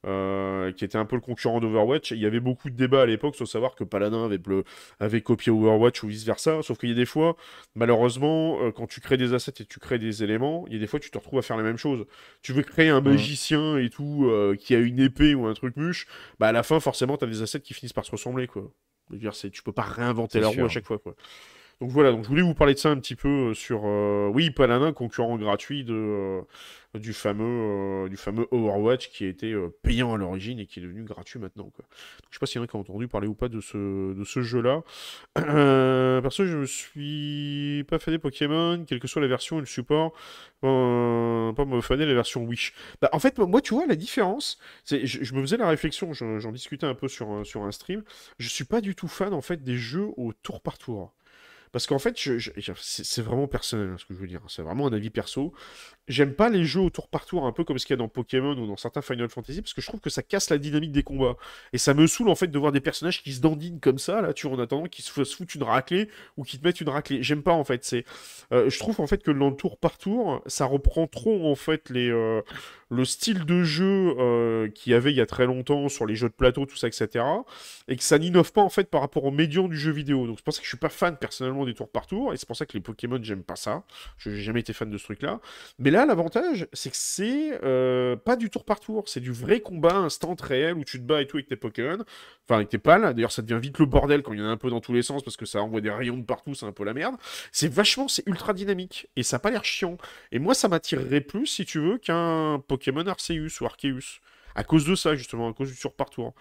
Euh, qui était un peu le concurrent d'Overwatch. Il y avait beaucoup de débats à l'époque sur savoir que Paladin avait, avait copié Overwatch ou vice-versa. Sauf qu'il y a des fois, malheureusement, euh, quand tu crées des assets et tu crées des éléments, il y a des fois tu te retrouves à faire la même chose. Tu veux créer un magicien et tout, euh, qui a une épée ou un truc muche, bah à la fin, forcément, tu as des assets qui finissent par se ressembler. Quoi. Je veux dire, tu peux pas réinventer la roue à chaque fois. Quoi. Donc voilà, donc je voulais vous parler de ça un petit peu sur, oui, Paladin, concurrent gratuit de du fameux, euh, du fameux Overwatch qui a été euh, payant à l'origine et qui est devenu gratuit maintenant. Quoi. Donc, je sais pas s'il y en a qui ont entendu parler ou pas de ce, de ce jeu-là. Euh, perso, je me suis pas fané Pokémon, quelle que soit la version et le support. pas me faner la version Wish. Bah, en fait, moi, tu vois, la différence, c'est, je, me faisais la réflexion, j'en discutais un peu sur, sur un stream. Je suis pas du tout fan en fait des jeux au tour par tour. Parce qu'en fait, c'est vraiment personnel hein, ce que je veux dire. C'est vraiment un avis perso. J'aime pas les jeux au tour par tour, un peu comme ce qu'il y a dans Pokémon ou dans certains Final Fantasy, parce que je trouve que ça casse la dynamique des combats. Et ça me saoule en fait de voir des personnages qui se dandinent comme ça, là, tu en attendant, qui se foutent une raclée ou qui te mettent une raclée. J'aime pas en fait. C'est, euh, je trouve en fait que dans le tour par tour, ça reprend trop en fait les, euh, le style de jeu euh, qu'il y avait il y a très longtemps sur les jeux de plateau, tout ça, etc. Et que ça n'innove pas en fait par rapport au médium du jeu vidéo. Donc c'est pour ça que je suis pas fan personnellement des tours par tour, et c'est pour ça que les Pokémon j'aime pas ça. Je n'ai jamais été fan de ce truc-là. Mais là, l'avantage, c'est que c'est euh, pas du tour par tour, c'est du vrai combat instant réel où tu te bats et tout avec tes Pokémon, enfin avec tes pales. D'ailleurs, ça devient vite le bordel quand il y en a un peu dans tous les sens parce que ça envoie des rayons de partout, c'est un peu la merde. C'est vachement, c'est ultra dynamique et ça a pas l'air chiant. Et moi, ça m'attirerait plus, si tu veux, qu'un Pokémon Arceus ou Arceus. À cause de ça, justement, à cause du tour par tour.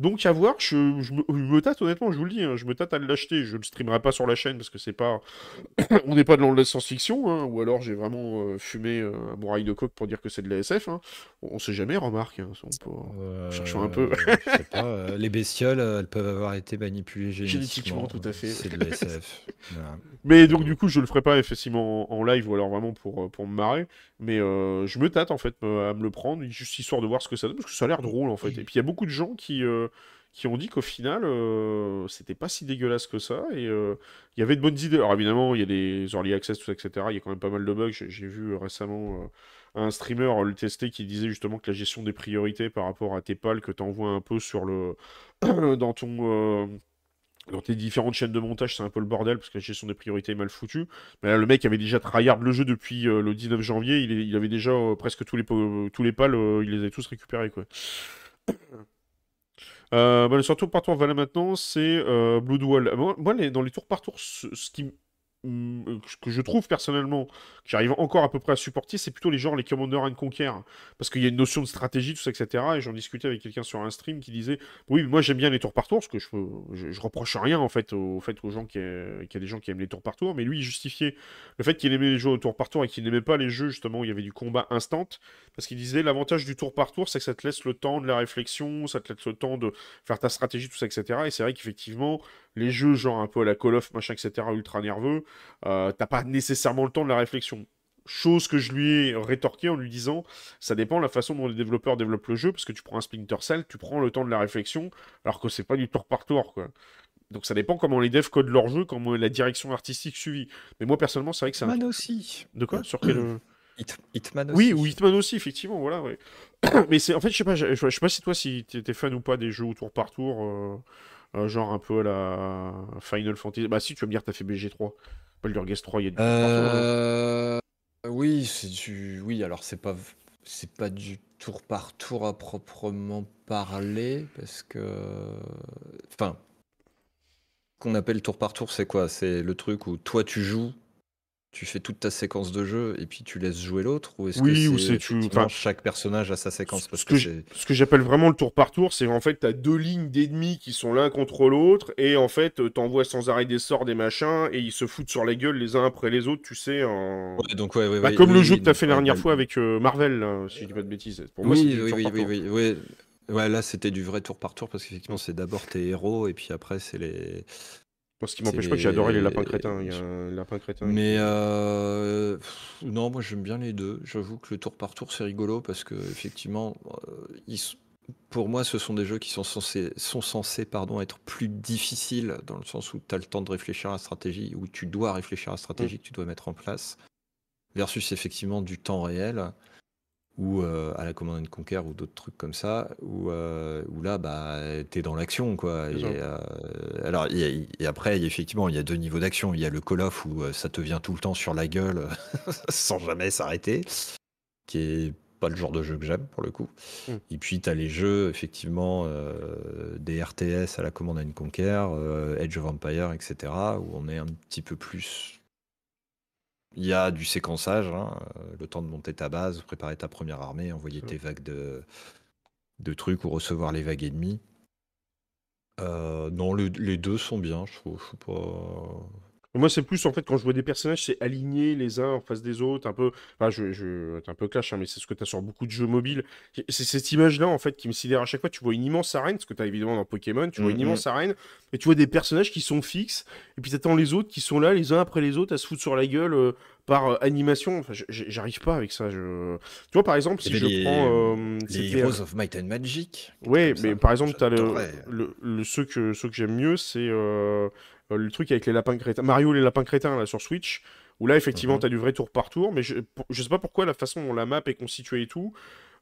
Donc à voir, je, me, tâte honnêtement, je vous le dis, hein, je me tâte à l'acheter. Je le streamerai pas sur la chaîne parce que c'est pas, on n'est pas dans la science-fiction, hein, ou alors j'ai vraiment euh, fumé euh, un bourraille de coke pour dire que c'est de la SF. Hein. On, sait jamais, remarque. Hein, on cherchons un peu. Euh, les bestioles, elles peuvent avoir été manipulées génétiquement. tout à fait. C'est de la SF. Mais donc du coup, je le ferai pas effectivement en, live ou alors vraiment pour pour me marrer. Mais je me tâte en fait à me le prendre, juste histoire de voir ce que ça donne, parce que ça a l'air drôle en fait. Et puis il y a beaucoup de gens qui qui ont dit qu'au final, euh, c'était pas si dégueulasse que ça, et euh, il y avait de bonnes idées. Alors évidemment, il y a des early access, tout ça, etc. Il y a quand même pas mal de bugs. J'ai vu récemment euh, un streamer le tester qui disait justement que la gestion des priorités par rapport à tes pales que tu envoies un peu sur le... dans ton... dans tes différentes chaînes de montage, c'est un peu le bordel parce que la gestion des priorités est mal foutue. Mais là, le mec avait déjà tryhard le jeu depuis le 19 janvier. Il, il avait déjà presque tous les, tous les pales, il les avait tous récupérés. Quoi. Euh, bah, tour par tour, voilà maintenant, c'est euh, Bloodwall. Moi, dans les tours par tour, ce, ce qui que je trouve personnellement, qui arrive encore à peu près à supporter, c'est plutôt les genres les Commander and Conquer. Parce qu'il y a une notion de stratégie, tout ça, etc. Et j'en discutais avec quelqu'un sur un stream qui disait Oui, moi j'aime bien les tours par tour, parce que je, je, reproche rien en fait au fait aux gens qui, qu'il y a des gens qui aiment les tours par tour. Mais lui, il justifiait le fait qu'il aimait les jeux au tour par tour et qu'il n'aimait pas les jeux justement où il y avait du combat instant. Parce qu'il disait l'avantage du tour par tour, c'est que ça te laisse le temps de la réflexion, ça te laisse le temps de faire ta stratégie, tout ça, etc. Et c'est vrai qu'effectivement, les jeux genre un peu à la Call of, machin, etc., ultra nerveux, euh, t'as pas nécessairement le temps de la réflexion. Chose que je lui ai rétorqué en lui disant, ça dépend de la façon dont les développeurs développent le jeu, parce que tu prends un Splinter Cell, tu prends le temps de la réflexion, alors que c'est pas du tour par tour, quoi. Donc ça dépend comment les devs codent leur jeu, comment la direction artistique suivie. Mais moi personnellement, c'est vrai que c'est Man aussi. De quoi? Sur quel Hit- Hitman aussi. Oui, ou Hitman aussi, effectivement, voilà, ouais. Mais c'est, en fait, je sais pas, je, je sais pas si toi, si t'étais fan ou pas des jeux au tour par tour, euh, euh, genre un peu à la Final Fantasy. Bah si, tu vas me dire, t'as fait BG3. Baldur's Gate 3, il y a du. Euh, Oui, c'est du. Oui, alors c'est pas c'est pas du tour par tour à proprement parler parce que enfin qu'on appelle tour par tour, c'est quoi? C'est le truc où toi tu joues, tu fais toute ta séquence de jeu et puis tu laisses jouer l'autre ou est-ce que Oui, ou c'est tu- enfin, chaque personnage a sa séquence? parce Ce que que Ce que j'appelle vraiment le tour par tour, c'est en fait, t'as deux lignes d'ennemis qui sont l'un contre l'autre, et en fait, euh, t'envoies sans arrêt des sorts, des machins, et ils se foutent sur la gueule les uns après les autres, tu sais, en... Ouais, donc ouais, ouais, Bah, comme le jeu que t'as donc, fait la dernière fois avec euh, Marvel, là, si je dis pas de bêtises. Pour moi, Oui, oui, oui, oui, oui. Ouais, là c'était du vrai tour par tour parce qu'effectivement c'est d'abord tes héros et puis après c'est les Moi, ce qui m'empêche pas que j'ai adoré les lapins crétins. Il y a un lapin crétin. Mais euh, pff, non, moi j'aime bien les deux. J'avoue que le tour par tour c'est rigolo parce que effectivement, euh, ils pour moi ce sont des jeux qui sont censés, sont censés pardon, être plus difficiles dans le sens où tu as le temps de réfléchir à la stratégie, où tu dois réfléchir à la stratégie que tu dois mettre en place, versus effectivement du temps réel ou euh, à la Command and Conquer ou d'autres trucs comme ça, où, euh, où là, bah, t'es dans l'action, quoi. Et, euh, alors, il y a- et après, effectivement, il y a deux niveaux d'action. Il y a le Call of où ça te vient tout le temps sur la gueule sans jamais s'arrêter, qui est pas le genre de jeu que j'aime pour le coup. Mm. Et puis, tu as les jeux, effectivement, des RTS à la Command and Conquer, Edge of Empire, etc., où on est un petit peu plus il y a du séquençage, hein, euh, le temps de monter ta base, préparer ta première armée, envoyer Ouais. tes vagues de, de trucs ou recevoir les vagues ennemies. Euh, non, le- les deux sont bien, je trouve. Je sais pas. Moi, c'est plus en fait quand je vois des personnages, c'est aligner les uns en face des autres, un peu. Enfin, je, je... un peu clash, hein, mais c'est ce que tu as sur beaucoup de jeux mobiles. C'est cette image-là en fait qui me sidère à chaque fois. Tu vois une immense arène, ce que tu as évidemment dans Pokémon, tu vois une Mhm. immense arène, et tu vois des personnages qui sont fixes, et puis t'attends les autres qui sont là, les uns après les autres, à se foutre sur la gueule euh, par euh, animation. Enfin, j'arrive pas avec ça. Je... Tu vois, par exemple, si je les- prends. euh, Les c'était- Heroes of Might and Magic. Ouais, mais ça, par exemple, t'as le, le, le- ceux que, ceux que j'aime mieux, c'est euh, euh, le truc avec les lapins crétins. Mario les lapins crétins, là, sur Switch, où là, effectivement, t'as du vrai tour par tour, mais je, je sais pas pourquoi la façon dont la map est constituée et tout,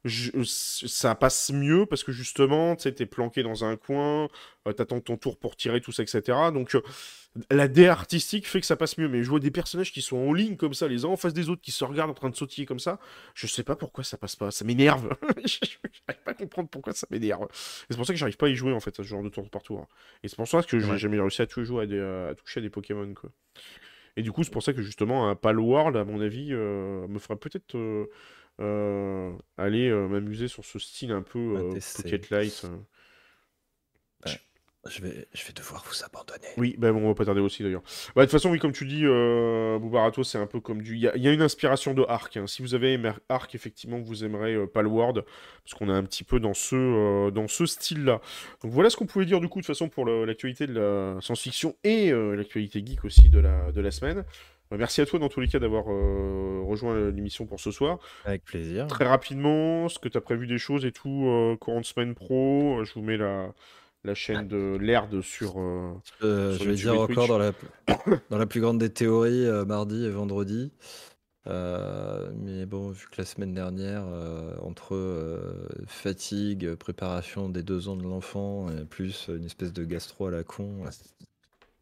je- ça passe mieux parce que justement, tu sais, t'es planqué dans un coin, euh, t'attends ton tour pour tirer, tout ça, etc. Donc, euh, la DA artistique fait que ça passe mieux, mais je vois des personnages qui sont en ligne comme ça, les uns en face des autres, qui se regardent en train de sautiller comme ça. Je sais pas pourquoi ça passe pas, ça m'énerve. j'arrive pas à comprendre pourquoi ça m'énerve. C'est pour ça que j'arrive pas à y jouer en fait à ce genre de tour par tour. Et c'est pour ça que j'ai Ouais. jamais réussi à tout jouer à, des- à toucher à des Pokémon quoi. Et du coup, c'est pour ça que justement un Palworld, à mon avis, euh, me ferait peut-être euh, aller euh, m'amuser sur ce style un peu euh. Pocket Light. euh. Je vais, je vais devoir vous abandonner. Oui, bah bon, on va pas tarder aussi d'ailleurs. Bah, de toute façon, oui, comme tu dis, euh, Boubarato, c'est un peu comme du. Il y, a- il y a une inspiration de Ark. hein. Si vous avez aimé Ark, effectivement, vous aimerez euh, Palworld, parce qu'on est un petit peu dans ce, euh, dans ce style-là. Donc voilà ce qu'on pouvait dire du coup, de toute façon, pour l'actualité de la science-fiction et euh, l'actualité geek aussi de la, de la semaine. Bah, merci à toi, dans tous les cas, d'avoir euh, rejoint l'émission pour ce soir. Avec plaisir. Très rapidement, ce que tu as prévu des choses et tout, euh, courant de semaine pro, euh, je vous mets la, la chaîne de l'ERD sur. euh, Euh, sur je vais dire encore dans la, dans la plus grande des théories, euh, mardi et vendredi. Euh, mais bon, vu que la semaine dernière, euh, entre euh, fatigue, préparation des deux ans de l'enfant, et plus une espèce de gastro à la con, euh,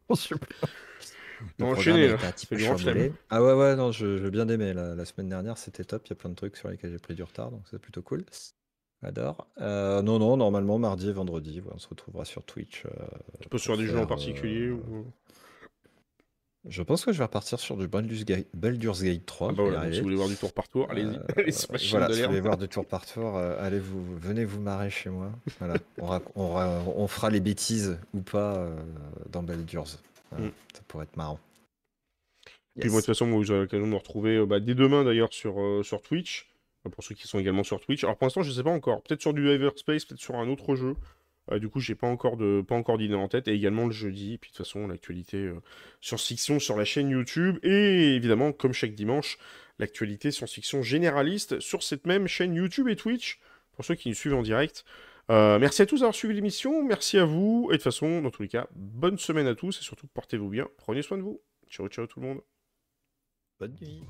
on enchaîné, là. Ah ouais, ouais, non, je, je bien aimé. La, la semaine dernière, c'était top. Il y a plein de trucs sur lesquels j'ai pris du retard, donc c'est plutôt cool. J'adore. Euh, non, non, normalement, mardi et vendredi, ouais, on se retrouvera sur Twitch. euh, Tu peux sur des jeux en particulier euh, ou... Je pense que je vais repartir sur du Baldur's Gate, Baldur's Gate 3. Ah bah voilà, si vous voulez voir du tour par tour, allez-y. Euh, Allez, voilà, si vous voulez voir du tour par tour, euh, allez vous, venez vous marrer chez moi. Voilà, on, fera les bêtises ou pas euh, dans Baldur's. Mm. Ça pourrait être marrant. Puis moi, de toute façon, moi, vous aurez l'occasion de me retrouver euh, bah, dès demain d'ailleurs sur, euh, sur Twitch. Euh, Pour ceux qui sont également sur Twitch. Alors pour l'instant, je sais pas encore. Peut-être sur du Everspace, peut-être sur un autre jeu. Euh, du coup, j'ai pas encore de pas encore d'idée en tête. Et également le jeudi. Et puis de toute façon, l'actualité euh, science-fiction sur la chaîne YouTube. Et évidemment, comme chaque dimanche, l'actualité science-fiction généraliste sur cette même chaîne YouTube et Twitch. Pour ceux qui nous suivent en direct. Euh, merci à tous d'avoir suivi l'émission. Merci à vous. Et de toute façon, dans tous les cas, bonne semaine à tous. Et surtout, portez-vous bien. Prenez soin de vous. Ciao, ciao tout le monde. Bonne nuit.